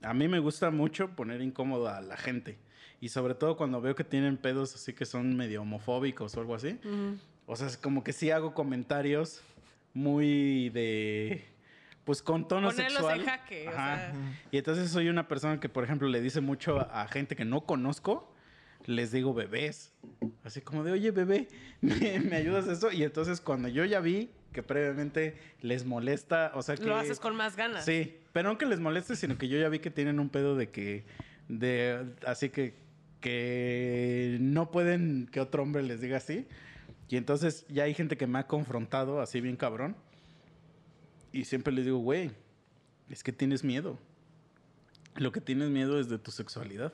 a mí me gusta mucho poner incómodo a la gente. Y sobre todo cuando veo que tienen pedos así que son medio homofóbicos o algo así. O sea, es como que sí hago comentarios muy de pues con tono Ponerlos sexual. en jaque, o Ajá. sea. Y entonces soy una persona que, por ejemplo, le dice mucho a, gente que no conozco, les digo bebés. Así como de, oye, bebé, ¿me, me ayudas a esto? Y entonces cuando yo ya vi que previamente les molesta, o sea que... Lo haces con más ganas. Sí, pero no que les moleste, sino que yo ya vi que tienen un pedo de que... de Así que... que no pueden que otro hombre les diga así. Y entonces ya hay gente que me ha confrontado así bien cabrón. Y siempre les digo, güey, es que tienes miedo. Lo que tienes miedo es de tu sexualidad.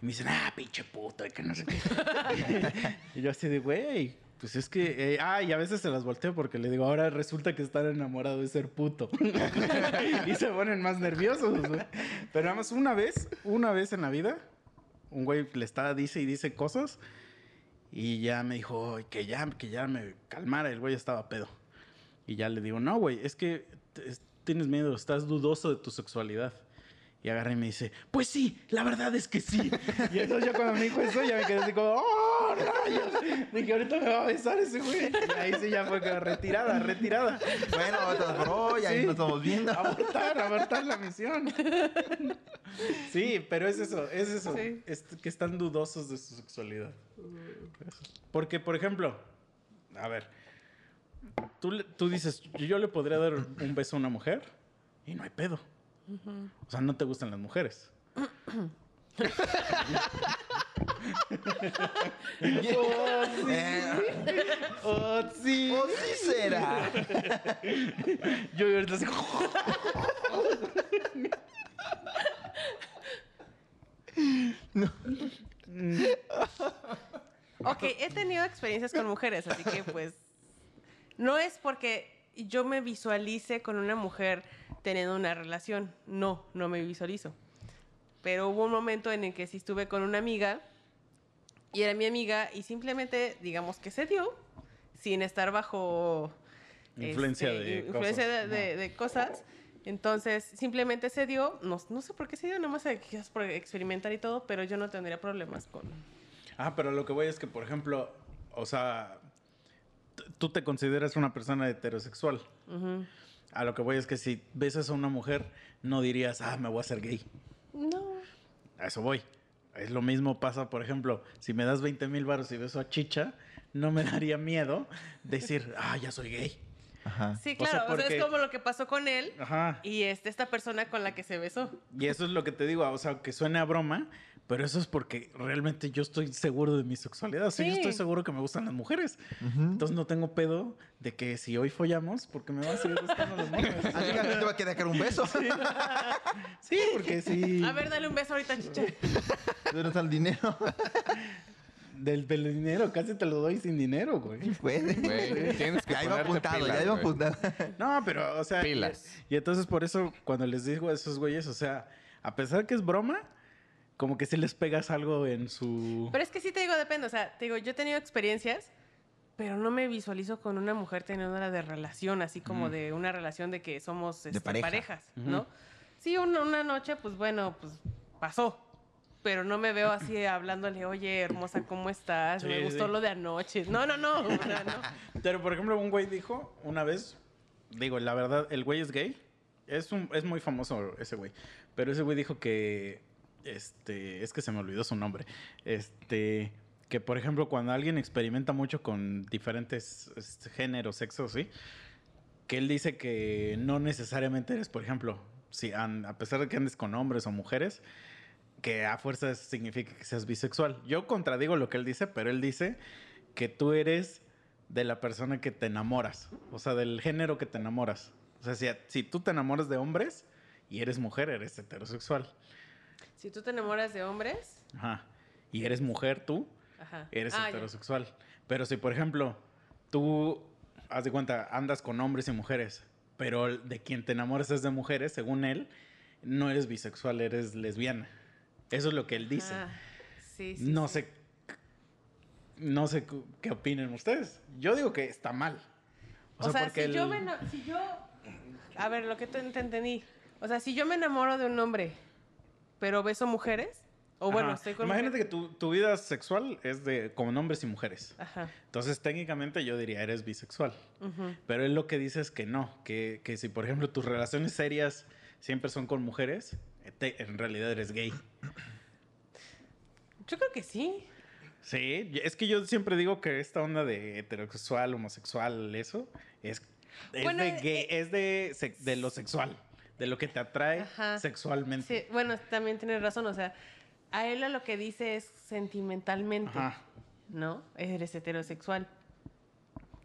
Y me dicen, ah, pinche puto, y que no sé qué. y yo así de, güey, pues es que... eh, ah, y a veces se las volteo porque le digo, ahora resulta que estar enamorado de ser puto. y se ponen más nerviosos, güey. Pero nada más una vez, una vez en la vida, un güey le está, dice y dice cosas. Y ya me dijo "Ay, que ya, que ya me calmara, el güey estaba pedo. Y ya le digo, no, güey, es que es- tienes miedo, estás dudoso de tu sexualidad. Y agarra y me dice, pues sí, la verdad es que sí. Y entonces yo cuando me dijo eso, ya me quedé así como, ¡oh, rayos! Dije, ahorita me va a besar ese güey. Y ahí sí ya fue como retirada, retirada. Bueno, hoy, ahí Sí. nos estamos viendo. Abortar, abortar la misión. Sí, pero es eso, es eso. Sí. Es que están dudosos de su sexualidad. Porque, por ejemplo, a ver, tú, tú dices, yo le podría dar un beso a una mujer y no hay pedo. O sea, no te gustan las mujeres. Eh, Oh, sí. ¿O sí será? Yo ahorita así. Ok, he tenido experiencias con mujeres, así que pues no es porque yo me visualice con una mujer teniendo una relación. No, no me visualizo. Pero hubo un momento en el que sí estuve con una amiga y era mi amiga y simplemente, digamos que se dio sin estar bajo Influencia este, de influencia cosas. de, de- de cosas. Entonces, simplemente se dio, no, no sé por qué se dio, nomás quizás por experimentar y todo, pero yo no tendría problemas con... Ah, pero lo que voy es que, por ejemplo, o sea, tú te consideras una persona heterosexual. A lo que voy es que si besas a una mujer, no dirías, ah, me voy a hacer gay. No, A eso voy. Es lo mismo pasa, por ejemplo, si me das 20 mil baros y beso a Chicha, no me daría miedo decir, ah, ya soy gay. Ajá. Sí, O sea, claro. O sea, es como lo que pasó con él Ajá. y este, esta persona con la que se besó. Y eso es lo que te digo, o sea, que suene a broma, pero eso es porque realmente yo estoy seguro de mi sexualidad. O sea, yo Sí. estoy seguro que me gustan las mujeres. Entonces no tengo pedo de que si hoy follamos, porque me van a seguir gustando las mujeres. Así que a ti te va a querer dar un beso. Sí, porque sí. A ver, dale un beso ahorita, chicha. ¿Dónde está el dinero? Del, del dinero, casi te lo doy sin dinero, güey. Puede. Güey, tienes que Ya iba apuntado, pilas, ya iba apuntado. No, pero, o sea. Pilas. Y, y entonces por eso, cuando les digo a esos güeyes, o sea, a pesar que es broma, como que sí les pegas algo en su. Pero es que sí te digo, depende. O sea, te digo, yo he tenido experiencias, pero no me visualizo con una mujer teniendo una de relación, así como Mm. de una relación de que somos este, pareja. parejas. ¿no? Sí, una, una noche, pues bueno, pues pasó. pero no me veo así hablándole, oye, hermosa, ¿cómo estás? me Sí, gustó sí. lo de anoche. No, no, no. o sea, no. Pero, por ejemplo, un güey dijo una vez, digo, la verdad, el güey es gay. Es, un, es muy famoso ese güey. Pero ese güey dijo que, este, es que se me olvidó su nombre. Este, que por ejemplo, cuando alguien experimenta mucho con diferentes este, géneros, sexos, ¿sí? Que él dice que no necesariamente eres, por ejemplo, si a pesar de que andes con hombres o mujeres, que a fuerzas significa que seas bisexual. Yo contradigo lo que él dice, pero él dice que tú eres de la persona que te enamoras, o sea, del género que te enamoras. O sea, si tú te enamoras de hombres y eres mujer, eres heterosexual. Si tú te enamoras de hombres, Ajá. Y eres mujer tú, ajá. eres Ah, ya. heterosexual. Pero si, por ejemplo, tú, haz de cuenta, andas con hombres y mujeres, pero de quien te enamoras es de mujeres, según él, no eres bisexual, eres lesbiana. Eso es lo que él dice. Ah, sí, sí, no sí. sé. No sé qué opinen ustedes. Yo digo que está mal. O, sea, porque si yo me si yo a ver, lo que te entendí. O sea, si yo me enamoro de un hombre, pero beso mujeres, o bueno, estoy con Imagínate que tu, tu vida sexual es de con hombres y mujeres. Ajá. Entonces, técnicamente yo diría eres bisexual. ujú. Pero él lo que dice es que no, que, que si por ejemplo tus relaciones serias siempre son con mujeres, eh, te- en realidad eres gay. Yo creo que sí. Sí, es que yo siempre digo que esta onda de heterosexual, homosexual, eso, es, es Bueno, de eh, gay, es de, de lo sexual, de lo que te atrae Ajá. sexualmente. Sí, bueno, también tienes razón, o sea, a él a lo que dice es sentimentalmente, Ajá. ¿no? Eres heterosexual.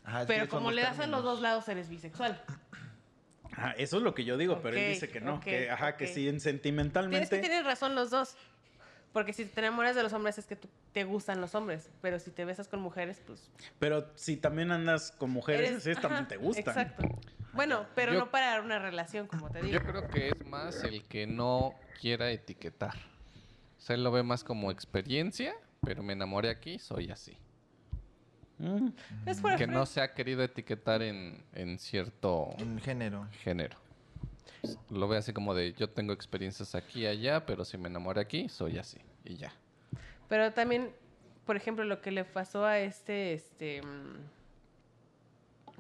Ajá, es que Pero como le das a los términos. dos lados, eres bisexual. Ajá, eso es lo que yo digo, pero él dice que no, que, ajá, que sí, en Tienes sentimentalmente. que tener razón los dos. Porque si te enamoras de los hombres es que te gustan los hombres. Pero si te besas con mujeres, pues. Pero si también andas con mujeres, eres- también ajá, te gustan. Exacto. Bueno, pero Yo- no para una relación, como te digo. Yo creo que es más el que no quiera etiquetar. O sea, él lo ve más como experiencia, pero me enamoré aquí, soy así. Mm. Es Que no se ha querido etiquetar en, en cierto En género. género. Lo ve así como de yo tengo experiencias aquí y allá, pero si me enamoré aquí, soy así. Y ya. Pero también, por ejemplo, lo que le pasó a este, este. mm,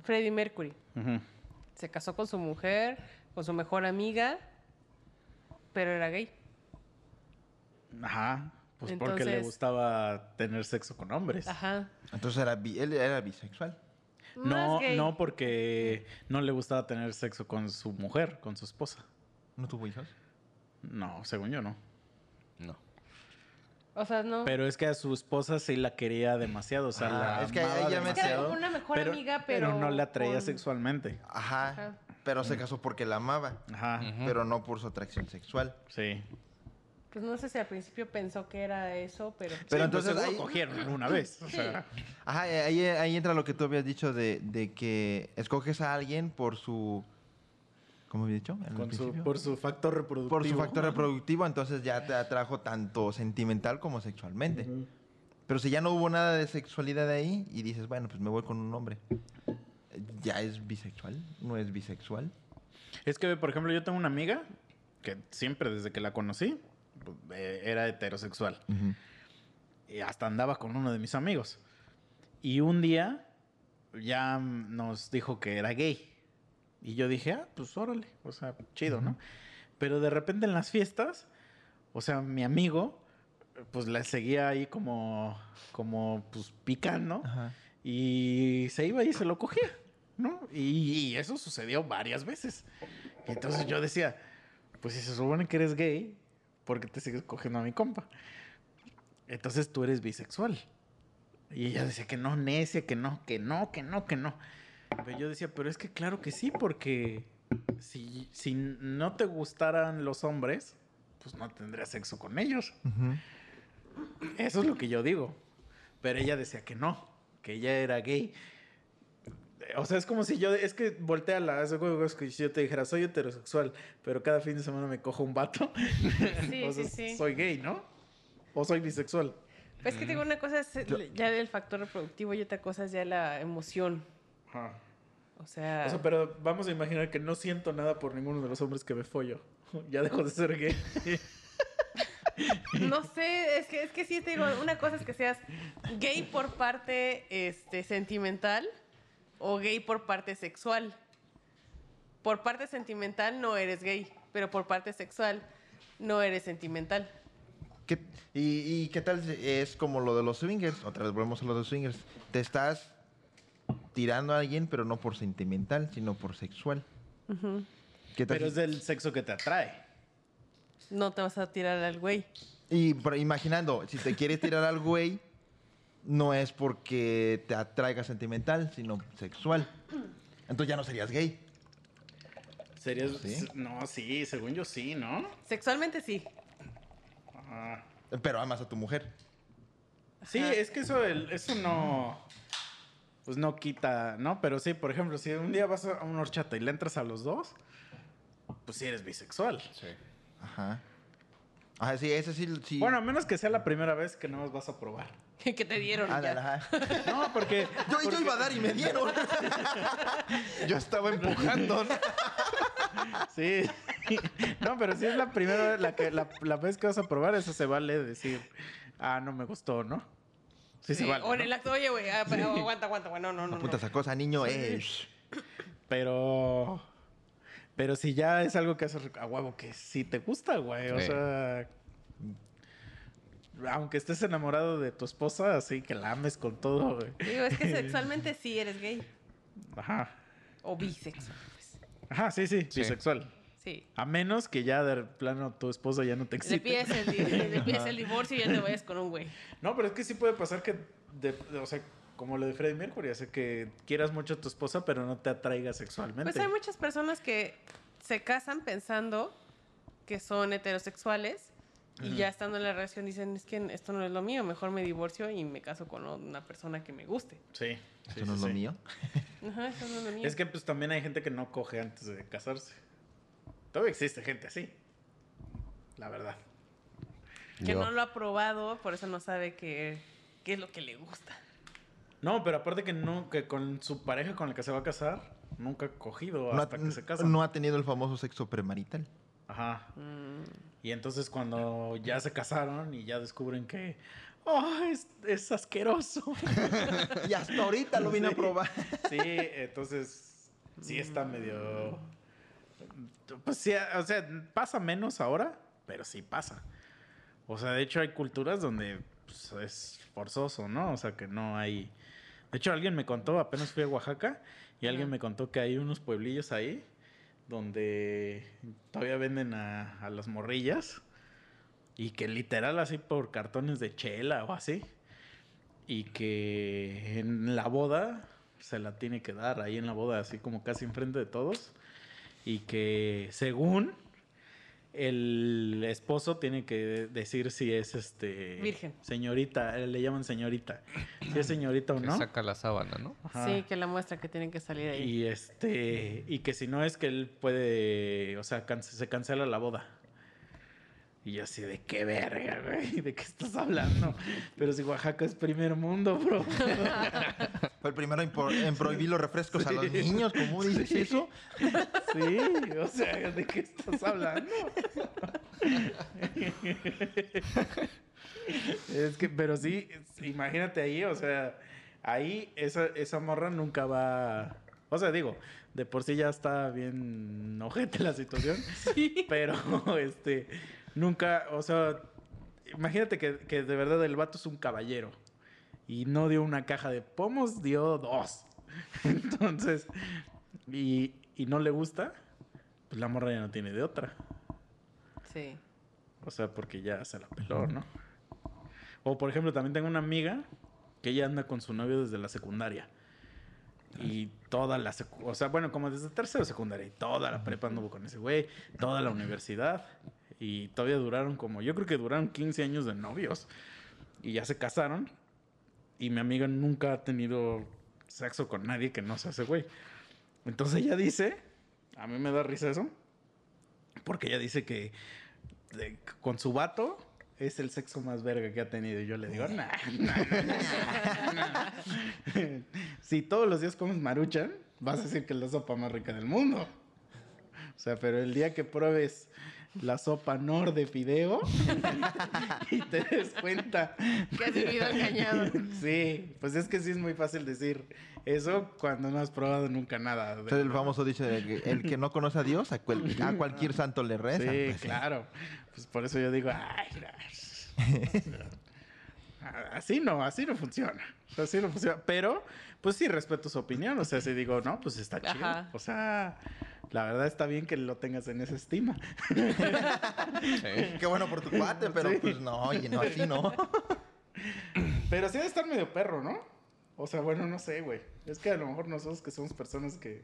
Freddie Mercury. Ujú. Se casó con su mujer, con su mejor amiga, pero era gay. Ajá. Pues porque le gustaba tener sexo con hombres. Ajá. Entonces era bi- él era bisexual. No, no porque no le gustaba tener sexo con su mujer, con su esposa. ¿No tuvo hijos? No, según yo no. No. O sea, no. Pero es que a su esposa sí la quería demasiado, o sea, la es que amaba ella me- Es que era demasiado, como una mejor amiga, pero pero no la atraía con- sexualmente. Ajá. Ajá. Pero se casó porque la amaba. Ajá. Pero no por su atracción sexual. sí. Pues no sé si al principio pensó que era eso, pero. Pero Sí, pues entonces ahí- cogieron una vez. O sea, Ajá, ahí, ahí entra lo que tú habías dicho de, de que escoges a alguien por su... ¿Cómo había dicho? con su, por su factor reproductivo. Por su factor reproductivo, entonces ya te atrajo tanto sentimental como sexualmente. Ujú. Pero si ya no hubo nada de sexualidad ahí y dices, bueno, pues me voy con un hombre. ¿Ya es bisexual? ¿No es bisexual? Es que, por ejemplo, yo tengo una amiga que siempre desde que la conocí eh, era heterosexual. y hasta andaba con uno de mis amigos. Y un día ya nos dijo que era gay. Y yo dije, ah, pues órale, o sea, chido, ¿no? Pero de repente en las fiestas, o sea, mi amigo, pues la seguía ahí como, como, pues picando. Ajá. Y se iba y se lo cogía, ¿no? Y, y eso sucedió varias veces. Y entonces yo decía, pues si se supone que eres gay, ¿por qué te sigues cogiendo a mi compa? Entonces tú eres bisexual. Y ella decía que no, necia, que no, que no, que no, que no. Pero yo decía, pero es que claro que sí, porque si, si no te gustaran los hombres, pues no tendrías sexo con ellos. Eso es lo que yo digo. Pero ella decía que no, que ella era gay. O sea, es como si yo, es que voltea la, es como si yo te dijera, soy heterosexual, pero cada fin de semana me cojo un vato. Sí, o sea, sí, sí. soy gay, ¿no? O soy bisexual. Pues es que digo, una cosa es ya el factor reproductivo y otra cosa es ya la emoción. O sea. O sea, pero vamos a imaginar que no siento nada por ninguno de los hombres que me follo. Ya dejo de ser gay. No sé, es que, es que sí te digo, una cosa es que seas gay por parte este, sentimental o gay por parte sexual. Por parte sentimental no eres gay, pero por parte sexual no eres sentimental. ¿Qué- y, y qué tal es como lo de los swingers? Otra vez volvemos a lo de los swingers. Te estás tirando a alguien, pero no por sentimental, sino por sexual. ¿Qué tal Pero es del sexo que te atrae. No te vas a tirar al güey. Y por- imaginando, si te quieres tirar al güey, no es porque te atraiga sentimental, sino sexual. Entonces ya no serías gay. ¿Serías? ¿Sí? No, sí, según yo sí, ¿no? Sexualmente sí. Ajá. Pero amas a tu mujer. Sí, Ajá. es que eso, el- eso no. Pues no quita, ¿no? Pero sí, por ejemplo, si un día vas a una horchata y le entras a los dos, pues sí eres bisexual. Sí. Ajá. Ajá, sí, ese sí. sí. Bueno, a menos que sea la primera vez que no más vas a probar. que te dieron. ya. Ándale, ajá. No, porque. Yo, yo iba a dar y me dieron. yo estaba empujando. ¿no? Sí. No, pero si es la primera vez, la, que, la, la vez que vas a probar, eso se vale decir, ah, no me gustó, ¿no? Sí, se Sí, vale. O en ¿no? el acto, oye, güey, ah, pero aguanta, aguanta, güey, no, no, no. Puta, no. esa cosa, niño. Eh. Pero. Pero si ya es algo que haces a huevo, que sí te gusta, güey. O Sí. sea. Aunque estés enamorado de tu esposa, así que la ames con todo, güey. Digo, es que sexualmente sí eres gay. Ajá. O bisexual, pues. Ajá, sí, sí, Sí. bisexual. Sí. A menos que ya de plano tu esposa ya no te Le excite. pides, el, di- le pides el divorcio y ya te vayas con un güey. No, pero es que sí puede pasar que, de- de- o sea, como lo de Freddie Mercury, hace que quieras mucho a tu esposa, pero no te atraiga sexualmente. Pues hay muchas personas que se casan pensando que son heterosexuales y ya estando en la relación dicen, es que esto no es lo mío, mejor me divorcio y me caso con una persona que me guste. Sí. sí, Eso no sí, es lo mío. Ajá, eso no es lo mío. Es que pues también hay gente que no coge antes de casarse. Todavía existe gente así. La verdad. que Yo. no lo ha probado, por eso no sabe qué, qué es lo que le gusta. No, pero aparte que no, que con su pareja con la que se va a casar, nunca ha cogido No hasta ha, que se casa. no ha tenido el famoso sexo premarital. Ajá. Mm, Y entonces cuando ya se casaron y ya descubren que, oh, es, es asqueroso. y hasta ahorita lo vine Sí. a probar. Sí, entonces sí está medio... Pues sí, o sea, pasa menos ahora, pero sí pasa. O sea, de hecho hay culturas donde pues, es forzoso, ¿no? O sea, que no hay... De hecho, alguien me contó, apenas fui a Oaxaca, y alguien me contó que hay unos pueblillos ahí donde todavía venden a, a las morrillas y que literal así por cartones de chela o así. Y que en la boda se la tiene que dar ahí en la boda, así como casi enfrente de todos. Y que según el esposo tiene que decir si es este Virgen. señorita, le llaman señorita. Si es señorita o Que no. saca la sábana, ¿no? Ajá. Sí, que la muestra que tienen que salir ahí. Y este, y que si no es que él puede, o sea, can- se cancela la boda. Y yo así, ¿de qué verga, güey? ¿De qué estás hablando? Pero si Oaxaca es primer mundo, bro. Fue el primero en, por- en prohibir los refrescos a los Sí. niños. ¿Cómo dices Sí. eso? Sí, o sea, ¿de qué estás hablando? Es que, pero sí, imagínate ahí, o sea, ahí esa, esa morra nunca va. O sea, digo, de por sí ya está bien ojete la situación. Pero, este, nunca, o sea, imagínate que, que de verdad el vato es un caballero. Y no dio una caja de pomos, dio dos. Entonces, y, y no le gusta, pues la morra ya no tiene de otra. Sí. O sea, porque ya se la peló, ¿no? O por ejemplo, también tengo una amiga que ella anda con su novio desde la secundaria. Y toda la secu- o sea, bueno, como desde tercero secundaria y toda la prepa anduvo con ese güey, toda la universidad y todavía duraron como, yo creo que duraron 15 años de novios y ya se casaron y mi amiga nunca ha tenido sexo con nadie que no sea ese güey. Entonces ella dice, a mí me da risa eso, porque ella dice que con su vato es el sexo más verga que ha tenido. Y yo le digo, nah, nah". si todos los días comes maruchan, vas a decir que es la sopa más rica del mundo. O sea, pero el día que pruebes la sopa Nor de fideo y te des cuenta. Que has vivido engañado. Sí, pues es que sí es muy fácil decir eso cuando no has probado nunca nada. Entonces el famoso dicho de que el que no conoce a Dios, a, cual- a cualquier santo le reza. Sí, Pues, claro. Pues por eso yo digo, ay, así no, así no funciona. Así no funciona. Pero, pues sí respeto su opinión. O sea, si digo, no, pues está chido. Ajá. O sea, la verdad está bien que lo tengas en esa estima. Sí. Qué bueno por tu cuate, pero Sí. pues no, oye, no, así no. Pero sí debe estar medio perro, ¿no? O sea, bueno, no sé, güey. Es que a lo mejor nosotros que somos personas que...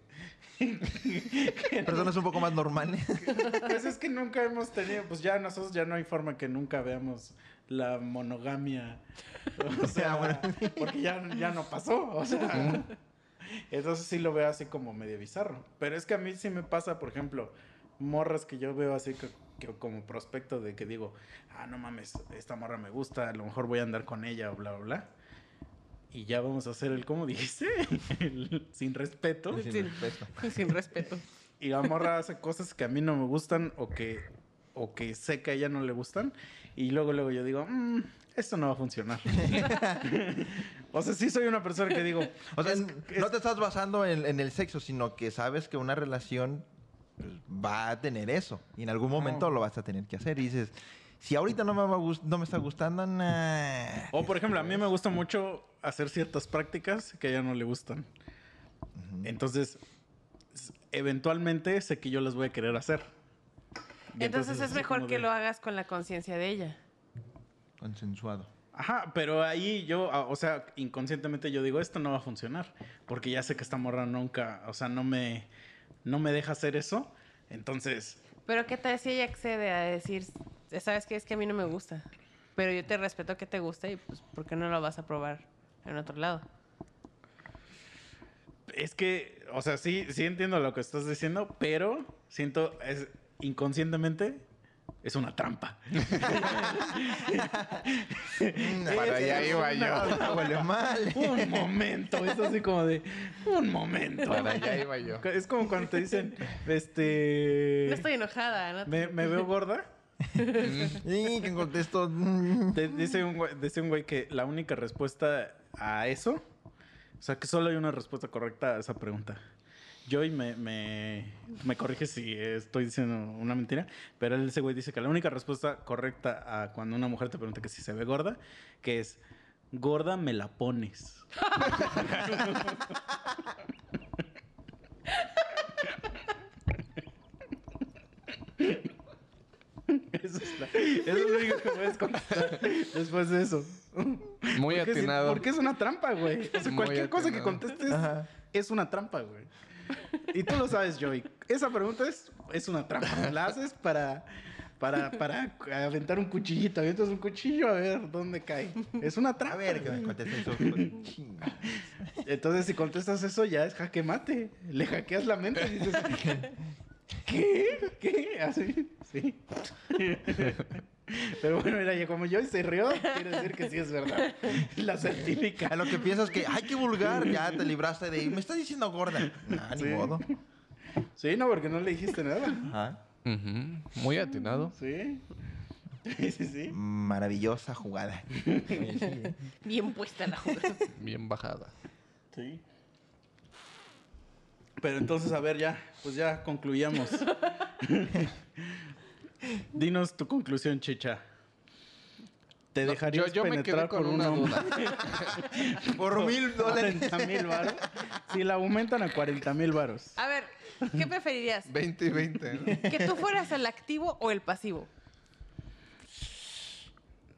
Personas un poco más normales. Pues es que nunca hemos tenido... Pues ya nosotros ya no hay forma que nunca veamos la monogamia. O sea, bueno. porque ya, ya no pasó. O sea... Entonces sí lo veo así como medio bizarro. Pero es que a mí sí me pasa, por ejemplo, morras que yo veo así que, que como prospecto de que digo, ah, no mames, esta morra me gusta, a lo mejor voy a andar con ella o bla, bla, bla. Y ya vamos a hacer el, ¿cómo dijiste? El sin respeto. Sin Sí. respeto. Sin respeto. Y la morra hace cosas que a mí no me gustan o que, o que sé que a ella no le gustan. Y luego, luego yo digo, "Mm, esto no va a funcionar. o sea, sí soy una persona que digo, O sea, es- es- no te estás basando en, en el sexo, sino que sabes que una relación pues, va a tener eso. Y en algún momento No. lo vas a tener que hacer. Y dices, si ahorita no me, va a no me está gustando, nah. O por ejemplo, a mí me gusta mucho hacer ciertas prácticas que a ella no le gustan. Entonces, s- eventualmente sé que yo las voy a querer hacer. Entonces es mejor que de- lo hagas con la conciencia de ella. Consensuado. Ajá, pero ahí yo, ah, o sea, inconscientemente yo digo, esto no va a funcionar. Porque ya sé que esta morra nunca, o sea, no me, no me deja hacer eso. Entonces, Pero ¿qué tal si ella accede a decir, sabes que es que a mí no me gusta? Pero yo te respeto que te gusta y pues ¿por qué no lo vas a probar en otro lado? es que, o sea, sí, sí entiendo lo que estás diciendo, pero siento, es, inconscientemente, es una trampa. Para allá iba yo. Huele mal. Un momento, es así como de, un momento. Para allá iba yo. Es como cuando te dicen, este... No estoy enojada, ¿no? ¿Me, me veo gorda? Y que contesto. Te- dice, un güey, dice un güey que la única respuesta a eso, o sea, que solo hay una respuesta correcta a esa pregunta. Yo y me, me, me corrige si estoy diciendo una mentira, pero ese güey dice que la única respuesta correcta a cuando una mujer te pregunta que si se ve gorda, que es, gorda me la pones. Eso es, la- eso es lo único que puedes contestar después de eso. Muy Porque, si- atinado. porque es una trampa, güey. O sea, Muy cualquier cosa que contestes Ajá. es una trampa, güey. Y tú lo sabes, Joey. Esa pregunta es, es una trampa. La haces para, para, para aventar un cuchillito. Aventas un cuchillo a ver dónde cae. Es una trampa. A ver, que me güey. conteste eso. Chinga. Entonces, si contestas eso, ya es jaque mate. Le hackeas la mente y dices, ¿qué? ¿Qué? Así, sí. Pero bueno, mira, ya como Joey se rió, quiere decir que sí es verdad. La certifica. A lo que piensas que, ay, qué vulgar, ya te libraste de. Me estás diciendo gorda. Nah, ni Sí. modo. Sí, no, porque no le dijiste nada. Ajá. Muy atinado. Sí. Sí, sí, sí. Maravillosa jugada. Bien puesta la jugada. Bien bajada. Sí. Pero entonces, a ver, ya, pues ya concluyamos. Dinos tu conclusión, chicha. ¿Te No, dejarías yo, yo me quedé penetrar con por una un duda. Por mil dólares. 40 mil varos. Si la aumentan a 40 mil varos. A ver, ¿qué preferirías? 20 y 20, ¿no? ¿Que tú fueras el activo o el pasivo?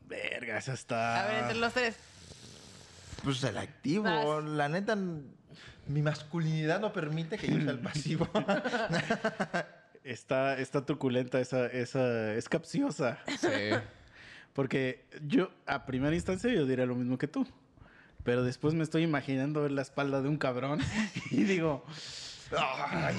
Verga, esa está. A ver, entre los tres. Pues el activo. Vas. La neta, mi masculinidad no permite que yo sea el pasivo. Está, está truculenta, esa, esa, es capciosa. Sí. Porque yo, a primera instancia, yo diría lo mismo que tú. Pero después me estoy imaginando ver la espalda de un cabrón y digo, ay,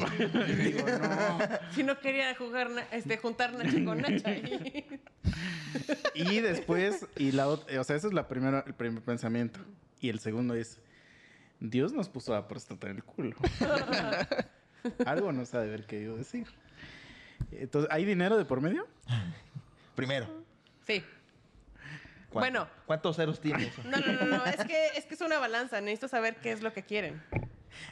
y digo, no. Si no quería jugar, este, juntar Nacha con Nacha. y- Y después, y la ot- o sea, ese es la primera, el primer pensamiento. Y el segundo es, Dios nos puso la próstata en el culo. Algo nos ha de haber querido decir. Entonces, ¿hay dinero de por medio? Primero. Sí. ¿cuánto- Bueno. ¿Cuántos ceros tiene eso? No, no, no, no. Es que, es que es una balanza. Necesito saber qué es lo que quieren.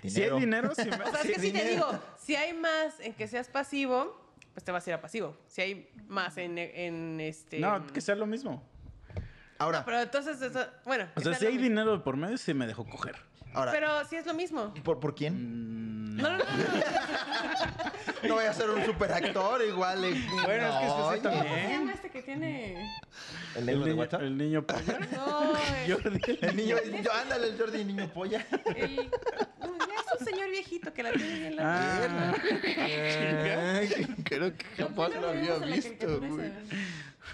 Si hay dinero, sí me- O sea, es que si te digo, si hay más en que seas pasivo, pues te vas a ir a pasivo. Si hay más en, en este. No, que sea lo mismo. Ahora, Pero entonces, eso- bueno. O sea, si hay mismo. dinero de por medio, sí me dejo coger. Ahora, Pero sí es lo mismo. ¿por, por quién? Mm, No, no, no. no. No voy a ser un super actor igual. eh. Bueno, es que sí Oye, ¿Cómo se también. llama este que tiene? ¿El El negro de niño, WhatsApp? el niño polla. No, el, Jordi. El niño, yo, ándale, el Jordi, niño polla. el- no, ya es un señor viejito que la tiene bien la Ah, Creo que jamás lo había visto, güey.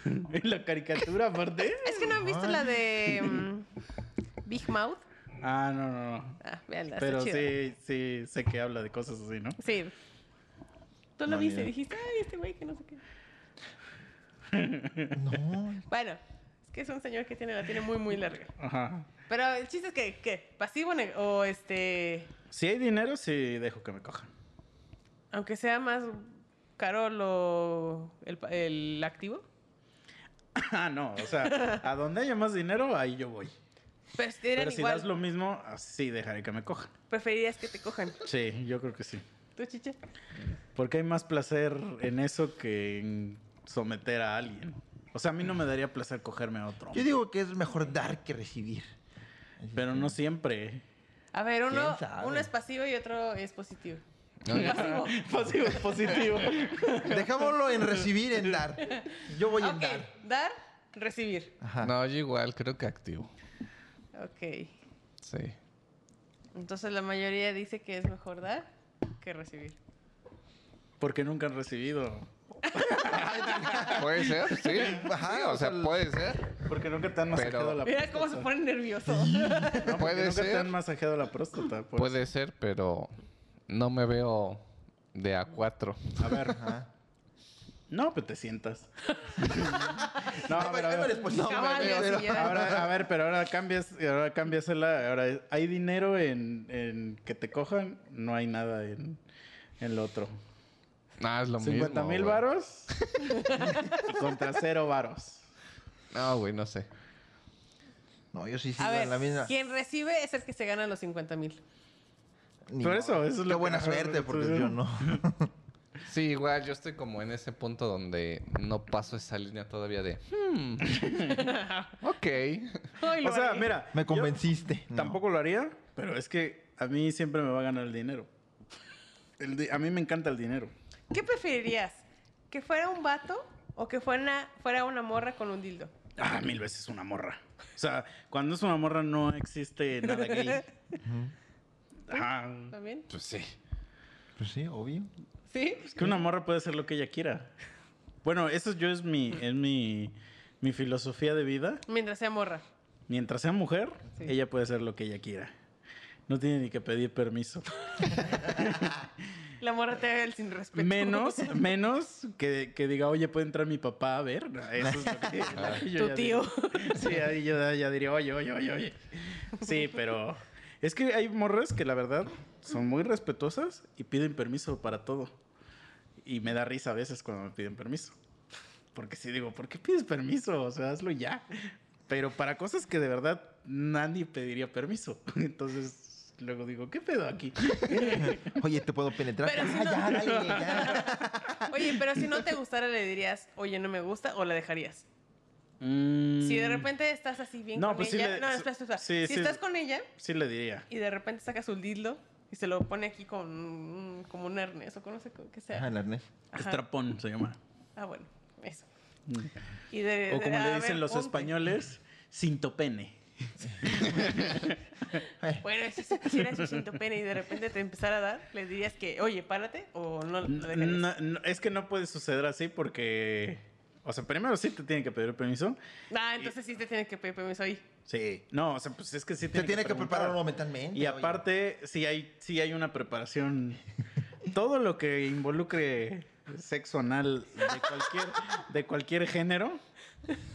en la caricatura, aparte. Es que no han visto la de mm, Big Mouth. Ah, no, no, no. Ah, véanla, Pero está sí, sí, sé que habla de cosas así, ¿no? Sí. Tú lo No, viste dijiste, ay, este güey que no sé qué. No. Bueno, es que es un señor que tiene la tiene muy, muy larga. Ajá. Pero el chiste es que, ¿qué? ¿Pasivo o este. Si hay dinero, sí dejo que me cojan. Aunque sea más caro lo, el, el activo? Ah, no, o sea, a donde haya más dinero, ahí yo voy. Pero si dieran Pero si igual, das lo mismo, así dejaré que me cojan. preferirías que te cojan. Sí, yo creo que sí. ¿Tú, chiche? Porque hay más placer en eso que en someter a alguien. O sea, a mí no me daría placer cogerme a otro. Yo digo que es mejor dar que recibir. Pero no siempre. A ver, uno, es pasivo y otro es positivo. No, Pasivo. Pasivo, positivo. Dejámoslo en recibir, en dar. Yo voy en Ok, dar. dar, recibir. Ajá. No, yo igual creo que activo. Ok. Sí. Entonces la mayoría dice que es mejor dar que recibir. Porque nunca han recibido. Puede ser, sí. Ajá, o sea, puede ser. Porque nunca te han Pero- masajeado la Mira próstata. cómo se pone nervioso. No, porque Puede nunca te ser. han masajeado la próstata. por Puede ser, pero no me veo de A4. eso. A ver. Ajá. No, pues te sientas. no, a ver, a ver. pero- sí, ya. Ahora, a ver, pero ahora cambias, ahora cambiasela. Ahora, ¿hay dinero en, en que te cojan? No hay nada en, en lo otro. Ah, es lo mismo. 50 mil varos contra cero varos. No, güey, no sé. No, yo sí sigo A ver, en la misma. quien recibe es el que se gana los 50 mil. Por eso, eso es Qué lo que- buena suerte, porque yo no. Sí, igual yo estoy como en ese punto donde no paso esa línea todavía de. Hmm. ok. Ay, O sea, haré. mira. Me yo convenciste. No. Tampoco lo haría, pero es que a mí siempre me va a ganar el dinero. El di- a mí me encanta el dinero. ¿Qué preferirías? ¿Que fuera un vato o que fuera, fuera una morra con un dildo? Ah, mil veces una morra. O sea, cuando es una morra no existe nada gay. Ajá. ¿También? Pues sí. Pues sí, obvio. ¿Sí? Es que una morra puede hacer lo que ella quiera. Bueno, eso yo es mi, es mi, mi filosofía de vida. Mientras sea morra. Mientras sea mujer, Sí. ella puede hacer lo que ella quiera. No tiene ni que pedir permiso. La morra te haga el sin respeto. Menos, menos que, que diga, oye, ¿puede entrar mi papá a ver? Eso es lo que yo Tu tío. sí, ahí yo ya diría, oye, oye, oye, oye. Sí, pero es que hay morras que la verdad son muy respetuosas y piden permiso para todo. Y me da risa a veces cuando me piden permiso. Porque sí digo, ¿por qué pides permiso? O sea, hazlo ya. Pero para cosas que de verdad nadie pediría permiso. Entonces, luego digo, ¿qué pedo aquí? Oye, ¿te puedo penetrar? Pero si Ah, no- ya, dale, ya. Oye, pero si no te gustara, le dirías, oye, no me gusta, o la dejarías. Mm, Si de repente estás así bien No, con pues sí ella. le- no, espera, espera. sí, si sí. estás con ella Sí le diría. y de repente sacas su dildo y se lo pone aquí con un- como un arnés o con no sé qué sea. Ajá, el arnés. Estrapón se llama. Ah, bueno, eso. Mm. Y de, O como de- le dicen ver, los ponte. españoles, cintopene. Bueno, si se quisiera su cinto pene y de repente te empezara a dar, le dirías que, oye, párate o no lo dejarías. No, no, es que no puede suceder así porque... O sea, primero sí te tienen que pedir permiso. Ah, entonces sí te tiene que pedir permiso ahí. Sí. No, o sea, pues es que sí Te tiene que preguntar. preparar mentalmente. Y oye. aparte, sí hay, sí hay una preparación. Todo lo que involucre sexo anal de cualquier, de cualquier género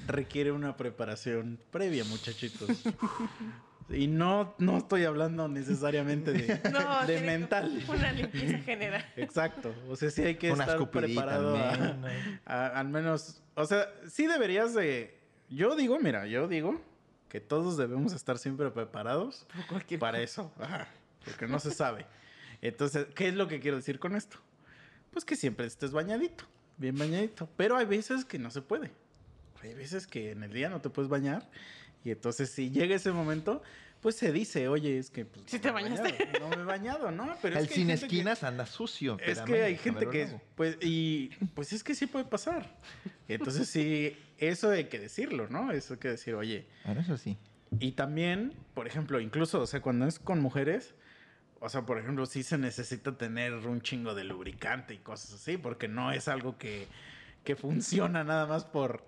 requiere una preparación previa, muchachitos. Y no, no estoy hablando necesariamente de, No, de mental. Una limpieza general. Exacto. O sea, sí hay que Una estar preparado a- al menos. a- al menos. O sea, sí deberías de. Yo digo, mira, yo digo que todos debemos estar siempre preparados para eso. Ajá, porque no se sabe. Entonces, ¿qué es lo que quiero decir con esto? Pues que siempre estés bañadito, bien bañadito. Pero hay veces que no se puede. Hay veces que en el día no te puedes bañar. Y entonces, si llega ese momento, pues se dice, oye, es que. Pues, Sí no te bañaste. bañado, No me he bañado, ¿no? Pero el es que sin que- esquinas anda sucio. es que hay gente que, luego. pues, y pues es que sí puede pasar. Entonces sí, eso hay que decirlo, ¿no? Eso hay que decir, oye. Bueno, eso sí. Y también, por ejemplo, incluso, o sea, cuando es con mujeres, o sea, por ejemplo, sí se necesita tener un chingo de lubricante y cosas así, porque no es algo que, que funciona nada más por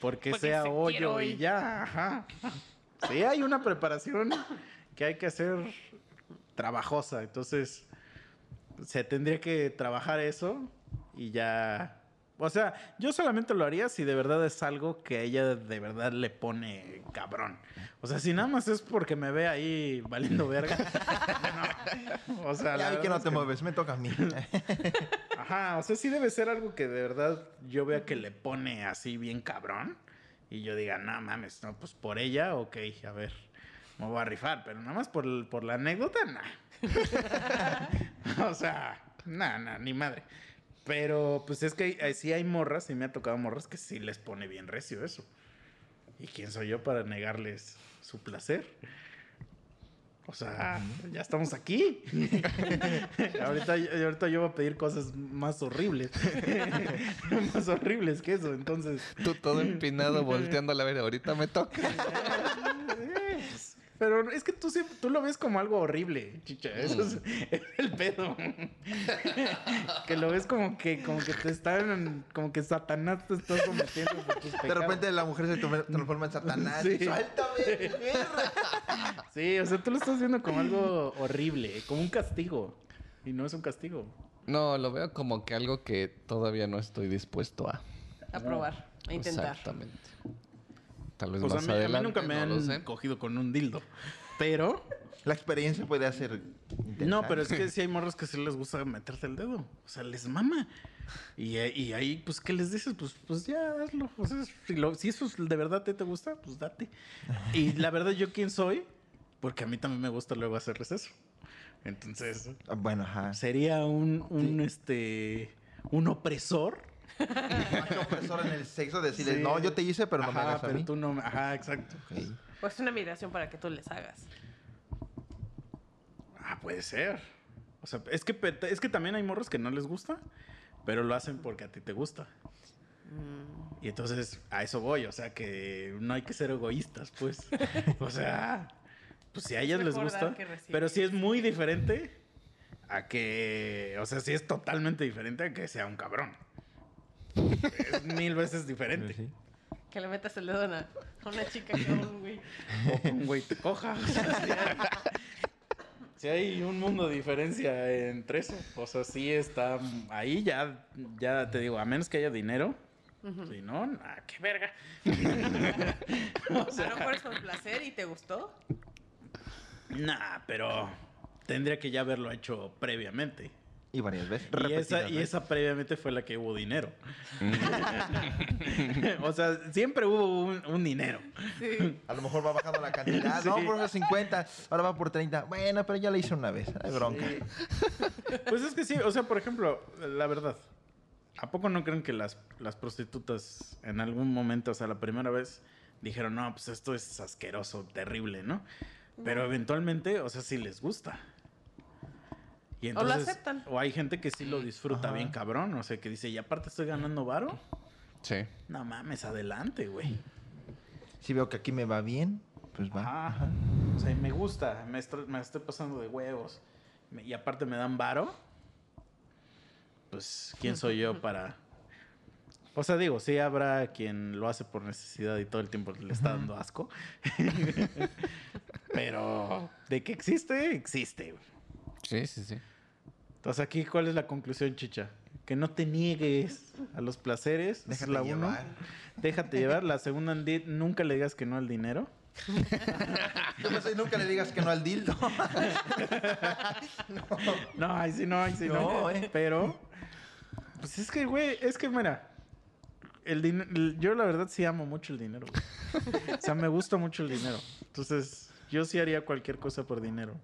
porque, Porque sea se hoyo y- ya. Ajá. Sí, hay una preparación que hay que hacer trabajosa, entonces se tendría que trabajar eso y ya. O sea, yo solamente lo haría si de verdad es algo que ella de verdad le pone cabrón. O sea, si nada más es porque me ve ahí valiendo verga. no. O sea, la Ya vi que no te mueves, me toca a mí. Ajá, o sea, sí debe ser algo que de verdad yo vea que le pone así bien cabrón. Y yo diga, no mames, no, pues por ella, ok, a ver, me voy a rifar. Pero nada más por, por la anécdota, nah. o sea, nada, nada, ni madre. Pero pues es que hay- sí hay morras, y me ha tocado morras que sí les pone bien recio eso. ¿Y quién soy yo para negarles su placer? O sea, ya estamos aquí. ahorita, ahorita yo voy a pedir cosas más horribles. más horribles que eso. Entonces, Tú todo empinado volteando a la ver, ahorita me toca. Pero es que tú, tú lo ves como algo horrible, chicha. Eso es, es el pedo. que lo ves como que, como que te están, como que Satanás te está sometiendo por tus De repente la mujer se transforma en Satanás. Sí. ¡Suéltame! Sí, o sea, tú lo estás viendo como algo horrible, como un castigo. Y no es un castigo. No, lo veo como que algo que todavía no estoy dispuesto a. A probar, a intentar. Exactamente. Tal vez Pues a más mí, a mí nunca me no han cogido con un dildo. Pero, La experiencia puede hacer. no, pero es que sí hay morros que sí les gusta meterte el dedo. O sea, les mama. Y, y ahí, pues, ¿qué les dices? Pues, pues ya, hazlo. O sea, si, lo- si eso es de verdad te, te gusta, pues date. Y la verdad, ¿yo quién soy? Porque a mí también me gusta luego hacerles eso. Entonces, Ah, Bueno, ajá. sería un, un este, un opresor. Más que opresor en el sexo, decirle, Sí. no, yo te hice, pero no me hagas a pero mí. tú no me- Ajá, exacto. Ok. Pues una migración para que tú les hagas. Ah, puede ser. O sea, es que, es que también hay morros que no les gusta, pero lo hacen porque a ti te gusta. Mm. Y entonces a eso voy, o sea que no hay que ser egoístas, pues. o sea, pues si a ellas les gusta, pero sí es muy diferente a que, o sea, sí es totalmente diferente a que sea un cabrón. Es mil veces diferente. Sí. Que le metas el dedo a una, a una chica que un güey. O que un güey te coja. O sea, sí hay, un mundo de diferencia entre eso. O sea, sí está ahí ya, ya te digo, a menos que haya dinero. Si no, nah, qué verga. o A lo sea, mejor es por placer y te gustó. nah, pero tendría que ya haberlo hecho previamente. Y varias veces. Y esa, y esa previamente fue la que hubo dinero. o sea, siempre hubo un, un dinero. Sí. A lo mejor va bajando la cantidad. No, Sí. por unos 50, ahora va por 30. Bueno, pero ya la hice una vez. Hay bronca. Pues es que sí, o sea, por ejemplo, la verdad, ¿a poco no creen que las, las prostitutas en algún momento, o sea, la primera vez, dijeron, no, pues esto es asqueroso, terrible, ¿no? Pero eventualmente, o sea, sí les gusta. Y O lo aceptan. O hay gente que sí lo disfruta Ajá. bien cabrón, o sea, que dice, y aparte estoy ganando varo. Sí. No mames, adelante, güey. Si veo que aquí me va bien, pues va. Ajá. O sea, me gusta, me estoy, me estoy pasando de huevos. Me- y aparte me dan varo. Pues, ¿quién soy yo para...? O sea, digo, sí habrá quien lo hace por necesidad y todo el tiempo le está dando asco. Pero de que existe, existe. Sí, sí, sí. Entonces aquí, ¿cuál es la conclusión, chicha? Que no te niegues a los placeres. esa es Déjate la uno. llevar. Déjate llevar. La segunda, nunca le digas que no al dinero. Yo pensé, nunca le digas que no al dildo. No, ahí sí no, ahí sí no. No, eh. Pero, pues es que, güey, es que, mira, el el- yo la verdad sí amo mucho el dinero. güey. O sea, me gusta mucho el dinero. Entonces, yo sí haría cualquier cosa por dinero.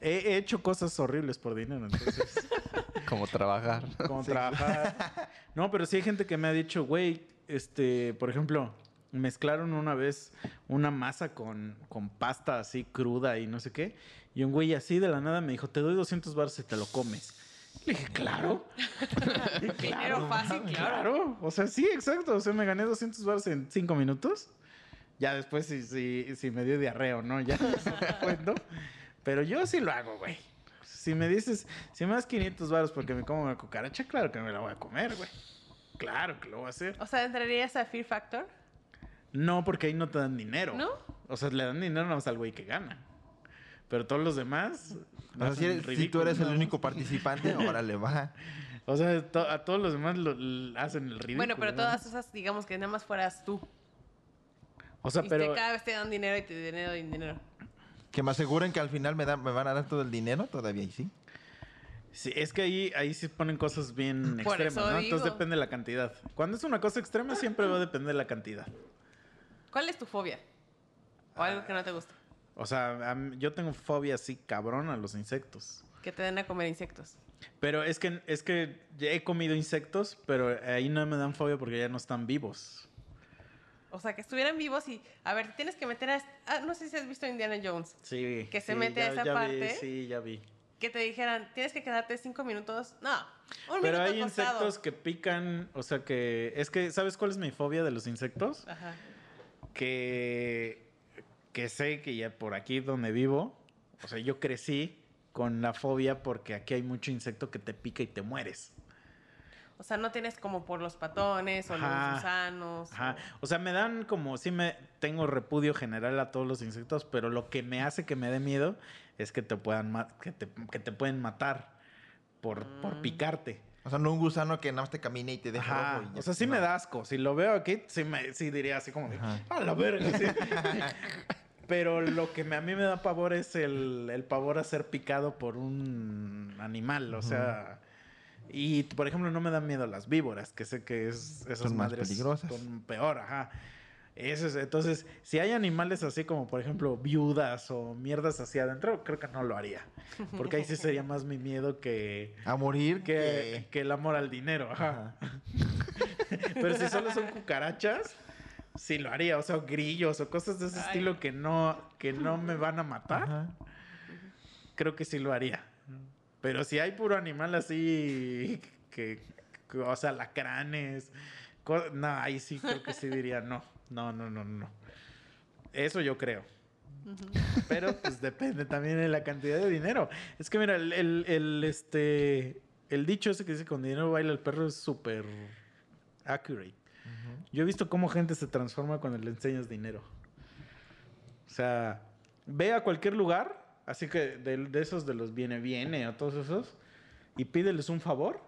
He, he hecho cosas horribles por dinero, entonces, Como trabajar. como trabajar. No, pero sí hay gente que me ha dicho, güey, este, por ejemplo, mezclaron una vez una masa con, con pasta así cruda y no sé qué. Y un güey así de la nada me dijo, te doy 200 baros y te lo comes. Le dije, claro. Dinero fácil, claro. Claro. O sea, sí, exacto. O sea, me gané 200 baros en 5 minutos. Ya después si, si, si me dio diarrea o no, ya cuento. Pero yo sí lo hago, güey. Si me dices, si me das 500 baros porque me como una cucaracha, claro que me la voy a comer, güey. Claro que lo voy a hacer. O sea, ¿entrarías a Fear Factor? No, porque ahí no te dan dinero. ¿No? O sea, le dan dinero nada más al güey que gana. Pero todos los demás. O sea, si, hacen eres- si tú eres el único participante, ahora le va. O sea, to- a todos los demás lo, hacen el ridículo. Bueno, pero todas esas, digamos que nada más fueras tú. O sea, y pero. que cada vez te dan dinero y te dan dinero y dinero. Que me aseguren que al final me, van a dar todo el dinero, todavía y sí. Sí, es que ahí, ahí sí ponen cosas bien Por extremas, ¿no? Entonces depende de la cantidad. Cuando es una cosa extrema, siempre va a depender de la cantidad. ¿Cuál es tu fobia? O algo que no te gusta. O sea, a mí- yo tengo fobia así cabrón a los insectos. Que te den a comer insectos. Pero es que, es que ya he comido insectos, pero ahí no me dan fobia porque ya no están vivos. O sea, que estuvieran vivos y... A ver, tienes que meter a... ah, no sé si has visto Indiana Jones. Sí. Que se sí, mete a esa vi, parte. sí, ya vi. Que te dijeran, tienes que quedarte cinco minutos. No, un Pero minuto hay insectos que pican, o sea que... Es que, ¿sabes cuál es mi fobia de los insectos? Ajá. que, que sé que ya por aquí donde vivo, o sea, yo crecí con la fobia porque aquí hay mucho insecto que te pica y te mueres. O sea, no tienes como por los patones o Ajá. los gusanos. Ajá. O sea, me dan como, sí me tengo repudio general a todos los insectos, pero lo que me hace que me dé miedo es que te puedan que te, que te pueden matar por, por Mm. picarte. O sea, no un gusano que nada más te camine y te deja Ajá. rojo. y ya. O sea, sí No. me da asco. Si lo veo aquí, sí, me, sí diría así como de, Ajá. a la verga. sí". Pero lo que me- a mí me da pavor es el, el pavor a ser picado por un animal. O sea, y por ejemplo, no me dan miedo las víboras, que sé que es, esas Son más madres peligrosas. son peor, ajá. Eso es- entonces, si hay animales así como, por ejemplo, viudas o mierdas hacia adentro, creo que no lo haría. Porque ahí sí sería más mi miedo que, A morir que, que... que el amor al dinero. Ajá. Pero si solo son cucarachas, sí lo haría. O sea, grillos o cosas de ese Ay. estilo que no, que no me van a matar, Ajá. creo que sí lo haría. Pero si hay puro animal así que, que- o sea, lacranes, no, ahí sí creo que sí diría no. No, no, no, no. Eso yo creo. Pero pues depende también de la cantidad de dinero. Es que mira, el, el, el, este el dicho ese que dice con dinero baila el perro es súper accurate. Yo he visto cómo gente se transforma cuando le enseñas dinero. O sea, ve a cualquier lugar, así que de, esos de los viene viene o todos esos, y pídeles un favor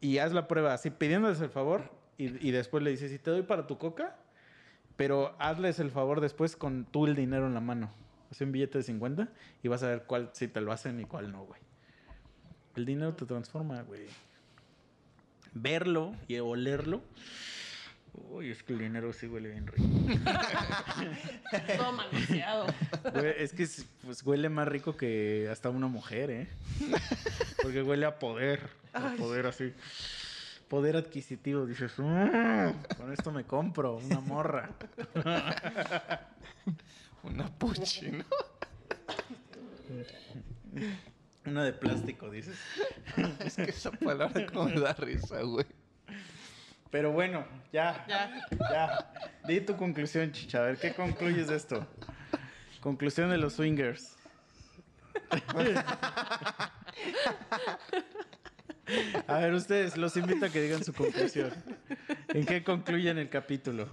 y haz la prueba así pidiéndoles el favor y, y después le dices, si te doy para tu coca, pero hazles el favor después con tú el dinero en la mano. Hace un billete de 50 y vas a ver cuál si te lo hacen y cuál no, güey. El dinero te transforma, güey. Verlo y olerlo. Uy, es que el dinero sí huele bien rico. Todo manoseado. Es que es- pues, huele más rico que hasta una mujer, ¿eh? Porque huele a poder. A poder así. Poder adquisitivo. Dices, "Mm, con esto me compro una morra. Una puchi, ¿no? Una de plástico, dices. Es que esa palabra como me da risa, güey. Pero bueno, ya. Ya. Ya. Di tu conclusión, chicha. A ver, ¿qué concluyes de esto? Conclusión de los swingers. A ver, ustedes, los invito a que digan su conclusión. ¿En qué concluyen el capítulo?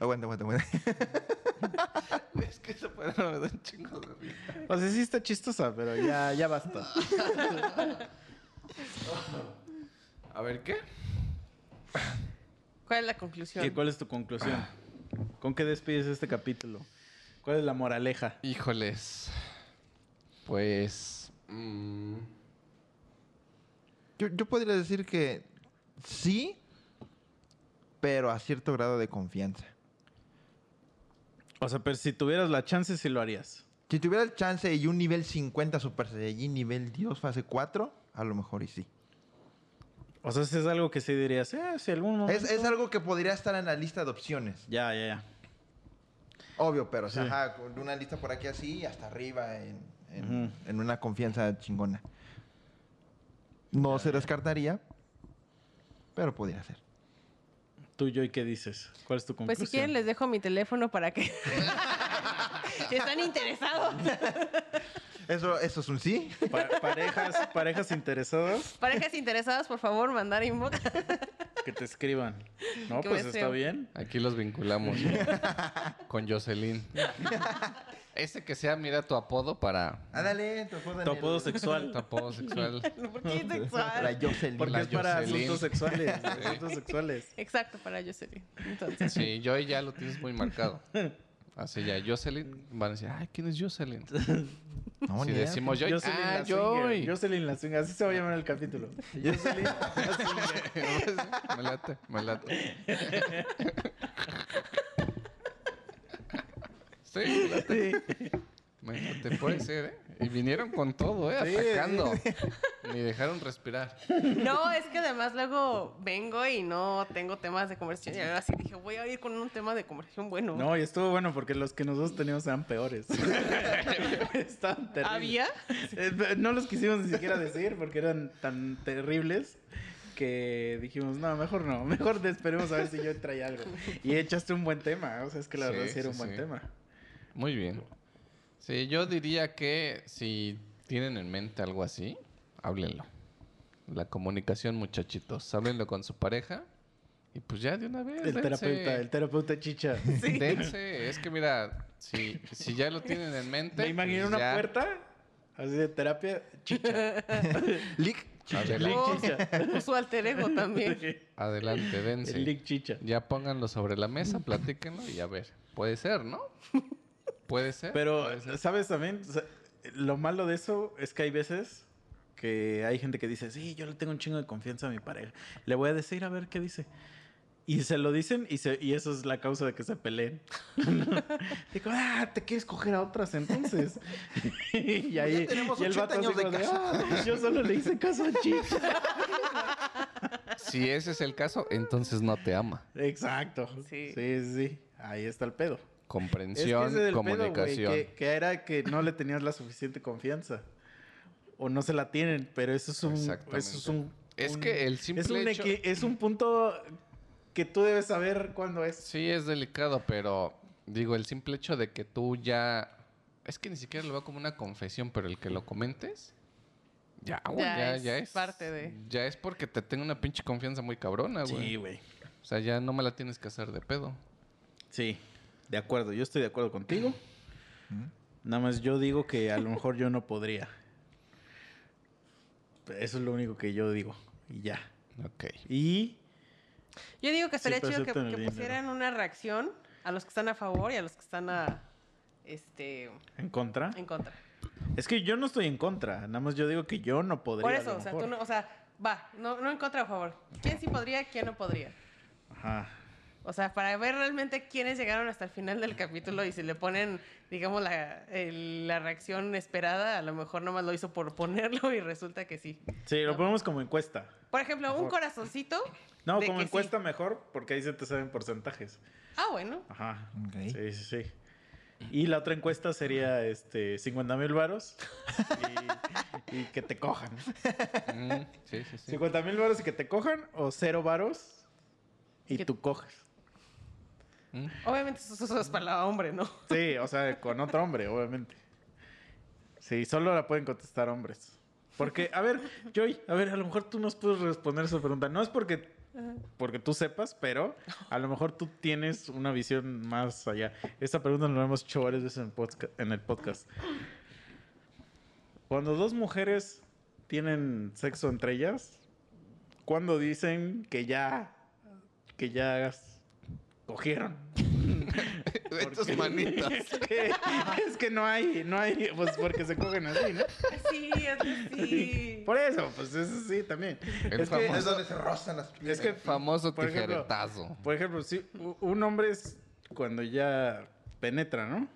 Aguanta, aguanta, aguanta. Es que esa palabra me da un chingo de risa. O sea, sí está chistosa, pero ya, ya basta. A ver, ¿qué? ¿Cuál es la conclusión? ¿Y cuál es tu conclusión? ¿Con qué despides este capítulo? ¿Cuál es la moraleja? Híjoles. Pues. mm, Yo, yo podría decir que sí, pero a cierto grado de confianza. O sea, pero si tuvieras la chance, sí lo harías. Si tuviera el chance y un nivel 50 Super Saiyajin, nivel Dios fase 4, a lo mejor y sí. O sea, si es algo que sí dirías, eh, si algún momento... Es, es algo que podría estar en la lista de opciones. Ya, ya, ya. Obvio, pero o sea, Sí. ajá, con una lista por aquí así y hasta arriba en, en- Ujú. en una confianza chingona. No se descartaría, pero podría ser. Tú, Joy, ¿qué dices? ¿Cuál es tu conclusión? Pues si quieren les dejo mi teléfono para que... si están interesados. Eso, eso es un sí. Pa- parejas, parejas interesadas Parejas interesadas, por favor, mandar inbox. que te escriban. No, Que pues está bien. Aquí los vinculamos con Jocelyn. Ese que sea, mira tu apodo para Ándale, tu apodo Tu apodo sexual. tu apodo sexual. ¿Por qué es La sexual? Jocelyn. Porque La es para Jocelyn. asuntos sexuales. Asuntos sexuales. Exacto, para Jocelyn. Entonces, Sí, yo ya lo tienes muy marcado. Así ya, Jocelyn, van a decir, ay, ¿quién es Jocelyn? No, si decimos Joy, Jocelyn ah, la. Joy. Jocelyn la swinger. Así se va a llamar el capítulo. Jocelyn la swinger. me late, me late. Sí, me late. Sí. Me late, puede ser, ¿eh? Y vinieron con todo, ¿eh? Sí, Atacando. Ni dejaron respirar. no, es que además luego vengo y no tengo temas de conversación. Y ahora sí dije, voy a ir con un tema de conversación bueno. No, y estuvo bueno porque los que nosotros teníamos eran peores. Estaban terribles. ¿Había? Eh, No los quisimos ni siquiera decir porque eran tan terribles que dijimos, no, mejor no, mejor esperemos a ver si yo traía algo. Y echaste un buen tema, o sea, es que la Sí, verdad sí era sí, un buen sí. tema. Muy bien. Sí, yo diría que si tienen en mente algo así, háblenlo. La comunicación, muchachitos. Háblenlo con su pareja. Y pues ya de una vez. El dense. terapeuta, el terapeuta chicha. Dense. Es que mira, si, si ya lo tienen en mente. Me imaginé pues una ya puerta así de terapia chicha. Lick. Adelante, Oh, chicha. su alter ego también. adelante, dense. El lick chicha. Ya pónganlo sobre la mesa, platíquenlo y a ver. Puede ser, ¿no? Puede ser. Pero, puede ser. ¿sabes también? O sea, lo malo de eso es que hay veces que hay gente que dice, sí, yo le tengo un chingo de confianza a mi pareja. Le voy a decir a ver qué dice. Y se lo dicen y, se, y eso es la causa de que se peleen. Digo, ah, ¿te quieres coger a otras entonces? y ahí tenemos y el 80 vato años de casados. "Ah, yo solo le hice caso a Chicha. Si ese es el caso, entonces no te ama. Exacto. Sí. sí, sí. Ahí está el pedo. Es que Comprensión, ese es el pedo, güey, comunicación. que, que era que no le tenías la suficiente confianza. O no se la tienen, pero eso es un... Exactamente. Eso es un... Es un- que el simple es un, hecho- equi- es un punto que tú debes saber cuándo es. Sí, es delicado, pero digo, el simple hecho de que tú ya. Es que ni siquiera lo veo como una confesión, pero el que lo comentes. Ya, güey, Ya ya, es ya es. parte de- Ya es porque te tengo una pinche confianza muy cabrona, güey. Sí, güey. O sea, ya no me la tienes que hacer de pedo. Sí, de acuerdo. Yo estoy de acuerdo contigo. Nada más yo digo que a lo mejor yo no podría. Eso es lo único que yo digo. Y ya. Ok. Y... Yo digo que estaría chido que, pusieran una reacción a los que están a favor y a los que están a, este, ¿En contra? en contra. Es que yo no estoy en contra. Nada más yo digo que yo no podría. Por a eso, lo o sea, mejor. tú no, o sea, va, no, no en contra o a favor. ¿Quién sí podría, quién no podría? Ajá. O sea, para ver realmente quiénes llegaron hasta el final del capítulo y si le ponen, digamos, la, el- la reacción esperada, a lo mejor nomás lo hizo por ponerlo y resulta que sí. Sí, lo ponemos como encuesta. Por ejemplo, un corazoncito. No, como sí. encuesta mejor, porque ahí se te saben porcentajes. Ah, bueno. Ajá. Sí, sí, sí. Y la otra encuesta sería este 50 mil varos y, y que te cojan. Mm, sí, sí, sí. 50 mil varos y que te cojan o cero varos y Que- tú coges. Mm. Obviamente eso, es para la hombre, ¿no? Sí, o sea, con otro hombre, obviamente. Sí, solo la pueden contestar hombres. Porque, a ver, Joy, a ver, a lo mejor tú nos puedes responder esa pregunta. No es porque, porque tú sepas, pero a lo mejor tú tienes una visión más allá. Esta pregunta la hemos hecho varias veces en, el podcast. Cuando dos mujeres tienen sexo entre ellas, cuando dicen que ya, que ya cogieron. Tus manitas. Es que, es que no hay, no hay, pues porque se cogen así, ¿no? Sí, es sí. Por eso, pues eso sí también. El Es que, Es donde se rozan las es que Famoso por ejemplo, tijeretazo. Por ejemplo, si u- un hombre es cuando ya penetra, ¿no?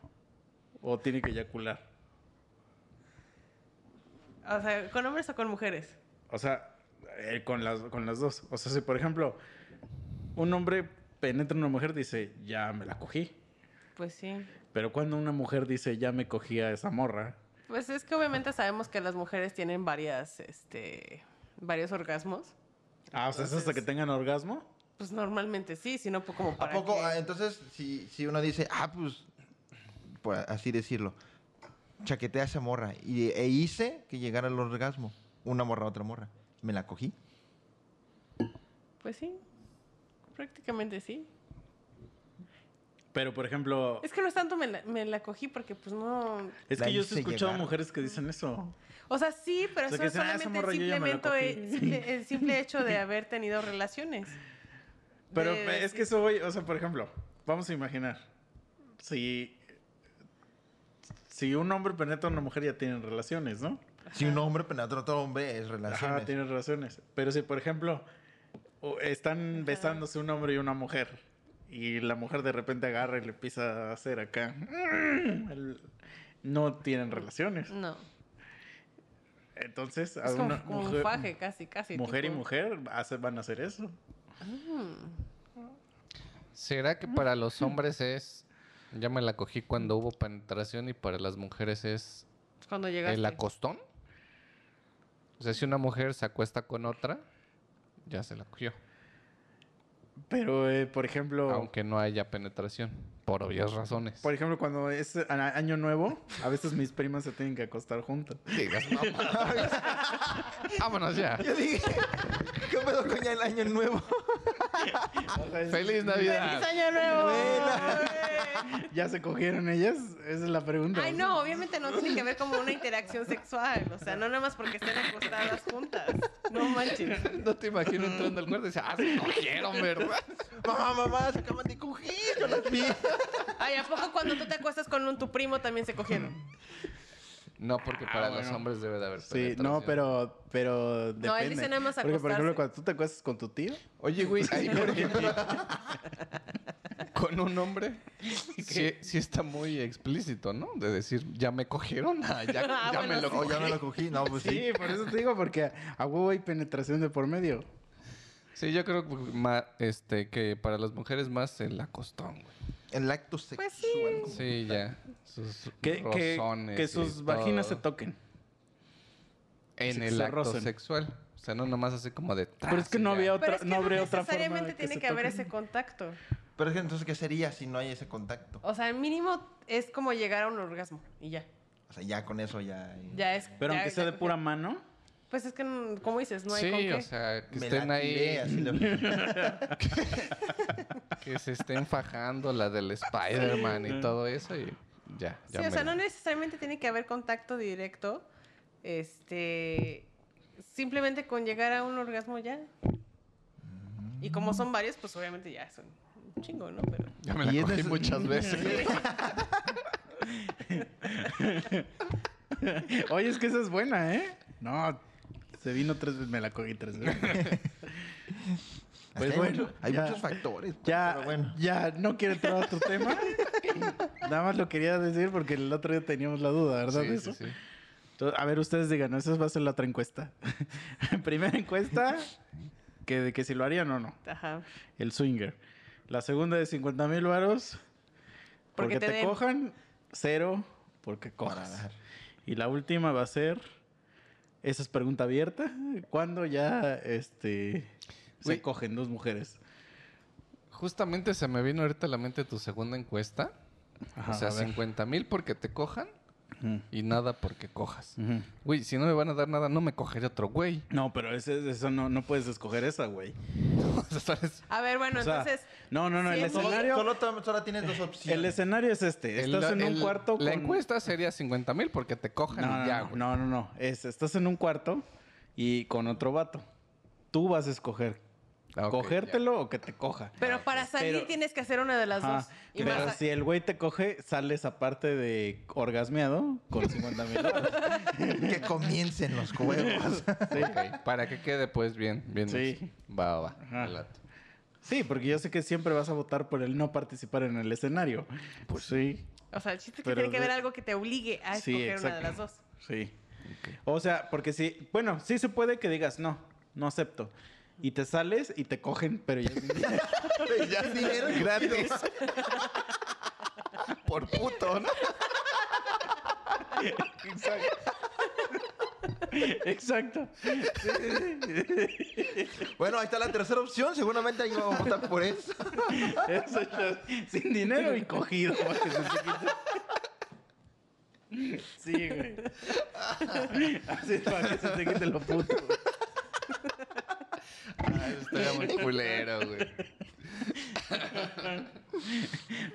O tiene que eyacular. O sea, ¿con hombres o con mujeres? O sea, eh, con, las, con las dos. O sea, si por ejemplo, un hombre penetra a una mujer, dice, ya me la cogí. Pues sí. Pero cuando una mujer dice, ya me cogí a esa morra, Pues es que obviamente sabemos que las mujeres tienen varias, este, varios orgasmos. ah, o sea, es hasta que tengan orgasmo. Pues normalmente sí, sino po- como ¿A para poco? que- Ah, entonces, si, si uno dice, ah, pues, pues así decirlo, chaquetea a esa morra y, e hice que llegara al orgasmo, una morra a otra morra, me la cogí. Pues sí, prácticamente sí. Pero por ejemplo, Es que no es tanto me la, me la cogí porque pues no... es que yo sí he escuchado llegar. mujeres que dicen eso. O sea, sí, pero O sea, eso dicen, "Ah, solamente simplemente cogí". el simple, el simple hecho de haber tenido relaciones. Pero De es decir- que eso voy, o sea, por ejemplo, vamos a imaginar, si, si un hombre penetra a una mujer ya tienen relaciones, ¿no? Si un hombre penetra a otro hombre, es relaciones. Ajá, tienen relaciones. Pero si, por ejemplo, o- están besándose un hombre y una mujer, y la mujer de repente agarra y le empieza a hacer acá, el- no tienen relaciones. No. Entonces, a Es como, una como un mujer, faje casi, casi. mujer y mujer hace- van a hacer eso. ¿Será que para los hombres es... Ya me la cogí cuando hubo penetración y para las mujeres es Cuando llegaste. el acostón? O sea, si una mujer se acuesta con otra, ya se la cogió. Pero, eh, por ejemplo... Aunque no haya penetración, por obvias razones. Por ejemplo, cuando es a- año nuevo, a veces mis primas se tienen que acostar juntas. Digas. Vámonos ya. Yo dije, ¿qué pedo con ya el año nuevo? ¡Feliz Navidad! ¡Feliz año nuevo! ¿Ya se cogieron ellas? Esa es la pregunta. Ay, no, obviamente no tiene que ver como una interacción sexual. O sea, no nada más porque estén acostadas juntas. No manches. No te imagino entrando al cuarto y dices, ah, se cogieron, ¿verdad? Mamá, mamá, se acaban de coger, yo las vi. Ay, ¿a poco cuando tú te acuestas con un, tu primo también se cogieron? No, porque para los bueno. hombres debe de haber Sí, no, pero, pero depende. No, él dice nada más Porque, por ejemplo, acostarse. cuando tú te acuestas con tu tío, Oye, güey, ahí por ejemplo, con un hombre, sí, sí está muy explícito, ¿no? De decir, ya me cogieron, ah, ya, Ah, ya bueno, me lo sí. Cogí. ya me lo cogí. No, pues sí. sí, por eso te digo, porque a, huevo hay penetración de por medio. Sí, yo creo que, este, que para las mujeres más el acostón, güey. El acto sexual. Pues sí. Sí, ya. Sus Que, que, sus vaginas se toquen. En el se acto rocen. sexual. O sea, no nomás así como de... Pero es que no había otra, Pero es que no no, habría otra forma. necesariamente tiene que haber ese contacto. Pero es que entonces, ¿qué sería si no hay ese contacto? O sea, el mínimo es como llegar a un orgasmo y ya. O sea, ya con eso ya... Ya es. Pero ya- aunque ya sea de pura mano, Pues es que, mm, como dices, no hay sí, con qué. o sea, que me estén la ahí, tiré, así lo- que se estén fajando la del Spider-Man y todo eso y ya. Sí, o sea, no necesariamente tiene que haber contacto directo. Este. Simplemente con llegar a un orgasmo ya. Y como son varios, pues obviamente ya son un chingo, ¿no? Pero. Ya me la es cogí muchas veces. Oye, es que esa es buena, ¿eh? No, se vino tres veces, me la cogí tres veces. Pues hay bueno, mucho- hay ya- muchos factores. pues, Ya, pero bueno. ya no quiero entrar a otro tema. Nada más lo quería decir porque el otro día teníamos la duda, ¿verdad? Sí, de sí, eso? sí. Entonces, a ver, ustedes digan, esa va a ser la otra encuesta. Primera encuesta, que de que si lo harían o no. Ajá. El swinger. La segunda de 50 mil varos. Porque Porque, te te, den. cojan. Cero, porque cojas. Y la última va a ser. Esa es pregunta abierta. ¿Cuándo ya este se cogen dos mujeres? Justamente se me vino ahorita a la mente tu segunda encuesta. Ajá, o sea, a ver. 50 mil porque te cojan Y nada porque cojas. Güey, si no me van a dar nada, no me cogeré otro güey. No, pero ese, eso no, no puedes escoger esa, güey. A ver, bueno, O sea, entonces. no, no, no, el escenario, Solo, solo tienes dos opciones. el escenario es este. El- Estás en un el- cuarto La con- encuesta sería 50 mil porque te cojan No, y no, ya, no, güey. no, no, no. Es, estás en un cuarto y con otro vato. Tú vas a escoger Ah, cogértelo o que te coja. Pero para salir Pero- tienes que hacer una de las Ajá, dos. Y pero más si el güey te coge, sales aparte de orgasmeado con 50 mil dólares. Que comiencen los juegos. Ok, Para que quede pues bien, bien. Sí. Va, va. Sí, porque yo sé que siempre vas a votar por el no participar en el escenario. Pues sí, O sea, el chiste es que Pero tiene que de- haber algo que te obligue a Sí, escoger una de las dos. sí. O sea, porque sí, bueno, sí se puede que digas no, no acepto. Y te sales y te cogen, pero ya es dinero. ya es dinero gratis. Por puto, ¿no? Exacto. Bueno, ahí está la tercera opción. Seguramente ahí vamos a votar por eso. Eso ya- sin dinero y cogido. se te. Sí, güey. Así para que se te quite lo puto. güey. Eso estaría muy culero, güey.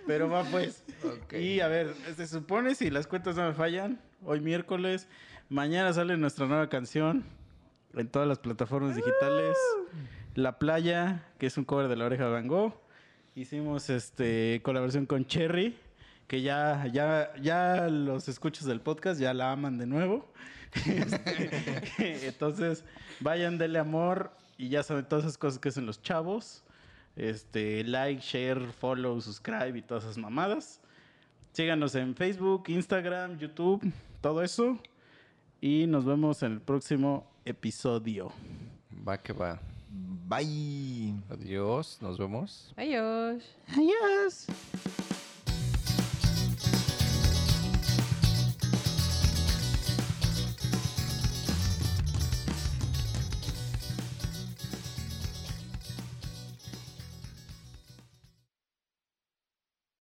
Pero va pues. Ok. Y a ver, se supone si las cuentas no me fallan, hoy miércoles, mañana sale nuestra nueva canción en todas las plataformas digitales. La Playa, que es un cover de La Oreja de Van Gogh. Hicimos este colaboración con Cherry, que ya, ya, ya los escuchos del podcast ya la aman de nuevo. Este, Entonces, vayan, denle amor y ya saben todas esas cosas que hacen los chavos. Este, like, share, follow, subscribe y todas esas mamadas. Síganos en Facebook, Instagram, YouTube, todo eso. Y nos vemos en el próximo episodio. Va que va. Bye. Adiós, nos vemos. Adiós. Adiós.